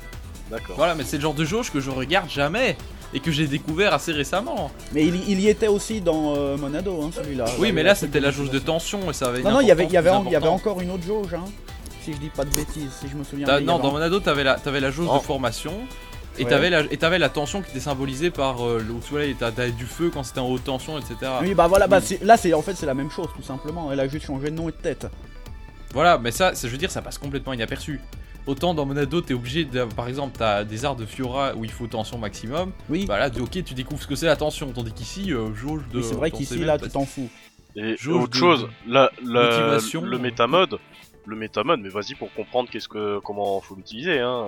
D'accord. Voilà, mais c'est le genre de jauge que je regarde jamais et que j'ai découvert assez récemment. Mais il, il y était aussi dans euh, Monado, hein, celui-là. Oui, Là, mais là c'était la jauge de tension et ça avait. Non, non, il y avait, il y avait, y encore une autre jauge, hein. Si je dis pas de bêtises, si je me souviens bien. non, dans Monado, t'avais la, t'avais la jauge Oh. de formation. Et Ouais. t'avais la, et t'avais la tension qui était symbolisée par euh, le tu vois, là, t'as- t'avais du feu quand c'était en haute tension, etc. Oui, bah voilà, bah là, c'est en fait, c'est la même chose, tout simplement. Elle a juste changé de nom et de tête. Voilà, mais ça, ça, je veux dire, ça passe complètement inaperçu. Autant dans Monado, t'es obligé de, par exemple, t'as des arts de Fiora où il faut tension maximum. Oui, Bah là, ok, tu découvres ce que c'est la tension, tandis qu'ici, euh, jauge de. Oui, c'est vrai qu'ici, là, même tu t'en fous. Et Jauge autre de- chose, la, la- motivation. le métamode, le mais vas-y pour comprendre qu'est-ce que, comment faut l'utiliser, hein.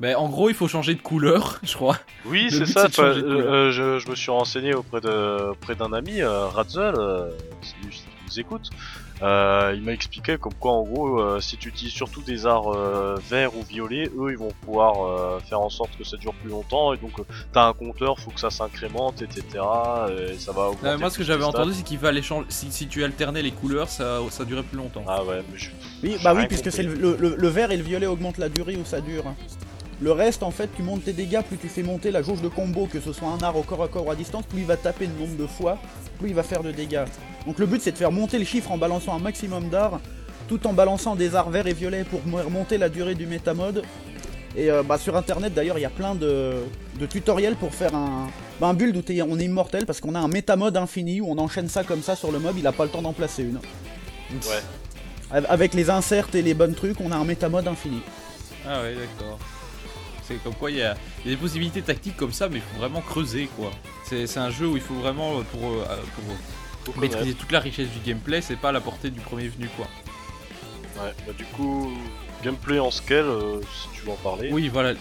Mais en gros, il faut changer de couleur, [laughs] je crois. Oui, c'est ça. euh, je, je me suis renseigné auprès de, auprès d'un ami, euh, Ratzel, euh, tu nous écoutes. Euh, il m'a expliqué comme quoi, en gros, euh, si tu utilises surtout des arts euh, verts ou violets, eux, ils vont pouvoir euh, faire en sorte que ça dure plus longtemps. Et donc, euh, t'as un compteur, faut que ça s'incrémente, etc. Et ça va augmenter. Euh, moi, ce que j'avais entendu, c'est qu'il fallait changer. Si, si tu alternais les couleurs, ça, ça durait plus longtemps. Ah ouais, mais je... Oui, bah oui, puisque c'est le, le- le vert et le violet augmentent la durée où ça dure. hein. Le reste, en fait, tu montes tes dégâts, plus tu fais monter la jauge de combo, que ce soit un art au corps à corps ou à distance, plus il va taper le nombre de fois, plus il va faire de dégâts. Donc le but, c'est de faire monter le chiffre en balançant un maximum d'arts, tout en balançant des arts verts et violets pour mo- remonter la durée du métamode. Et euh, bah, sur internet, d'ailleurs, il y a plein de, de tutoriels pour faire un, bah, un build où on est immortel parce qu'on a un métamode infini où on enchaîne ça comme ça sur le mob, il a pas le temps d'en placer une. Ouais. Avec les inserts et les bonnes trucs, on a un métamode infini. Ah ouais, d'accord. C'est comme quoi il y, a il y a des possibilités tactiques comme ça, mais il faut vraiment creuser quoi. C'est un jeu où il faut vraiment, euh, pour, euh, pour maîtriser toute la richesse du gameplay, c'est pas à la portée du premier venu quoi. Ouais, bah du coup, gameplay en scale, euh, si tu veux en parler. Oui, voilà.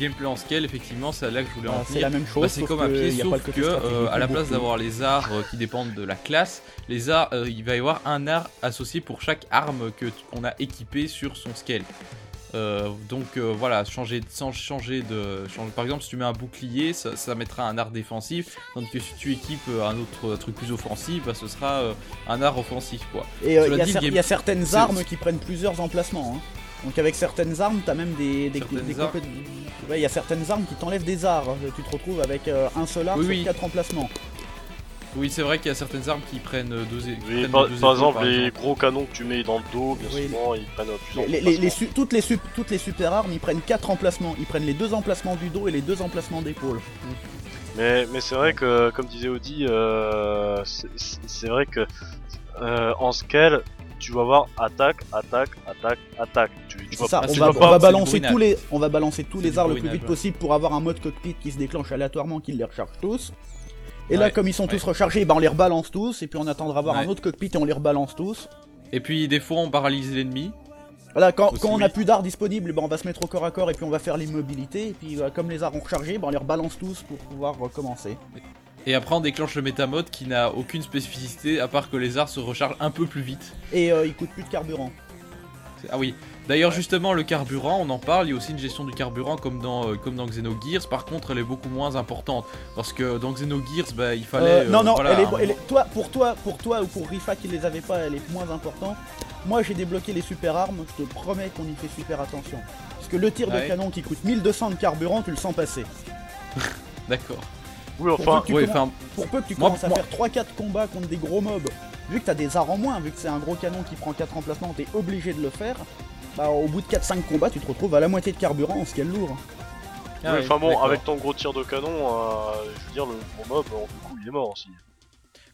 Gameplay en scale, effectivement, c'est là que je voulais en Ah, c'est venir. la même chose. Bah, c'est comme un pied, y a sauf que euh, à la place d'avoir les arts euh, qui dépendent de la classe, les arts, euh, il va y avoir un art associé pour chaque arme que qu'on a équipé sur son scale. Euh, donc euh, voilà, changer, sans changer de. changer- par exemple, si tu mets un bouclier, ça, ça mettra un art défensif, tandis que si tu équipes euh, un autre truc plus offensif, bah, ce sera euh, un art offensif quoi. Et il y, a game- y certaines armes qui prennent plusieurs emplacements. hein. Donc avec certaines armes, t'as même des, des, Certaines des armes. compé- Ouais, il y a certaines armes qui t'enlèvent des arts. Tu te retrouves avec un seul art Oui, sur oui. quatre emplacements. Oui, c'est vrai qu'il y a certaines armes qui prennent deux, qui Oui, prennent par, deux par épaules, exemple, les gros canons que tu mets dans le dos, bien Oui. souvent, ils prennent plusieurs Les, les- les emplacements. su- toutes, les sup- toutes les super armes, ils prennent quatre emplacements. Ils prennent les deux emplacements du dos et les deux emplacements d'épaule. Mais, mais c'est vrai que, comme disait Audi, euh, c'est- vrai que euh, en scale, tu vas voir attaque, attaque, attaque, attaque. Tu, tu C'est vas ça, ah, on va, pas- on c'est va du balancer tous les, on va balancer tous C'est les du arts le plus vite ouais. possible pour avoir un mode cockpit qui se déclenche aléatoirement, qui les recharge tous. Et là, comme ils sont tous rechargés, ben on les rebalance tous, et puis on attendra Ouais. un autre cockpit et on les rebalance tous. Et puis des fois on paralyse l'ennemi. Voilà, quand, on a plus d'arts disponibles, ben on va se mettre au corps à corps et puis on va faire l'immobilité. Et puis euh, comme les arts ont rechargé, ben on les rebalance tous pour pouvoir recommencer. Et après on déclenche le métamode qui n'a aucune spécificité à part que les arts se rechargent un peu plus vite. Et euh, il coûte plus de carburant. Ah oui. D'ailleurs justement le carburant, on en parle, il y a aussi une gestion du carburant comme dans, euh, comme dans Xenogears, par contre elle est beaucoup moins importante. Parce que dans Xenogears, bah, il fallait... Euh, euh, non, non, voilà, elle est, un elle moment- est- toi, pour toi, pour toi ou pour Rifa qui les avait pas, elle est moins importante. Moi, j'ai débloqué les super armes. Je te promets qu'on y fait super attention. Parce que le tir de canon qui coûte 1200 de carburant, tu le sens passer. [laughs] D'accord. Oui, Pour enfin, peu que tu Ouais, commen- enfin, Pour peu que tu Moi- commences à moi- faire 3-4 combats contre des gros mobs, vu que t'as des arts en moins, vu que c'est un gros canon qui prend 4 emplacements, t'es obligé de le faire. Bah, au bout de 4-5 combats, tu te retrouves à la moitié de carburant, ce qui est lourd. ah oui, enfin bon, avec ton gros tir de canon, euh, je veux dire, le gros mob, en coup, il est mort aussi.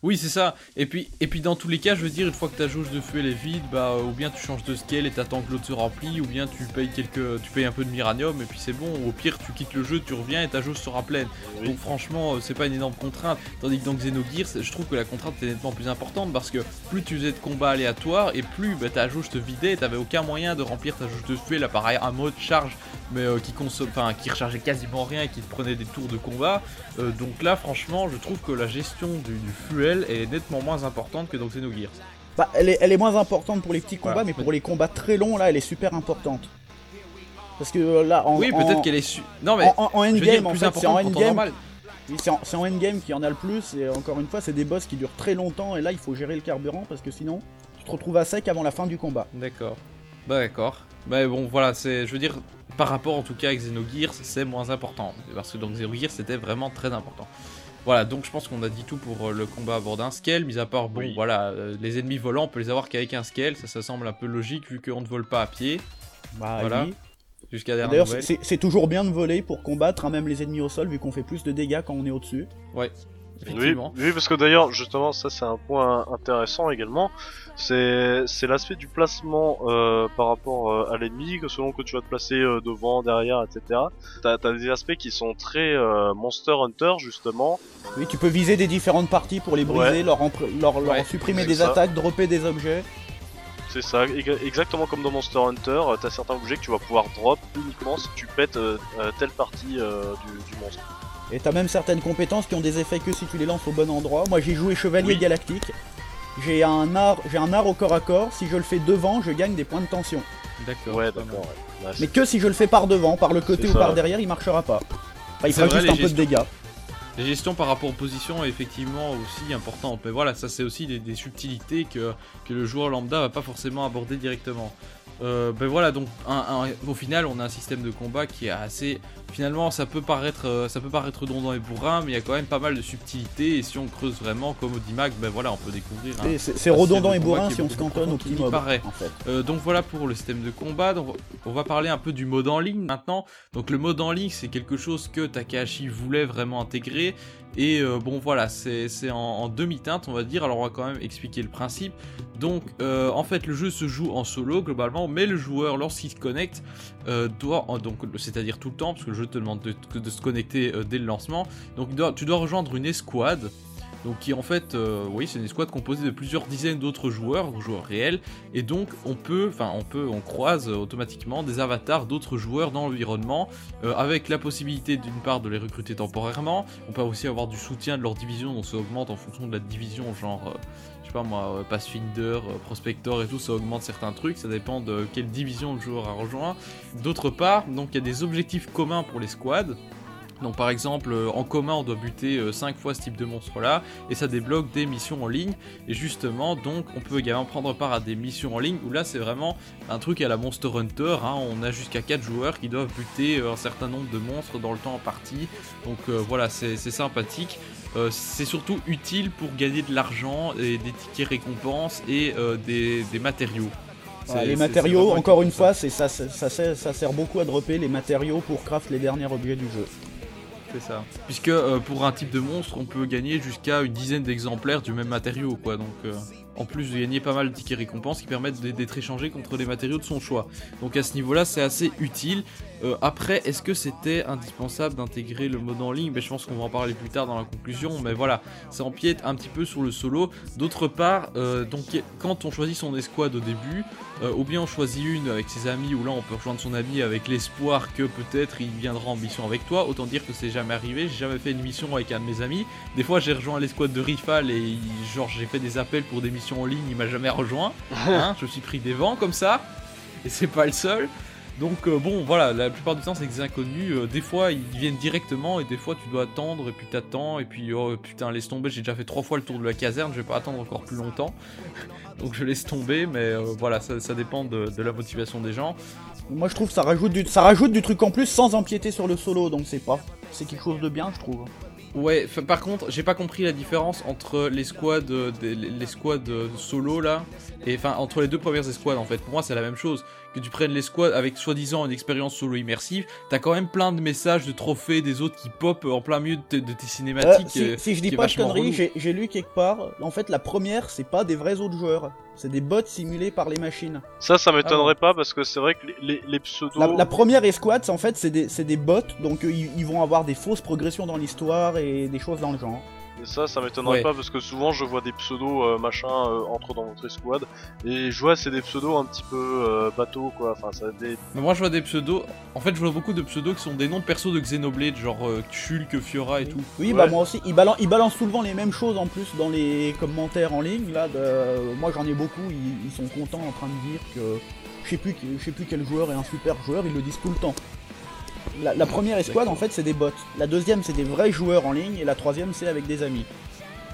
Oui, c'est ça. Et puis, et puis dans tous les cas, je veux dire, une fois que ta jauge de feu elle est vide, bah, euh, ou bien tu changes de scale et t'attends que l'autre se remplit, ou bien tu payes quelques, tu payes un peu de miranium et puis c'est bon. Au pire, tu quittes le jeu, tu reviens et ta jauge sera pleine. Oui. Donc franchement, euh, c'est pas une énorme contrainte. Tandis que dans Xenogears, je trouve que la contrainte est nettement plus importante parce que plus tu faisais de combats aléatoires et plus bah, ta jauge te vidait, t'avais aucun moyen de remplir ta jauge de feu. L'appareil un mode charge, mais euh, qui consomme, enfin qui rechargeait quasiment rien et qui prenait des tours de combat. Euh, donc là, franchement, je trouve que la gestion du, du fuel est nettement moins importante que dans Xenogears. Bah, elle est, elle est moins importante pour les petits combats, Voilà. mais pour les combats très longs, là, elle est super importante. Parce que euh, là, en, oui, en- peut-être qu'elle est su... Non mais en, en- en endgame, en plus fait, c'est en endgame. c'est en, endgame qu'il y en a le plus, et encore une fois, c'est des boss qui durent très longtemps, et là, il faut gérer le carburant, parce que sinon, tu te retrouves à sec avant la fin du combat. D'accord. Bah d'accord. Bah bon voilà, c'est je veux dire par rapport en tout cas à Xenogears, c'est moins important parce que dans Xenogears c'était vraiment très important. Voilà, donc je pense qu'on a dit tout pour euh, le combat à bord d'un scale, mis à part bon Oui. voilà, euh, les ennemis volants, on peut les avoir qu'avec un scale, ça ça semble un peu logique vu qu'on ne vole pas à pied Bah, Voilà. oui. jusqu'à dernière D'ailleurs, c'est c'est toujours bien de voler pour combattre, hein, même les ennemis au sol, vu qu'on fait plus de dégâts quand on est au-dessus. Ouais. Oui, Effectivement. oui, parce que d'ailleurs, justement, ça c'est un point intéressant également. C'est c'est l'aspect du placement euh, par rapport euh, à l'ennemi, que selon que tu vas te placer euh, devant, derrière, etc. T'as as des aspects qui sont très euh, Monster Hunter justement. Oui, tu peux viser des différentes parties pour les briser, Ouais. leur, empre- leur, leur Ouais, supprimer des ça. attaques, dropper des objets. C'est ça, ex- exactement comme dans Monster Hunter. T'as certains objets que tu vas pouvoir drop uniquement si tu pètes euh, telle partie euh, du, du monstre. Et t'as même certaines compétences qui ont des effets que si tu les lances au bon endroit. Moi j'ai joué Chevalier Oui. Galactique. J'ai un art, j'ai un art au corps à corps. Si je le fais devant, je gagne des points de tension. D'accord. Ouais, d'accord. ouais. Ouais, Mais que si je le fais par devant, par le côté ou ça. par derrière, il marchera pas. Enfin, il fera vrai, juste un peu de dégâts. La gestion par rapport aux positions est effectivement aussi importante. Mais voilà, ça c'est aussi des, des subtilités que, que le joueur lambda va pas forcément aborder directement. Euh, ben voilà, donc un- un- au final, on a un système de combat qui est assez. Finalement, ça peut paraître, euh, ça peut paraître redondant et bourrin, mais il y a quand même pas mal de subtilités. Et si on creuse vraiment, comme au DIMAC, ben voilà, on peut découvrir. Et C'est c'est redondant et bourrin est si on se cantonne n'y mobs. paraît. En fait. Euh, donc voilà pour le système de combat. Donc, on va parler un peu du mode en ligne maintenant. Donc le mode en ligne, c'est quelque chose que Takahashi voulait vraiment intégrer. Et euh, bon voilà, c'est c'est en, en demi-teinte, on va dire. Alors on va quand même expliquer le principe. Donc euh, en fait, le jeu se joue en solo globalement, mais le joueur, lorsqu'il se connecte, doit, donc c'est-à-dire tout le temps, parce que le jeu te demande de, se connecter euh, dès le lancement. Donc tu dois rejoindre une escouade. Donc qui en fait, euh, oui, c'est une escouade composée de plusieurs dizaines d'autres joueurs, joueurs réels, et donc on peut, enfin on peut, on croise euh, automatiquement des avatars d'autres joueurs dans l'environnement, avec la possibilité d'une part de les recruter temporairement. On peut aussi avoir du soutien de leur division, donc ça augmente en fonction de la division, genre. Je sais pas moi, euh, Pathfinder, euh, Prospector et tout, ça augmente certains trucs, ça dépend de quelle division le joueur a rejoint. D'autre part, donc il y a des objectifs communs pour les squads. Donc par exemple, euh, en commun, on doit buter 5 fois ce type de monstre-là, et ça débloque des missions en ligne. Et justement, donc, on peut également prendre part à des missions en ligne, où là, c'est vraiment un truc à la Monster Hunter. hein. On a jusqu'à 4 joueurs qui doivent buter euh, un certain nombre de monstres dans le temps en partie. Donc euh, voilà, c'est sympathique. Euh, c'est surtout utile pour gagner de l'argent et des tickets récompenses et euh, des, des matériaux. C'est- les matériaux, encore une ça. fois, ça, ça sert beaucoup à dropper les matériaux pour craft les derniers objets du jeu. Puisque euh, pour un type de monstre, on peut gagner jusqu'à une dizaine d'exemplaires du même matériau, quoi. Donc, euh, en plus de gagner pas mal de tickets récompenses qui permettent d'être échangés contre des matériaux de son choix. Donc à ce niveau-là, c'est assez utile. Euh, après, est-ce que c'était indispensable d'intégrer le mode en ligne? Mais je pense qu'on va en parler plus tard dans la conclusion. Mais voilà, ça empiète un petit peu sur le solo. D'autre part, euh, donc quand on choisit son escouade au début, euh, ou bien on choisit une avec ses amis, ou là on peut rejoindre son ami avec l'espoir que peut-être il viendra en mission avec toi. Autant dire que c'est jamais arrivé. J'ai jamais fait une mission avec un de mes amis. Des fois, j'ai rejoint l'escouade de Rifal et genre j'ai fait des appels pour des missions en ligne. Il m'a jamais rejoint. Hein, [laughs] je me suis pris des vents comme ça. Et c'est pas le seul. Donc euh, bon voilà, la plupart du temps c'est des inconnus, Euh, des fois ils viennent directement et des fois tu dois attendre et puis t'attends et puis oh putain laisse tomber, j'ai déjà fait trois fois le tour de la caserne, je vais pas attendre encore plus longtemps. [laughs] Donc je laisse tomber mais euh, voilà ça, ça dépend de, de la motivation des gens. Moi je trouve que ça rajoute du, ça rajoute du truc en plus sans empiéter sur le solo, donc c'est pas. C'est quelque chose de bien, je trouve. Ouais, par contre, j'ai pas compris la différence entre les squads, les les squads solo là, et enfin entre les deux premières escouades en fait. Pour moi, c'est la même chose. Que tu prennes les squads avec soi-disant une expérience solo immersive, t'as quand même plein de messages, de trophées, des autres qui pop en plein milieu de, tes- de tes Euh, cinématiques. si, euh, si je dis pas de conneries, j'ai j'ai lu quelque part, en fait la première c'est pas des vrais autres joueurs, c'est des bots simulés par les machines. Ça, ça m'étonnerait Ah pas parce que c'est vrai que les, les, les pseudos. La, la première escouade, c'est- en fait c'est des, c'est des bots, donc euh, ils, ils vont avoir des fausses progressions dans l'histoire et des choses dans le genre. Ça, ça m'étonnerait Ouais. pas parce que souvent je vois des pseudos euh, machin euh, entre dans votre escouade et je vois c'est des pseudos un petit peu euh, bateaux quoi. Enfin, ça des. Mais moi, je vois des pseudos. En fait, je vois beaucoup de pseudos qui sont des noms de persos de Xenoblade, genre euh, Shulk, Fiora et tout. Oui, Ouais. bah moi aussi, ils balancent, ils balancent souvent les mêmes choses en plus dans les commentaires en ligne. Là, de- moi j'en ai beaucoup, ils, ils sont contents en train de dire que je sais plus, je sais plus quel joueur est un super joueur, ils le disent tout le temps. La, la première escouade en fait c'est des bots, la deuxième c'est des vrais joueurs en ligne et la troisième c'est avec des amis.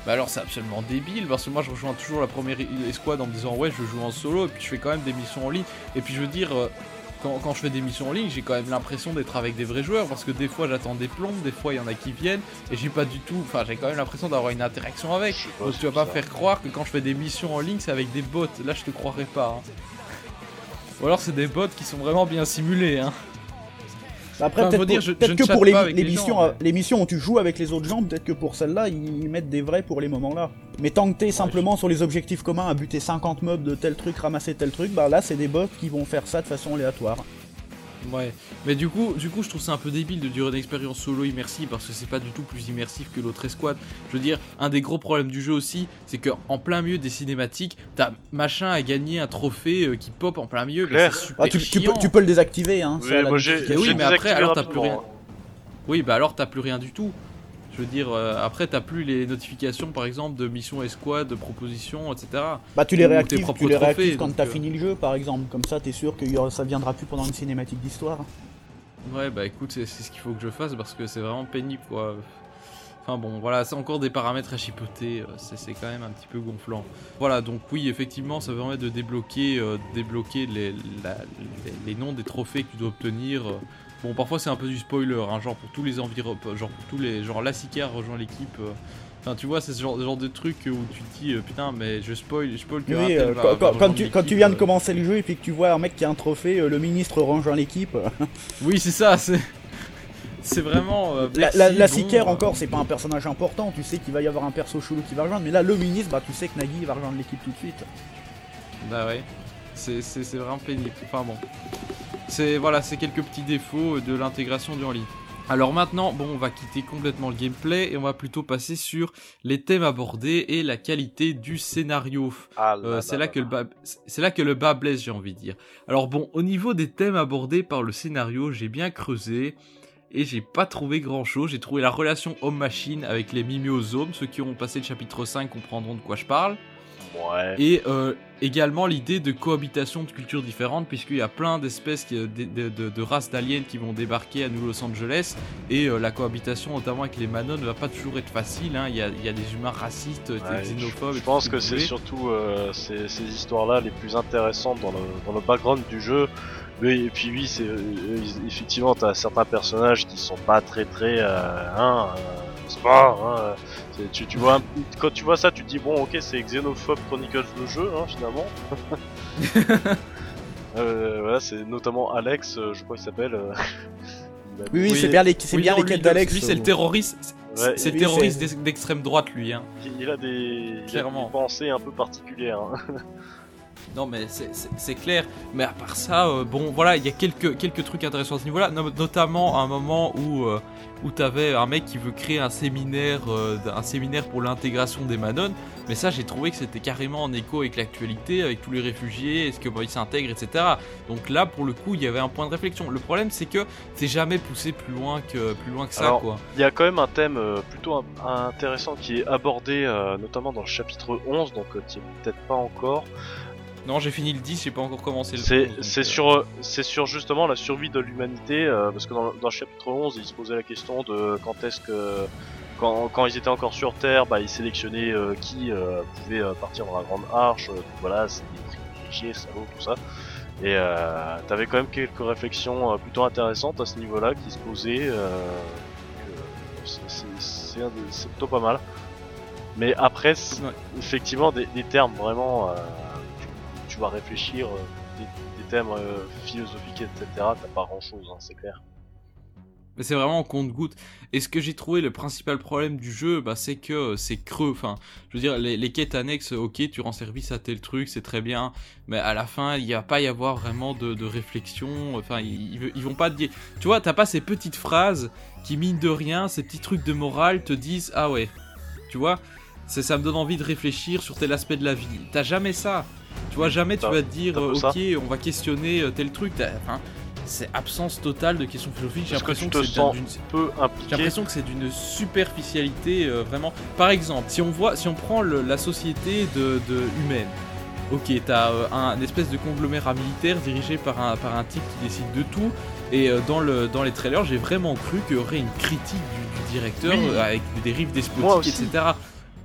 Bah alors c'est absolument débile parce que moi je rejoins toujours la première escouade en me disant ouais je joue en solo et puis je fais quand même des missions en ligne et puis je veux dire euh, quand, quand je fais des missions en ligne j'ai quand même l'impression d'être avec des vrais joueurs parce que des fois j'attends des plombes, des fois il y en a qui viennent et j'ai pas du tout, enfin j'ai quand même l'impression d'avoir une interaction avec. Donc tu vas pas bizarre. faire croire que quand je fais des missions en ligne c'est avec des bots, là je te croirais pas. hein. Ou alors c'est des bots qui sont vraiment bien simulés hein. Après Enfin, peut-être faut dire, pour- je- peut-être je ne que pour les, gens, euh, mais- missions où tu joues avec les autres gens, peut-être que pour celle-là ils mettent des vrais pour les moments-là. Mais tant que t'es simplement sur les objectifs communs à buter 50 mobs de tel truc, ramasser tel truc, bah là c'est des bots qui vont faire ça de façon aléatoire. Ouais, mais du coup, du coup, je trouve ça un peu débile de durer une expérience solo immersive parce que c'est pas du tout plus immersif que l'autre escouade. Je veux dire, un des gros problèmes du jeu aussi, c'est que en plein milieu des cinématiques, t'as machin à gagner un trophée euh, qui pop en plein milieu. mais Claire. c'est super Ah, tu, tu peux, chiant. tu peux le désactiver, hein. Oui, ça, la moi j'ai. notification. oui, j'ai mais après, alors, t'as plus rien. Oui, bah alors t'as plus rien du tout. Je veux dire, euh, après t'as plus les notifications par exemple de missions escouade, de propositions, etc. Bah tu les réactives, tu les trophées, réactives quand t'as euh. fini le jeu par exemple, comme ça t'es sûr que ça viendra plus pendant une cinématique d'histoire. Ouais, bah écoute, c'est ce qu'il faut que je fasse parce que c'est vraiment pénible quoi. Enfin bon, voilà, c'est encore des paramètres à chipoter, euh, c'est c'est quand même un petit peu gonflant. Voilà, donc oui, effectivement, ça permet de débloquer, euh, débloquer les, la- les, les noms des trophées que tu dois obtenir. Euh. Bon, parfois c'est un peu du spoiler, hein, genre pour tous les environ, genre pour tous les, genre la Sika rejoint l'équipe. euh. Enfin, tu vois, c'est ce genre, genre de truc où tu te dis, euh, putain, mais je spoil, je spoil que Oui, euh, quand, tu, quand tu l'équipe, viens de euh. commencer le jeu et puis que tu vois un mec qui a un trophée, euh, le ministre rejoint l'équipe. [laughs] Oui, c'est ça, c'est. C'est vraiment. euh, La, la, la bon, Sicaire euh, encore, c'est pas un personnage important, tu sais qu'il va y avoir un perso chelou qui va rejoindre, mais là le ministre, bah tu sais que Nagui va rejoindre l'équipe tout de suite. Bah ouais, c'est vraiment pénible. Enfin bon. C'est voilà, c'est quelques petits défauts de l'intégration du en ligne. Alors maintenant, bon, on va quitter complètement le gameplay et on va plutôt passer sur les thèmes abordés et la qualité du scénario. Ah Euh, c'est là que le bas, c'est là que le bas blesse, j'ai envie de dire. Alors bon, au niveau des thèmes abordés par le scénario, j'ai bien creusé et j'ai pas trouvé grand chose. J'ai trouvé la relation homme-machine avec les mimiosomes. Ceux qui ont passé le chapitre 5 comprendront de quoi je parle. Ouais. Et euh, également l'idée de cohabitation de cultures différentes, puisqu'il y a plein d'espèces, qui- de, de- de- de races d'aliens qui vont débarquer à New Los Angeles, et euh, la cohabitation, notamment avec les Manon, ne va pas toujours être facile. hein. Il, y a, il y a des humains racistes, des Ouais, xénophobes. je, pense que c'est surtout euh, ces, ces histoires-là les plus intéressantes dans le, dans le background du jeu. Oui, et puis oui, c'est euh, effectivement t'as certains personnages qui sont pas très très euh, hein, euh, hein, euh, tu, tu vois quand tu vois ça, tu te dis bon ok c'est Xenophobe Chronicles le jeu hein, finalement. [laughs] euh, voilà, c'est notamment Alex, euh, je crois qu'il s'appelle. euh, [laughs] Oui, oui, c'est bien les, c'est Oui, bien non, les quêtes d'Alex. Lui, c'est le terroriste. c'est- Ouais, c'est le terroriste c'est- d'extrême droite, lui. Hein. il- il a des, il a des Clairement. pensées un peu particulières. hein. [laughs] Non, mais c'est- c'est c'est clair. Mais à part ça, euh, bon, voilà, il y a quelques, quelques trucs intéressants à ce niveau-là. No- notamment à un moment où, euh, où t'avais un mec qui veut créer un séminaire, euh, un séminaire pour l'intégration des Manon. Mais ça, j'ai trouvé que c'était carrément en écho avec l'actualité, avec tous les réfugiés, est-ce que bah, ils s'intègrent, etc. Donc là, pour le coup, il y avait un point de réflexion. Le problème, c'est que c'est jamais poussé plus loin que, plus loin que ça, Alors, quoi. Il y a quand même un thème euh, plutôt in- intéressant qui est abordé euh, notamment dans le chapitre 11, donc qui est peut-être pas encore. Non, j'ai fini le 10, j'ai pas encore commencé le C'est 11, donc, c'est euh, sur c'est sur justement la survie de l'humanité euh, parce que dans, dans le chapitre 11, il se posait la question de quand est-ce que quand, quand ils étaient encore sur Terre, bah ils sélectionnaient euh, qui euh, pouvait partir dans la grande arche. donc voilà, c'est des privilégiés, salauds, tout ça. Et t'avais quand même quelques réflexions plutôt intéressantes à ce niveau-là qui se posaient. C'est- plutôt pas mal. Mais après, Ouais. effectivement, des, des termes vraiment, tu, vas réfléchir, euh, des, thèmes euh, philosophiques, etc. T'as pas grand-chose, hein, c'est clair. Mais c'est vraiment en compte-goutte. Et ce que j'ai trouvé le principal problème du jeu, bah, c'est que euh, c'est creux. Enfin, je veux dire, les, quêtes annexes, ok, tu rends service à tel truc, c'est très bien. Mais à la fin, il va pas y avoir vraiment de, réflexion. Enfin, ils vont pas te dire. Tu vois, t'as pas ces petites phrases qui, mine de rien, ces petits trucs de morale te disent Ah ouais, tu vois, c'est- ça me donne envie de réfléchir sur tel aspect de la vie. T'as jamais ça. Tu vois, jamais tu vas te dire euh, ça. Ok, on va questionner euh, tel truc. Enfin, c'est absence totale de questions philosophiques. J'ai que l'impression que, c'est d'une peu j'ai impliqué l'impression que c'est d'une superficialité euh, vraiment. Par exemple, si on voit, si on prend le- la société de, de humaine, ok, t'as euh, un, espèce de conglomérat militaire dirigé par un, par un type qui décide de tout. Et euh, dans, le, dans les trailers, j'ai vraiment cru qu'il y aurait une critique du, du directeur Oui. avec des dérives despotiques, etc.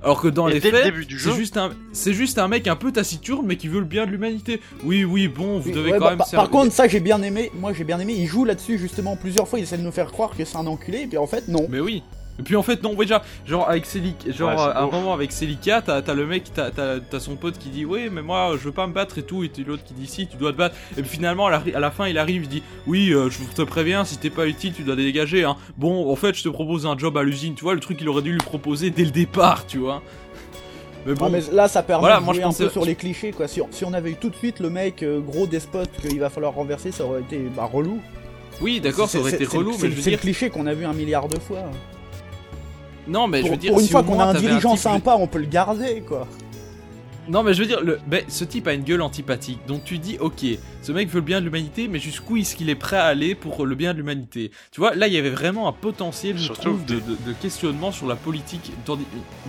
Alors que dans Et les le faits, début du jeu, c'est juste un, c'est juste un mec un peu taciturne, mais qui veut le bien de l'humanité. Oui, oui, bon, vous Oui, devez ouais, quand bah, même. par, servir- par contre, ça j'ai bien aimé. Moi j'ai bien aimé. Il joue là-dessus justement plusieurs fois. Il essaie de nous faire croire que c'est un enculé. Et puis en fait, non. Mais oui. Et puis en fait non déjà genre avec Celica, genre Ouais, à un beau. moment avec Celica t'as le mec t'as son pote qui dit oui mais moi je veux pas me battre et tout et t'as l'autre qui dit si tu dois te battre et puis finalement à la, à la fin il arrive il dit oui euh, je te préviens si t'es pas utile tu dois dégager hein bon en fait je te propose un job à l'usine tu vois le truc qu'il aurait dû lui proposer dès le départ tu vois mais bon Ah, mais là, ça permet Voilà, de moi, jouer je un pensais- peu sur les clichés quoi. Si on, si on avait eu tout de suite le mec euh, gros despote qu'il va falloir renverser, ça aurait été bah, relou. oui d'accord ça aurait été relou c'est- mais je veux C'est le cliché qu'on a vu un milliard de fois. Non mais je veux dire pour une si fois qu'on a un dirigeant type- sympa, on peut le garder quoi. Non mais je veux dire, le, ce type a une gueule antipathique, donc tu dis ok, ce mec veut le bien de l'humanité, mais jusqu'où est-ce qu'il est prêt à aller pour le bien de l'humanité? Tu vois, là il y avait vraiment un potentiel, je Surtout trouve, de, des- de- de questionnement sur la politique. Dans,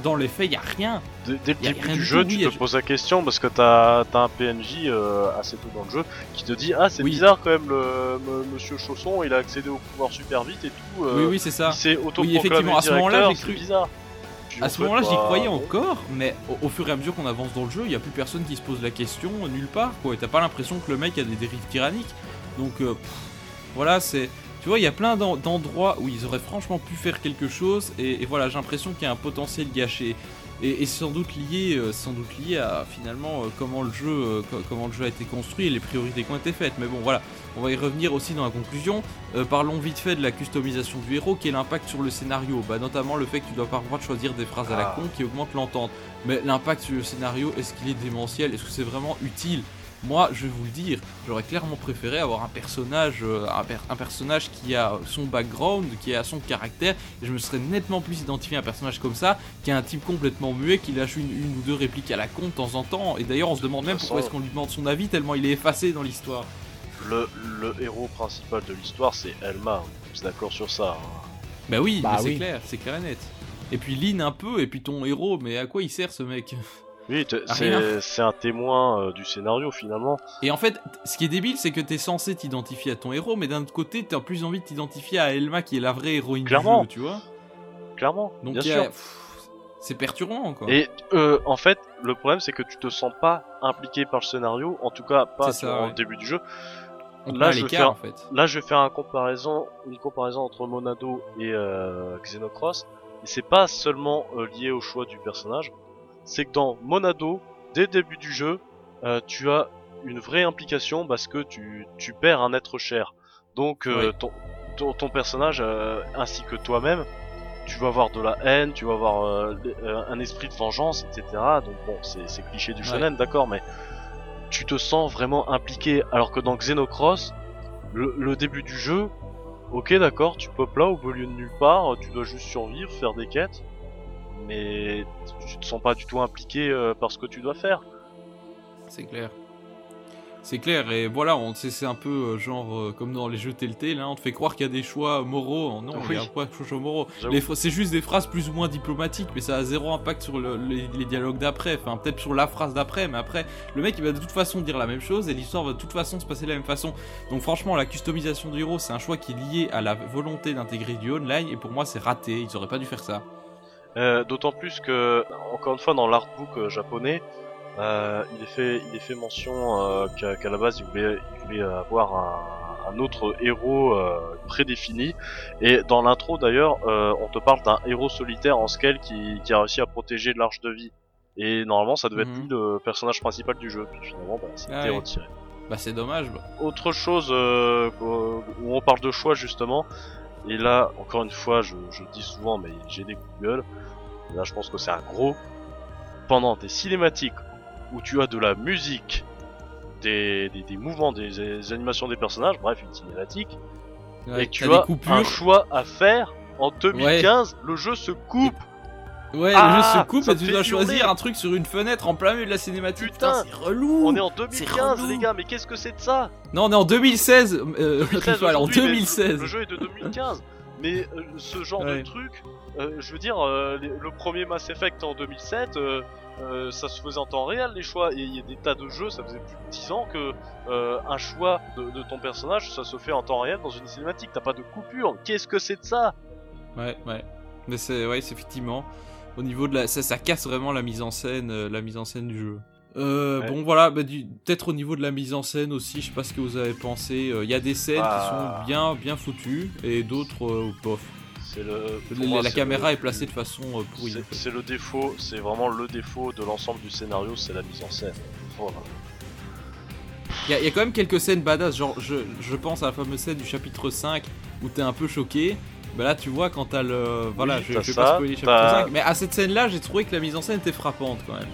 dans les faits, il y a rien. dès, dès le début du jeu, tu oui, te je- poses la question parce que t'as as un PNJ euh, assez tôt dans le jeu qui te dit ah c'est Oui. bizarre quand même le Monsieur Chausson il a accédé au pouvoir super vite et tout. euh, oui, oui, c'est ça. S'est autoproclamé effectivement, à ce moment-là, j'ai c'est cru- bizarre. À ce moment-là, j'y croyais encore, mais au, au fur et à mesure qu'on avance dans le jeu, il n'y a plus personne qui se pose la question nulle part, quoi. Et t'as pas l'impression que le mec a des dérives tyranniques. Donc, euh, pff, voilà, c'est. Tu vois, il y a plein d'en- d'endroits où ils auraient franchement pu faire quelque chose, et, et voilà, j'ai l'impression qu'il y a un potentiel gâché. Et, et sans doute lié, euh, sans doute lié à finalement euh, comment le jeu, euh, co- comment le jeu a été construit et les priorités qui ont été faites. Mais bon, voilà, on va y revenir aussi dans la conclusion. Euh, parlons vite fait de la customisation du héros, qui est l'impact sur le scénario? Bah, notamment le fait que tu dois de choisir des phrases à la Ah. con qui augmentent l'entente. Mais l'impact sur le scénario, est-ce qu'il est démentiel? Est-ce que c'est vraiment utile? Moi, je vais vous le dire, j'aurais clairement préféré avoir un personnage, euh, un, per- un personnage qui a son background, qui a son caractère, et je me serais nettement plus identifié à un personnage comme ça qu'à un type complètement muet qui lâche une, une ou deux répliques à la con de temps en temps. Et d'ailleurs, on se demande même pourquoi est-ce qu'on lui demande son avis tellement il est effacé dans l'histoire. Le, le héros principal de l'histoire, c'est Elma. On est d'accord sur ça. hein. Bah oui, Bah mais c'est oui. clair, c'est clair et net. Et puis Lynn un peu, et puis ton héros, mais à quoi il sert ce mec? Oui, Ah, c'est un témoin euh, du scénario finalement. Et en fait, ce qui est débile, c'est que t'es censé t'identifier à ton héros, mais d'un autre côté, t'as plus envie de t'identifier à Elma qui est la vraie héroïne Clairement. du jeu, tu vois. Clairement, Donc a- c'est perturbant quoi. Et euh, en fait, le problème c'est que tu te sens pas impliqué par le scénario, en tout cas pas ça, ouais. le début du jeu. On là, je l'écart fais- en fait. Là, je vais faire un comparaison, une comparaison entre Monado et euh, Xenocross. Et c'est pas seulement euh, lié au choix du personnage, c'est que dans Monado, dès le début du jeu, euh, tu as une vraie implication parce que tu, tu perds un être cher. Donc euh, ton, ton, ton personnage euh, ainsi que toi-même, tu vas avoir de la haine, tu vas avoir euh, un esprit de vengeance, etc. Donc bon, c'est c'est cliché du shonen, d'accord, mais tu te sens vraiment impliqué. Alors que dans Xenocross, le, le début du jeu, ok d'accord, tu pop là au beau lieu de nulle part, tu dois juste survivre, faire des quêtes, mais tu te sens pas du tout impliqué euh, par ce que tu dois faire. C'est clair. C'est clair, et voilà, on c'est un peu euh, genre euh, comme dans les jeux Telltale, hein, on te fait croire qu'il y a des choix moraux. Non, il y a pas de choix moraux. C'est juste des phrases plus ou moins diplomatiques, mais ça a zéro impact sur le- les, les dialogues d'après. Enfin, peut-être sur la phrase d'après, mais après, le mec il va de toute façon dire la même chose et l'histoire va de toute façon se passer de la même façon. Donc, franchement, la customisation du héros, c'est un choix qui est lié à la volonté d'intégrer du online, et pour moi, c'est raté. Ils auraient pas dû faire ça. Euh, D'autant plus que, encore une fois, dans l'artbook euh, japonais, euh, il, est fait, il est fait mention euh, qu'à la base, il voulait, il voulait avoir un, un autre héros euh, prédéfini. Et dans l'intro, d'ailleurs, euh, on te parle d'un héros solitaire en scale qui, qui a réussi à protéger l'arche de vie. Et normalement, ça devait Mhm. être lui le personnage principal du jeu. Puis finalement, bah, c'était Ah retiré. Bah, c'est dommage. bah. Autre chose euh, où on parle de choix justement, et là encore une fois je, je dis souvent mais j'ai des coups de gueule, et là je pense que c'est un gros, pendant tes cinématiques où tu as de la musique, des, des, des mouvements, des, des animations des personnages, bref une cinématique, Ouais, et que tu des as un choix à faire, en 2015 le jeu se coupe Ouais, Ah, le jeu se coupe ça et tu dois hurler. choisir un truc sur une fenêtre en plein milieu de la cinématique. Putain, c'est relou. On est en c'est 2015 relou. les gars, mais qu'est-ce que c'est de ça? Non, on est en 2016. Euh, 2016 Ritual, [laughs] en aujourd'hui, mais 2016. Le jeu est de 2015. Mais euh, ce genre Ouais. de truc, euh, je veux dire, euh, les- le premier Mass Effect en 2007, euh, euh, ça se faisait en temps réel les choix. Et il y a des tas de jeux, ça faisait plus de 10 ans que un choix de, de ton personnage, ça se fait en temps réel dans une cinématique. T'as pas de coupure. Qu'est-ce que c'est de ça? Ouais, ouais. Mais c'est, ouais, c'est effectivement. Au niveau de la, ça, ça casse vraiment la mise en scène, la mise en scène du jeu. Euh, Ouais. Bon voilà, bah, peut-être au niveau de la mise en scène aussi, je sais pas ce que vous avez pensé. Il y a des scènes Ah. qui sont bien, bien foutues et d'autres euh, bof. Le. La, moi, la c'est caméra le- est placée de façon euh, pourrie. C'est en fait. c'est le défaut, c'est vraiment le défaut de l'ensemble du scénario, c'est la mise en scène. Voilà. Il y, a- y a quand même quelques scènes badass, genre je, je pense à la fameuse scène du chapitre 5 où t'es un peu choqué. Bah là tu vois quand t'as le... Voilà, Oui, je, je vais pas spoiler le chapitre t'as- 5, mais à cette scène là j'ai trouvé que la mise en scène était frappante quand même.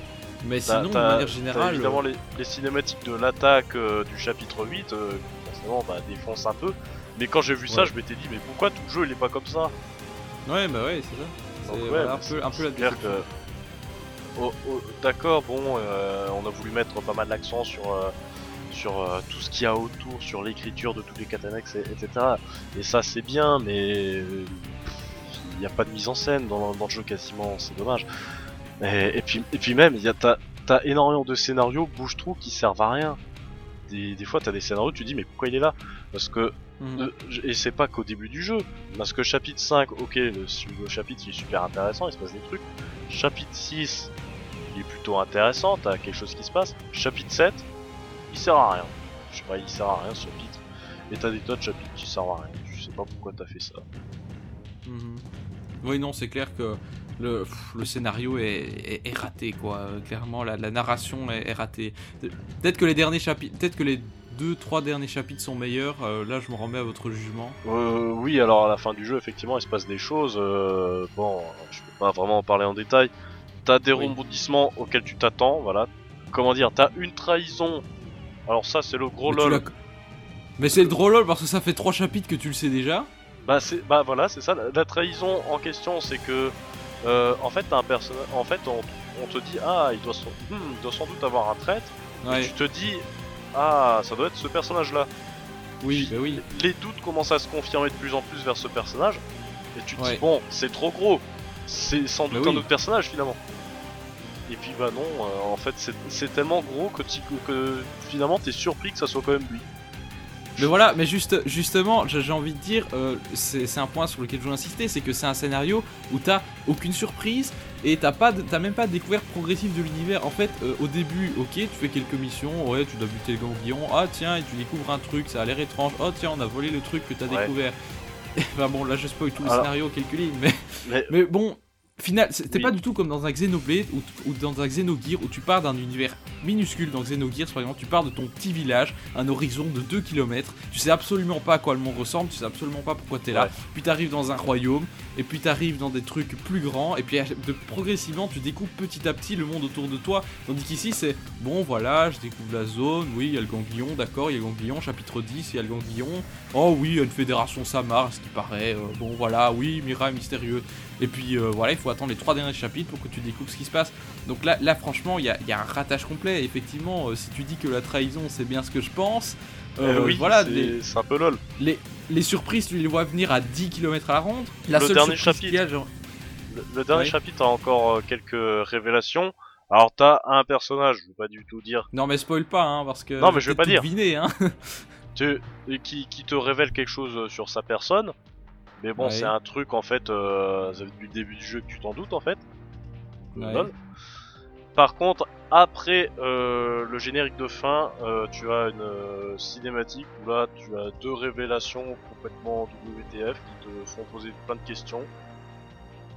Mais sinon de manière générale... évidemment les, les cinématiques de l'attaque euh, du chapitre 8, euh, forcément bah, défonce un peu. Mais quand j'ai vu ça, je m'étais dit, mais pourquoi tout le jeu il est pas comme ça? Euh, Ouais bah ouais c'est ça. C'est Donc, ouais, voilà, bah, un, peu, un peu la déception. Oh, oh, D'accord, bon, euh, on a voulu mettre pas mal d'accent sur, euh, sur euh, tout ce qu'il y a autour, sur l'écriture de tous les catanex, et- etc. Et ça, c'est bien, mais euh, il n'y a pas de mise en scène dans, dans le jeu quasiment, c'est dommage. Et, et puis, et puis même, il y a t'as t'as énormément de scénarios bouche-trou qui servent à rien. Des, des fois, t'as des scénarios, tu te dis, mais pourquoi il est là? Parce que Mhm. euh, et c'est pas qu'au début du jeu, parce que chapitre 5, ok, le, le chapitre il est super intéressant, il se passe des trucs. Chapitre 6, il est plutôt intéressant, t'as quelque chose qui se passe. Chapitre 7, il sert à rien. Je sais pas, il sert à rien ce chapitre. Et t'as des tas de chapitres qui servent à rien. Je sais pas pourquoi t'as fait ça. Mhm. Oui, non, c'est clair que le, pff, le scénario est, est- est raté, quoi. Clairement, la, la narration est, est ratée. Pe- Peut-être que les derniers chapitres, peut-être que les deux, trois derniers chapitres sont meilleurs. euh, là, je me remets à votre jugement. Euh, oui, alors à la fin du jeu, effectivement, il se passe des choses. euh, bon, je peux pas vraiment en parler en détail. T'as des Oui. rebondissements auxquels tu t'attends, voilà. Comment dire, t'as une trahison Alors ça, c'est le gros Mais lol. Mais c'est le drôle lol parce que ça fait trois chapitres que tu le sais déjà. Bah c'est bah voilà, c'est ça. La, la trahison en question, c'est que euh, en fait un personnage. En fait, on, on te dit ah il doit, sans... hmm, il doit sans doute avoir un traître. Et tu te dis ah ça doit être ce personnage-là. Oui, bah oui. Les doutes commencent à se confirmer de plus en plus vers ce personnage. Et tu te Ouais. dis bon c'est trop gros. C'est sans doute Bah oui. un autre personnage finalement. Et puis bah non, euh, en fait c'est- c'est tellement gros que, tu- que finalement t'es surpris que ça soit quand même lui. Mais voilà, mais juste, justement, j'ai envie de dire, euh, c'est un point sur lequel je veux insister, c'est que c'est un scénario où t'as aucune surprise et t'as pas, de- t'as même pas de découverte progressive de l'univers. En fait, euh, au début, ok, tu fais quelques missions, ouais, tu dois buter le ganglion, ah tiens, et tu découvres un truc, ça a l'air étrange, oh tiens, on a volé le truc que t'as Ouais. découvert. [laughs] Enfin bon, là je spoil tout le Alors- scénario, quelques lignes, mais, Mais mais bon, final, c'était Oui. pas du tout comme dans un Xenoblade ou, ou dans un Xenogear où tu pars d'un univers minuscule dans Xenogears par exemple, tu pars de ton petit village, un horizon de 2 km, tu sais absolument pas à quoi le monde ressemble, tu sais absolument pas pourquoi t'es là, Ouais. puis t'arrives dans un royaume, et puis t'arrives dans des trucs plus grands, et puis de, progressivement tu découvres petit à petit le monde autour de toi, tandis qu'ici c'est bon voilà, je découvre la zone, oui il y a le ganglion, d'accord, il y a le ganglion, chapitre 10, il y a le ganglion, oh oui il y a une fédération Samar, ce qui paraît, euh, bon voilà, oui Mira est mystérieux, et puis euh, voilà, il faut attendre les trois derniers chapitres pour que tu découvres ce qui se passe. Donc là, là franchement, il y a, il y a un ratage complet. Effectivement, euh, si tu dis que la trahison, c'est bien ce que je pense, euh, euh, oui, voilà, c'est un peu lol. les, les surprises, tu les vois venir à 10 km à la ronde. La Le seule dernier y a, genre- Le, le dernier Ouais. chapitre a encore euh, quelques révélations. Alors t'as un personnage, je veux pas du tout dire, Non, mais spoil pas, hein, parce que. Non, mais je vais peut-être pas dire. deviner, hein. tu, qui, qui te révèle quelque chose sur sa personne. Mais bon, Ouais. c'est un truc en fait, euh, depuis le début du jeu que tu t'en doutes en fait. Ouais. Par contre, après euh, le générique de fin, euh, tu as une euh, cinématique où là tu as deux révélations complètement WTF qui te font poser plein de questions.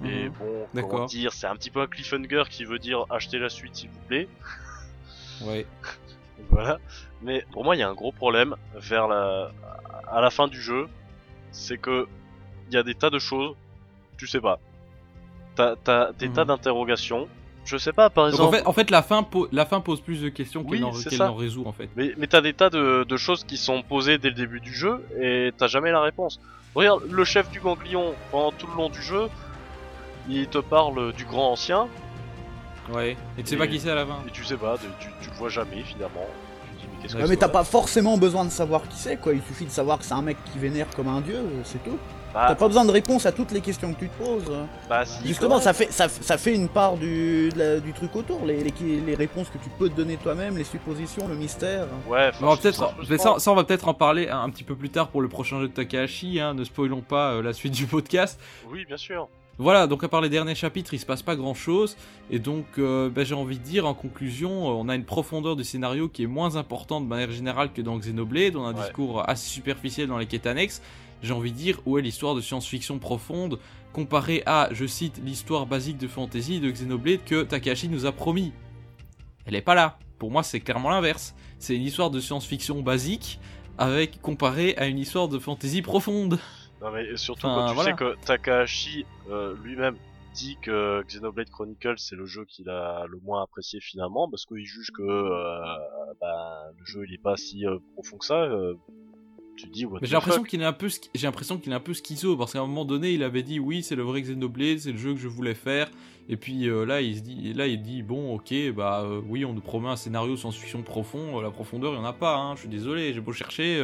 Et Mhm. bon, comment dire, c'est un petit peu un cliffhanger qui veut dire achetez la suite s'il vous plaît. [laughs] Ouais. [laughs] Voilà. Mais pour moi, il y a un gros problème vers la à la fin du jeu, c'est que il y a des tas de choses, tu sais pas. T'as t'as des Mhm. tas d'interrogations. Je sais pas, par en exemple. fait, en fait la, fin po- la fin pose plus de questions Oui, qu'elle n'en qu'elle n'en résout, en fait. Mais, mais t'as des tas de, de choses qui sont posées dès le début du jeu et t'as jamais la réponse. Regarde, le chef du ganglion, pendant tout le long du jeu, il te parle du grand ancien Ouais. Et tu sais Et- pas qui c'est à la fin. et tu sais pas, tu, tu le vois jamais finalement. Qu'est-ce Ouais, que Ouais, mais t'as pas forcément besoin de savoir qui c'est, quoi. Il suffit de savoir que c'est un mec qui vénère comme un dieu, euh, c'est tout. Bah, T'as pas besoin de réponse à toutes les questions que tu te poses. bah, si, Justement, ça fait, ça, ça fait une part du, la- du truc autour, les, les, les réponses que tu peux te donner toi-même, les suppositions, le mystère. Ouais, enfin, Mais on va je peut-être, ça ça, ça, on va peut-être en parler un, un petit peu plus tard pour le prochain jeu de Takahashi. Hein, ne spoilons pas euh, la suite du [laughs] podcast. Oui, bien sûr. Voilà, donc à part les derniers chapitres, il se passe pas grand chose. Et donc, euh, bah, j'ai envie de dire, en conclusion, euh, on a une profondeur du scénario qui est moins importante de manière générale que dans Xenoblade. On a un Ouais. discours assez superficiel dans les quêtes annexes. J'ai envie de dire, où est l'histoire de science-fiction profonde comparée à, je cite, l'histoire basique de fantasy de Xenoblade que Takahashi nous a promis Elle est pas là. Pour moi, c'est clairement l'inverse. C'est une histoire de science-fiction basique avec comparée à une histoire de fantasy profonde. Non mais surtout Enfin, quand tu voilà. sais que Takahashi euh, lui-même dit que Xenoblade Chronicles c'est le jeu qu'il a le moins apprécié finalement parce qu'il juge que euh, bah, le jeu il est pas si euh, profond que ça. euh, tu dis what Mais j'ai l'impression qu'il est un peu, j'ai l'impression qu'il est un peu schizo parce qu'à un moment donné, il avait dit oui, c'est le vrai Xenoblade, c'est le jeu que je voulais faire. Et puis euh, là, il se dit, là, il dit bon, ok, bah euh, oui, on nous promet un scénario science-fiction profond, euh, la profondeur, il y en a pas. Hein, je suis désolé, j'ai beau chercher.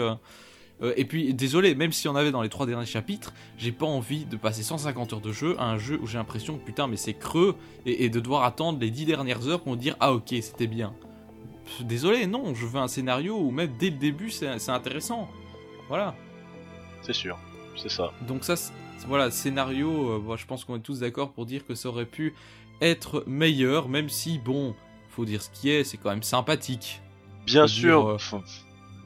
Euh. Et puis désolé, même si on avait dans les trois derniers chapitres, j'ai pas envie de passer 150 heures de jeu à un jeu où j'ai l'impression que putain, mais c'est creux et, et de devoir attendre les 10 dernières heures pour me dire ah ok, c'était bien. Désolé, non, je veux un scénario où même dès le début c'est intéressant. Voilà. C'est sûr, c'est ça. Donc ça, voilà, scénario, euh, je pense qu'on est tous d'accord pour dire que ça aurait pu être meilleur, même si, bon, faut dire ce qui est, c'est quand même sympathique. Bien sûr. dire, euh,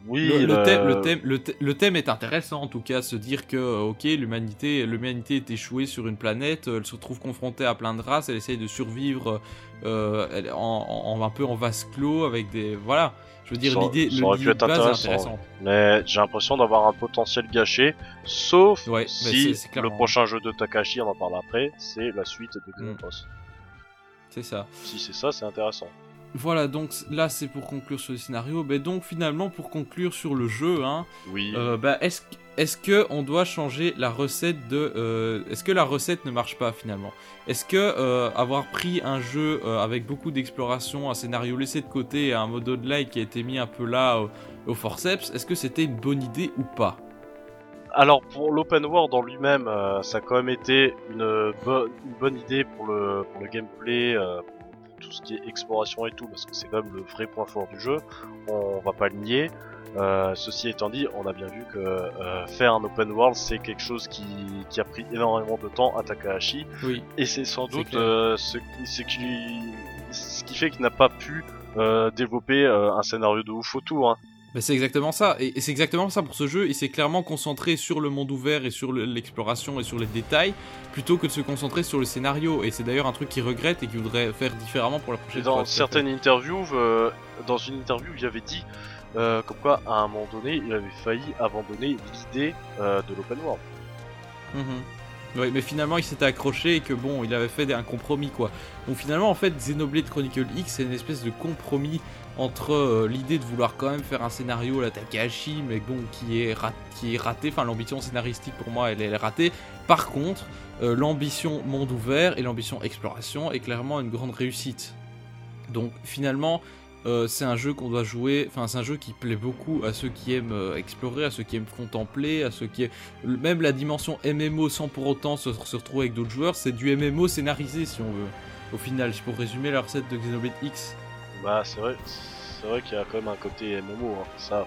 Oui. le, le euh, thème, le, thème, le, th- le thème est intéressant, en tout cas, se dire que, euh, ok, l'humanité l'humanité est échouée sur une planète, euh, elle se retrouve confrontée à plein de races, elle essaye de survivre euh, elle- en, un peu en vase clos, avec des... Voilà, je veux dire, l'idée de base est intéressant, intéressante. Mais j'ai l'impression d'avoir un potentiel gâché, sauf Ouais, si le prochain jeu de Takahashi, on en parle après, c'est la suite de Mm. Xenoboss. C'est ça. Si c'est ça, c'est intéressant. Voilà, donc là c'est pour conclure sur le scénario. Mais donc finalement pour conclure sur le jeu, hein, Oui. euh, bah, est-ce est-ce que on doit changer la recette de euh, Est-ce que la recette ne marche pas finalement? Est-ce que euh, avoir pris un jeu avec beaucoup d'exploration, un scénario laissé de côté et un mode online qui a été mis un peu là au, au forceps, est-ce que c'était une bonne idée ou pas? Alors pour l'open world en lui-même, euh, ça a quand même été une, bo- une bonne idée pour le, pour le gameplay, euh, pour tout ce qui est exploration et tout, parce que c'est quand même le vrai point fort du jeu. On va pas le nier. Euh, ceci étant dit, on a bien vu que euh, faire un open world, c'est quelque chose qui, qui a pris énormément de temps à Takahashi, Oui. et c'est sans doute euh, ce, qui- ce, qui, ce qui fait qu'il n'a pas pu euh, développer euh, un scénario de ouf autour. Hein. Bah, c'est exactement ça, et, et c'est exactement ça pour ce jeu. Il s'est clairement concentré sur le monde ouvert et sur le- l'exploration et sur les détails, plutôt que de se concentrer sur le scénario. Et c'est d'ailleurs un truc qu'il regrette et qu'il voudrait faire différemment pour la Et prochaine dans fois. certaines interviews, euh, dans une interview, il avait dit euh, comme quoi, à un moment donné, il avait failli abandonner l'idée euh, de l'open world. Mhm. Oui, mais finalement il s'était accroché et que bon, il avait fait un compromis quoi. Donc finalement, en fait, Xenoblade Chronicle X c'est une espèce de compromis entre euh, l'idée de vouloir quand même faire un scénario à la Takahashi, mais bon, qui est, qui est raté. Enfin, l'ambition scénaristique pour moi, elle, est ratée. Par contre, euh, l'ambition monde ouvert et l'ambition exploration est clairement une grande réussite. Donc finalement, euh, c'est un jeu qu'on doit jouer, enfin c'est un jeu qui plaît beaucoup à ceux qui aiment explorer, à ceux qui aiment contempler, à ceux qui aiment... Même la dimension MMO sans pour autant se, se retrouver avec d'autres joueurs, c'est du MMO scénarisé si on veut. Au final, pour résumer la recette de Xenoblade X. Bah, c'est vrai, c'est vrai qu'il y a quand même un côté MMO, hein. ça,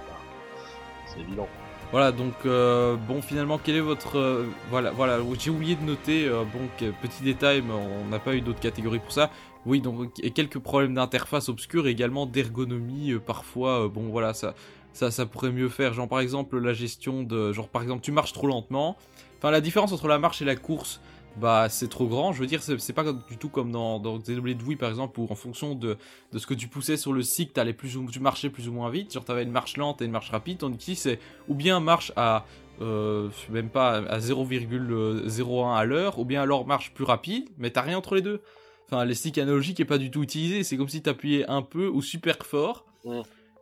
c'est évident. Voilà, donc euh, bon, finalement, quel est votre euh, voilà, voilà, j'ai oublié de noter euh, bon petit détail, mais on n'a pas eu d'autres catégories pour ça. Oui, donc et quelques problèmes d'interface obscure également d'ergonomie euh, parfois. bon, voilà, ça, ça, ça pourrait mieux faire. Genre par exemple la gestion de, genre par exemple, tu marches trop lentement. Enfin, la différence entre la marche et la course, bah c'est trop grand. Je veux dire, c'est pas du tout comme dans, dans Wii par exemple, où en fonction de, ce que tu poussais sur le cycle, t'allais plus ou, tu marchais plus ou moins vite. Genre t'avais une marche lente et une marche rapide. Tandis qu'ici c'est ou bien marche à euh, même pas à 0,01 à l'heure, ou bien alors marche plus rapide, mais t'as rien entre les deux. Enfin, les sticks analogiques est pas du tout utilisé. C'est comme si t'appuyais un peu ou super fort.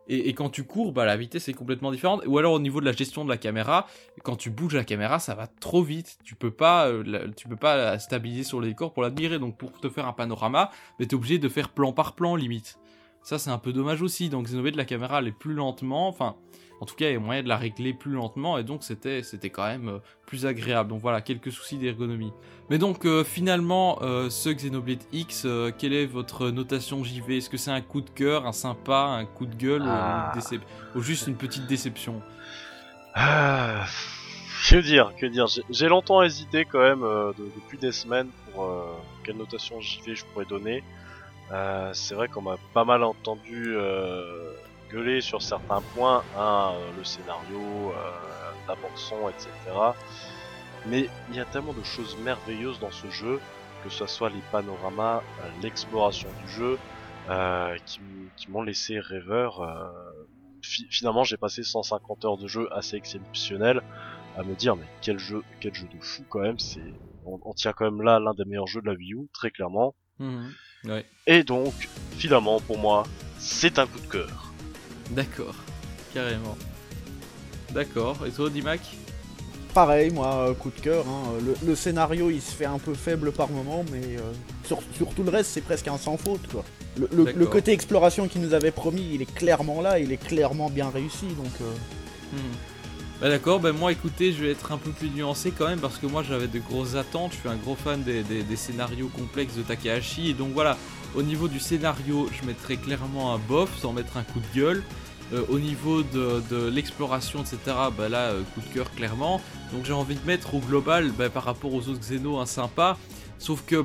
Et, quand tu cours, bah la vitesse est complètement différente. Ou alors au niveau de la gestion de la caméra, quand tu bouges la caméra, ça va trop vite. Tu peux pas, euh, tu peux pas la stabiliser sur le décor pour l'admirer. Donc pour te faire un panorama, mais t'es obligé de faire plan par plan limite. Ça c'est un peu dommage aussi. Donc Xenoblade la caméra elle est plus lentement. Enfin, en tout cas il y a moyen de la régler plus lentement et donc c'était c'était quand même euh, plus agréable. Donc voilà quelques soucis d'ergonomie. Mais donc euh, finalement euh, ce Xenoblade X, euh, quelle est votre notation JV Est-ce que c'est un coup de cœur, un sympa, un coup de gueule ou, Ah. ou juste une petite déception? Ah, que dire, que dire? J'ai- longtemps hésité quand même de- depuis des semaines pour quelle notation JV je pourrais donner. C'est vrai qu'on m'a pas mal entendu gueuler sur certains points, hein, euh, le scénario, euh, la bande son, etc. Mais il y a tellement de choses merveilleuses dans ce jeu, que ce soit les panoramas, euh, l'exploration du jeu, euh, qui, m'ont laissé rêveur. euh, fi- finalement, j'ai passé 150 heures de jeu assez exceptionnel à me dire mais quel jeu, quel jeu de fou quand même. C'est, on, on tient quand même là l'un des meilleurs jeux de la Wii U, très clairement. Ouais, Et donc, finalement, pour moi, c'est un coup de cœur. D'accord, carrément. D'accord, et toi Dimac? Pareil, moi, euh, coup de cœur. hein. Le, le scénario, il se fait un peu faible par moment, mais euh, sur, sur tout le reste, c'est presque un sans faute, quoi. Le, le- D'accord. le côté exploration qu'il nous avait promis, il est clairement là, il est clairement bien réussi, donc... euh, Hmm. Bah d'accord, bah moi écoutez, je vais être un peu plus nuancé quand même parce que moi j'avais de grosses attentes, je suis un gros fan des, des- des scénarios complexes de Takahashi et donc voilà, au niveau du scénario, je mettrais clairement un bof sans mettre un coup de gueule. Euh, au niveau de, de l'exploration, etc., bah là, euh, coup de cœur clairement. Donc j'ai envie de mettre au global, bah, par rapport aux autres Xeno, un sympa. Sauf que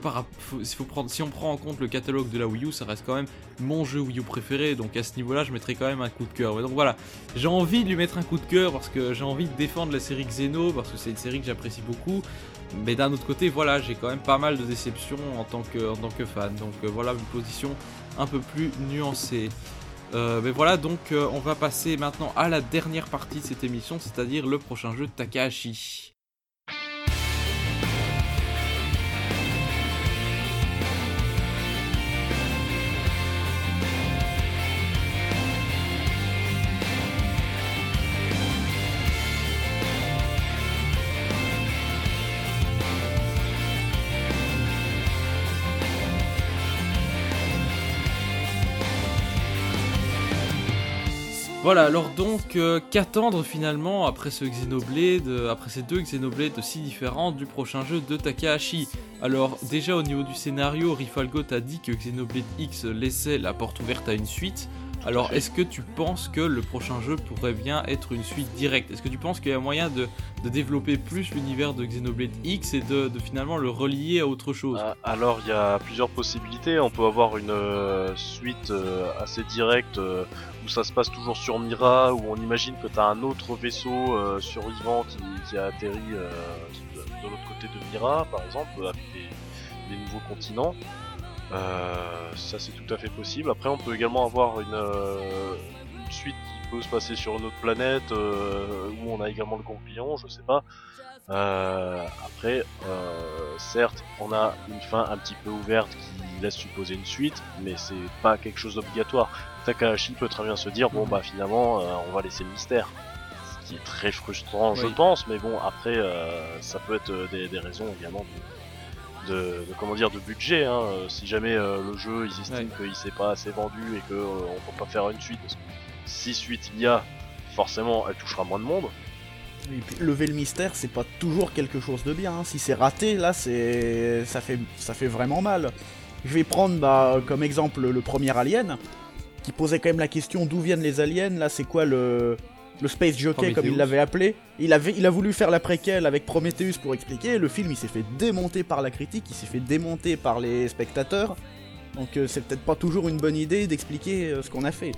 si on prend en compte le catalogue de la Wii U, ça reste quand même mon jeu Wii U préféré. Donc à ce niveau-là, je mettrais quand même un coup de cœur. Donc voilà, j'ai envie de lui mettre un coup de cœur parce que j'ai envie de défendre la série Xeno parce que c'est une série que j'apprécie beaucoup. Mais d'un autre côté, voilà, j'ai quand même pas mal de déceptions en tant que, en fan. Donc euh, voilà une position un peu plus nuancée. Euh, mais voilà, donc euh, on va passer maintenant à la dernière partie de cette émission, c'est-à-dire le prochain jeu de Takahashi. Voilà, alors donc, euh, qu'attendre finalement après ce Xenoblade, euh, après ces deux Xenoblades si différents du prochain jeu de Takahashi? Alors, déjà au niveau du scénario, Rifalgot a dit que Xenoblade X laissait la porte ouverte à une suite. Alors, est-ce que tu penses que le prochain jeu pourrait bien être une suite directe? Est-ce que tu penses qu'il y a moyen de, développer plus l'univers de Xenoblade X et de, finalement le relier à autre chose? Ah, Alors il y a plusieurs possibilités. On peut avoir une euh, suite assez directe ça se passe toujours sur Mira, où on imagine que tu as un autre vaisseau euh, survivant qui, a atterri euh, de, l'autre côté de Mira, par exemple, avec des, nouveaux continents. Euh, ça c'est tout à fait possible. Après on peut également avoir une, une suite qui peut se passer sur une autre planète où on a également le conclusion, je sais pas. Après, certes, on a une fin un petit peu ouverte qui laisse supposer une suite, mais c'est pas quelque chose d'obligatoire. Takahashi peut très bien se dire bon bah finalement euh, on va laisser le mystère, ce qui est très frustrant je pense, mais bon après euh, ça peut être euh, des, des raisons également de, de, de- comment dire de budget. Hein. Si jamais euh, le jeu ils estiment qu'il s'est pas assez vendu et que euh, on peut pas faire une suite, parce que si suite il y a, forcément elle touchera moins de monde. Et puis, lever le mystère, c'est pas toujours quelque chose de bien. hein. Si c'est raté, là, c'est ça fait ça fait vraiment mal. Je vais prendre bah, comme exemple le premier Alien, qui posait quand même la question d'où viennent les aliens. Là, c'est quoi le le space jockey comme il l'avait appelé Il avait il a voulu faire la préquelle avec Prometheus pour expliquer. Le film, il s'est fait démonter par la critique, il s'est fait démonter par les spectateurs. Donc euh, c'est peut-être pas toujours une bonne idée d'expliquer euh, ce qu'on a fait.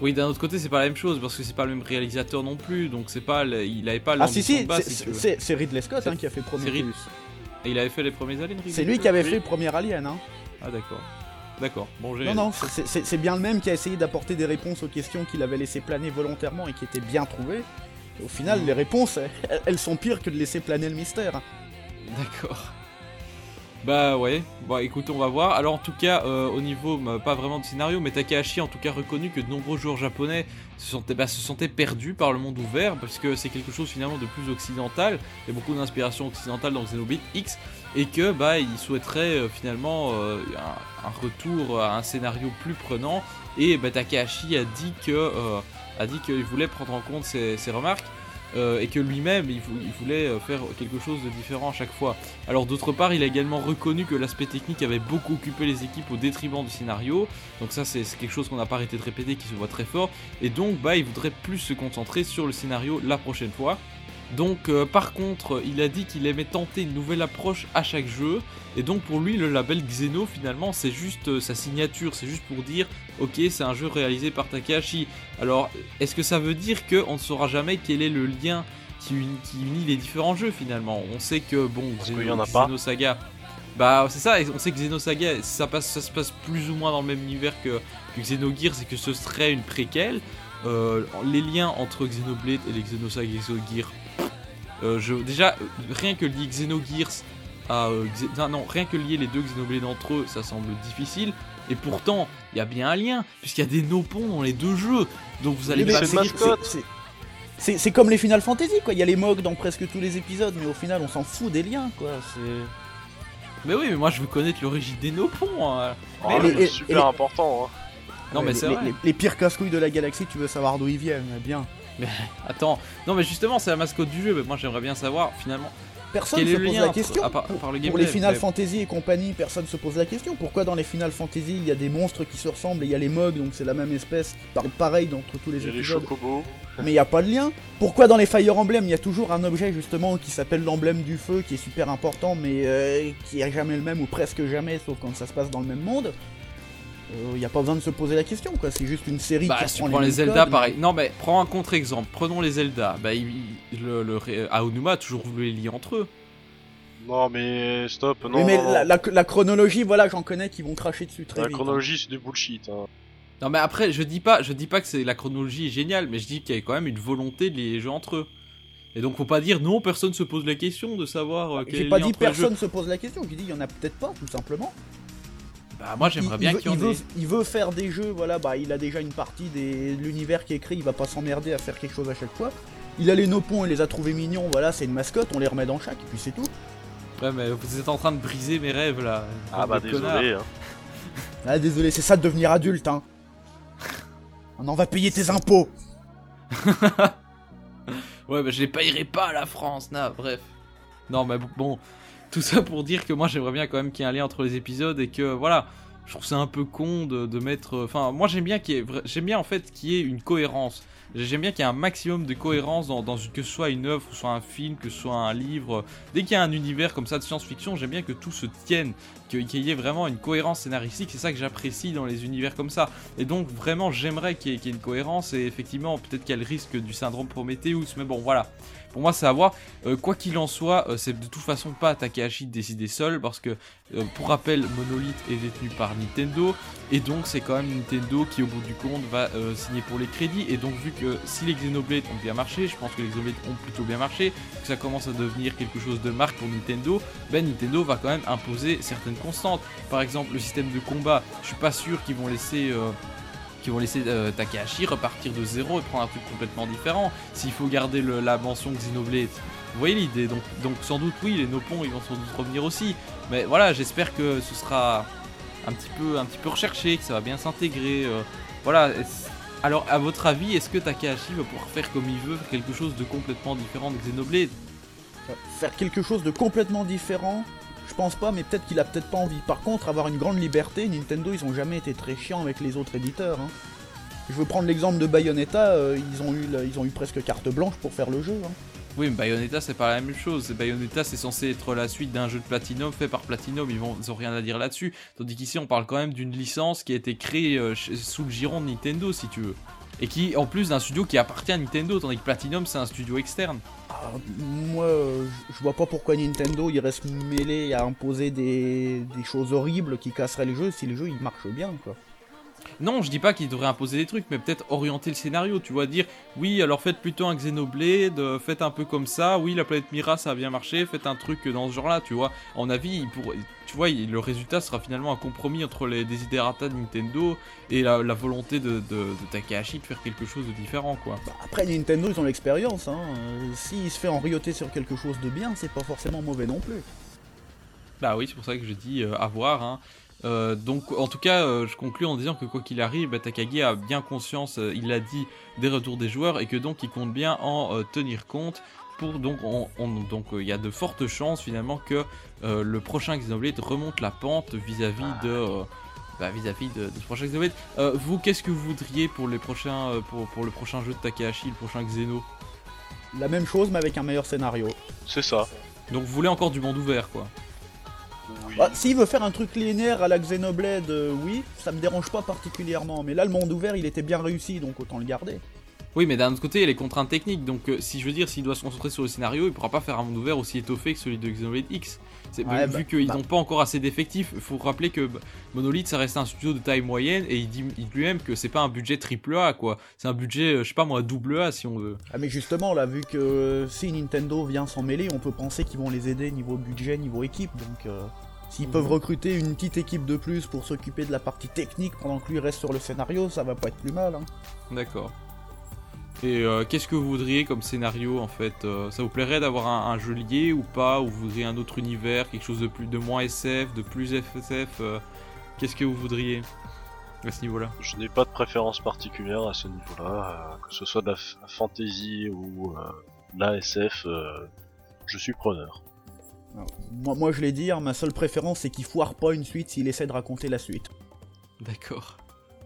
Oui, d'un autre côté, c'est pas la même chose parce que c'est pas le même réalisateur non plus, donc c'est pas, le- il avait pas Ah si si, c'est- si Ridley Scott hein, qui a fait Prometheus. Et il avait fait les premiers aliens. C'est lui qui avait fait le premier Alien. Hein. Ah d'accord, d'accord. Bon, j'ai. Non, non, c'est- bien le même qui a essayé d'apporter des réponses aux questions qu'il avait laissé planer volontairement et qui étaient bien trouvées. Et au final, les réponses, elles, elles sont pires que de laisser planer le mystère. D'accord. Bah ouais, bon écoute, on va voir. Alors en tout cas, euh, au niveau, bah, pas vraiment de scénario, mais Takahashi en tout cas reconnu que de nombreux joueurs japonais se sentaient, bah, se sentaient perdus par le monde ouvert, parce que c'est quelque chose finalement de plus occidental, il y a beaucoup d'inspiration occidentale dans Xenoblade X, et que bah il souhaiterait euh, finalement euh, un, retour à un scénario plus prenant, et bah, Takahashi a dit que euh, qu'il voulait prendre en compte ces, ces remarques. et que lui-même il, vou- il voulait faire quelque chose de différent à chaque fois. Alors d'autre part, il a également reconnu que l'aspect technique avait beaucoup occupé les équipes au détriment du scénario. Donc ça c'est c'est quelque chose qu'on n'a pas arrêté de répéter, qui se voit très fort. Et donc bah il voudrait plus se concentrer sur le scénario la prochaine fois. Donc euh, par contre, il a dit qu'il aimait tenter une nouvelle approche à chaque jeu. Et donc pour lui, le label Xeno finalement c'est juste euh, sa signature, c'est juste pour dire ok c'est un jeu réalisé par Takahashi. Alors est-ce que ça veut dire qu'on ne saura jamais quel est le lien qui unit, qui unit les différents jeux finalement? On sait que bon, Xeno- qu'il y en a pas. Xenosaga, bah c'est ça, on sait que Xenosaga ça, passe, ça se passe plus ou moins dans le même univers que, que Xenogears et que ce serait une préquelle. Euh, les liens entre Xenoblade et les Xenosaga et Xenogears, je, déjà euh, rien que lier Xenogears à euh, Xe- non, non, rien que lier les deux Xenoblade entre eux, ça semble difficile. Et pourtant, il y a bien un lien, puisqu'il y a des nopons dans les deux jeux. Donc vous allez Mais pas c'est comme les Final Fantasy, quoi. Il y a les mogs dans presque tous les épisodes, mais au final, on s'en fout des liens, quoi. C'est. Mais oui, mais moi je veux connaître l'origine des nopons. hein. Oh, Mais c'est les- super et les- important. Hein. Non, mais les, c'est les- vrai. les- les pires casse-couilles de la galaxie, tu veux savoir d'où ils viennent, eh bien. [laughs] Attends, non mais justement c'est la mascotte du jeu, mais moi j'aimerais bien savoir finalement Personne quel se est le pose lien la entre- question. à part, à part le Pour les Final mais- Fantasy et compagnie, personne se pose la question. Pourquoi dans les Final Fantasy, il y a des monstres qui se ressemblent et il y a les mogs, donc c'est la même espèce, pareil entre tous les Il y a les chocobos. mais il n'y a pas de lien Pourquoi dans les Fire Emblem, il y a toujours un objet justement qui s'appelle l'emblème du feu, qui est super important, mais euh, qui est jamais le même ou presque jamais, sauf quand ça se passe dans le même monde? Euh, Il n'y a pas besoin de se poser la question, quoi. C'est juste une série Bah, qui si tu prends les Zelda, codes. pareil. Non, mais prends un contre-exemple. Prenons les Zelda. Bah, il- il- le, le ré- Aonuma a toujours voulu les lier entre eux. Non mais stop, non. Mais non, la, la- la chronologie, voilà, j'en connais qui vont cracher dessus très La vite. hein. chronologie c'est du bullshit. Hein. Non, mais après, je dis pas, je dis pas que c'est la chronologie est géniale, mais je dis qu'il y a quand même une volonté de lier les jeux entre eux. Et donc, faut pas dire non, personne se pose la question de savoir euh, quel est J'ai pas dit personne se pose la question, j'ai dit il y en a peut-être pas, tout simplement. Bah, moi j'aimerais bien il, qu'il y en veut, ait. il veut- faire des jeux, voilà, bah il a déjà une partie des- de l'univers qui est écrit, il va pas s'emmerder à faire quelque chose à chaque fois. Il a les nopons, il les a trouvés mignons, voilà, c'est une mascotte, on les remet dans chaque, et puis c'est tout. Ouais, mais vous êtes en train de briser mes rêves là. Ah bah désolé. Hein. Ah désolé, c'est ça de devenir adulte, hein. On en va payer tes impôts. [laughs] Ouais, bah je les payerai pas à la France, na, bref. Non, mais bon, tout ça pour dire que moi j'aimerais bien quand même qu'il y ait un lien entre les épisodes et que voilà, je trouve c'est un peu con de, de mettre. Enfin, moi j'aime bien qu'il y ait, j'aime bien en fait qu'il y ait une cohérence. J'aime bien qu'il y ait un maximum de cohérence dans, dans que ce soit une œuvre, que ce soit un film, que ce soit un livre. Dès qu'il y a un univers comme ça de science-fiction, j'aime bien que tout se tienne, qu'il y ait vraiment une cohérence scénaristique. C'est ça que j'apprécie dans les univers comme ça. Et donc vraiment j'aimerais qu'il y, ait- une cohérence et effectivement peut-être qu'il y a le risque du syndrome Prometheus, mais bon voilà. Pour moi c'est à voir. Euh, quoi qu'il en soit, euh, c'est de toute façon pas Takahashi de décider seul parce que euh, pour rappel Monolith est détenu par Nintendo et donc c'est quand même Nintendo qui au bout du compte va signer pour les crédits et donc vu que si les Xenoblade ont bien marché, je pense que les Xenoblade ont plutôt bien marché, que ça commence à devenir quelque chose de marque pour Nintendo, ben Nintendo va quand même imposer certaines constantes. Par exemple le système de combat, je suis pas sûr qu'ils vont laisser qu'ils vont laisser euh, Takahashi repartir de zéro et prendre un truc complètement différent. S'il faut garder la mention Xenoblade, vous voyez l'idée. Donc, donc sans doute oui, les Nopons ils vont sans doute revenir aussi. Mais voilà, j'espère que ce sera un petit peu, un petit peu recherché, que ça va bien s'intégrer. euh, voilà. Alors à votre avis, est-ce que Takahashi va pouvoir faire comme il veut, faire quelque chose de complètement différent de Xenoblade Faire quelque chose de complètement différent, je pense pas, mais peut-être qu'il a peut-être pas envie. Par contre, avoir une grande liberté, Nintendo, ils ont jamais été très chiants avec les autres éditeurs. hein. Je veux prendre l'exemple de Bayonetta, euh, ils, ont eu, presque carte blanche pour faire le jeu. hein. Oui, mais Bayonetta c'est pas la même chose. Bayonetta c'est censé être la suite d'un jeu de Platinum fait par Platinum, ils, vont, ils ont rien à dire là-dessus. Tandis qu'ici on parle quand même d'une licence qui a été créée euh, sous le giron de Nintendo si tu veux. Et qui en plus d'un studio qui appartient à Nintendo, tandis que Platinum c'est un studio externe. Ah, moi, je- je vois pas pourquoi Nintendo il reste mêlé à imposer des, des choses horribles qui casseraient les jeux si les jeux ils marchent bien quoi. Non, je dis pas qu'ils devraient imposer des trucs, mais peut-être orienter le scénario, tu vois, dire oui, alors faites plutôt un Xenoblade, euh, faites un peu comme ça, oui, la planète Mira ça a bien marché, faites un truc dans ce genre-là, tu vois. En avis, il pourrait- tu vois, il- le résultat sera finalement un compromis entre les desiderata de Nintendo et la, la volonté de, de, de Takahashi de faire quelque chose de différent, quoi. Bah, après Nintendo ils ont l'expérience, hein. euh, s'il se fait enrioter sur quelque chose de bien, c'est pas forcément mauvais non plus. Bah oui, c'est pour ça que je dis euh, à voir. hein. Euh, donc, en tout cas, euh, je conclue en disant que quoi qu'il arrive, bah, Takagi a bien conscience, euh, il l'a dit, des retours des joueurs et que donc il compte bien en euh, tenir compte. Pour donc, on, on- donc euh, il y a de fortes chances finalement que euh, le prochain Xenoblade remonte la pente vis-à-vis de euh, bah, vis-à-vis de, de ce prochain Xenoblade. Euh, vous, qu'est-ce que vous voudriez pour les prochains pour, pour le prochain jeu de Takahashi, le prochain Xeno? La même chose mais avec un meilleur scénario. C'est ça. Donc, vous voulez encore du monde ouvert, quoi Oui. Bah, S'il veut faire un truc linéaire à la Xenoblade, euh, oui, ça me dérange pas particulièrement. Mais là, le monde ouvert, il était bien réussi, donc autant le garder. Oui, mais d'un autre côté, il y a les contraintes techniques. Donc, euh, si je veux dire, s'il doit se concentrer sur le scénario, il pourra pas faire un monde ouvert aussi étoffé que celui de Xenoblade X. Ouais, vu bah, qu'ils bah. n'ont pas encore assez d'effectifs. Il faut rappeler que bah, Monolith, ça reste un studio de taille moyenne et il dit lui-même que c'est pas un budget triple A, quoi. C'est un budget, euh, je sais pas moi, double A si on veut. Ah mais justement, là, vu que euh, si Nintendo vient s'en mêler, on peut penser qu'ils vont les aider niveau budget, niveau équipe. Donc, euh, s'ils Mhm. peuvent recruter une petite équipe de plus pour s'occuper de la partie technique pendant que lui reste sur le scénario, ça va pas être plus mal. Hein. D'accord. Et euh, qu'est-ce que vous voudriez comme scénario en fait euh, Ça vous plairait d'avoir un, un jeu lié ou pas Ou vous voudriez un autre univers, quelque chose de plus de moins SF, de plus FSF euh, Qu'est-ce que vous voudriez à ce niveau-là? Je n'ai pas de préférence particulière à ce niveau-là, euh, que ce soit de la fantasy ou euh, de la SF, euh, je suis preneur. Alors, moi, moi, je l'ai dit, hein, ma seule préférence, c'est qu'il foire pas une suite s'il essaie de raconter la suite. D'accord.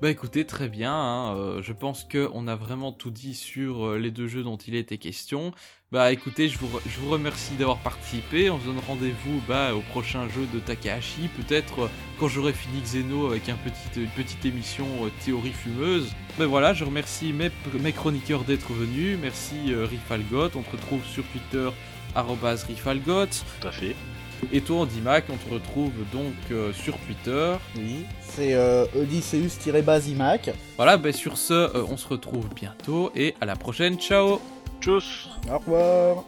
Bah écoutez, très bien, hein, euh, je pense que on a vraiment tout dit sur euh, les deux jeux dont il était question. Bah écoutez, je vous, re- je vous remercie d'avoir participé, on se donne rendez-vous bah, au prochain jeu de Takahashi, peut-être euh, quand j'aurai fini Xeno avec un petit, une petite émission euh, théorie fumeuse. Mais voilà, je remercie mes, mes chroniqueurs d'être venus, merci Rifalgot, on te retrouve sur Twitter Rifalgot. Tout à fait. Et toi, Dimac, on te retrouve donc euh, sur Twitter. Oui. C'est euh, Odysseus-Basimac. Voilà, bah sur ce, euh, on se retrouve bientôt et à la prochaine. Ciao Tchuss Au revoir.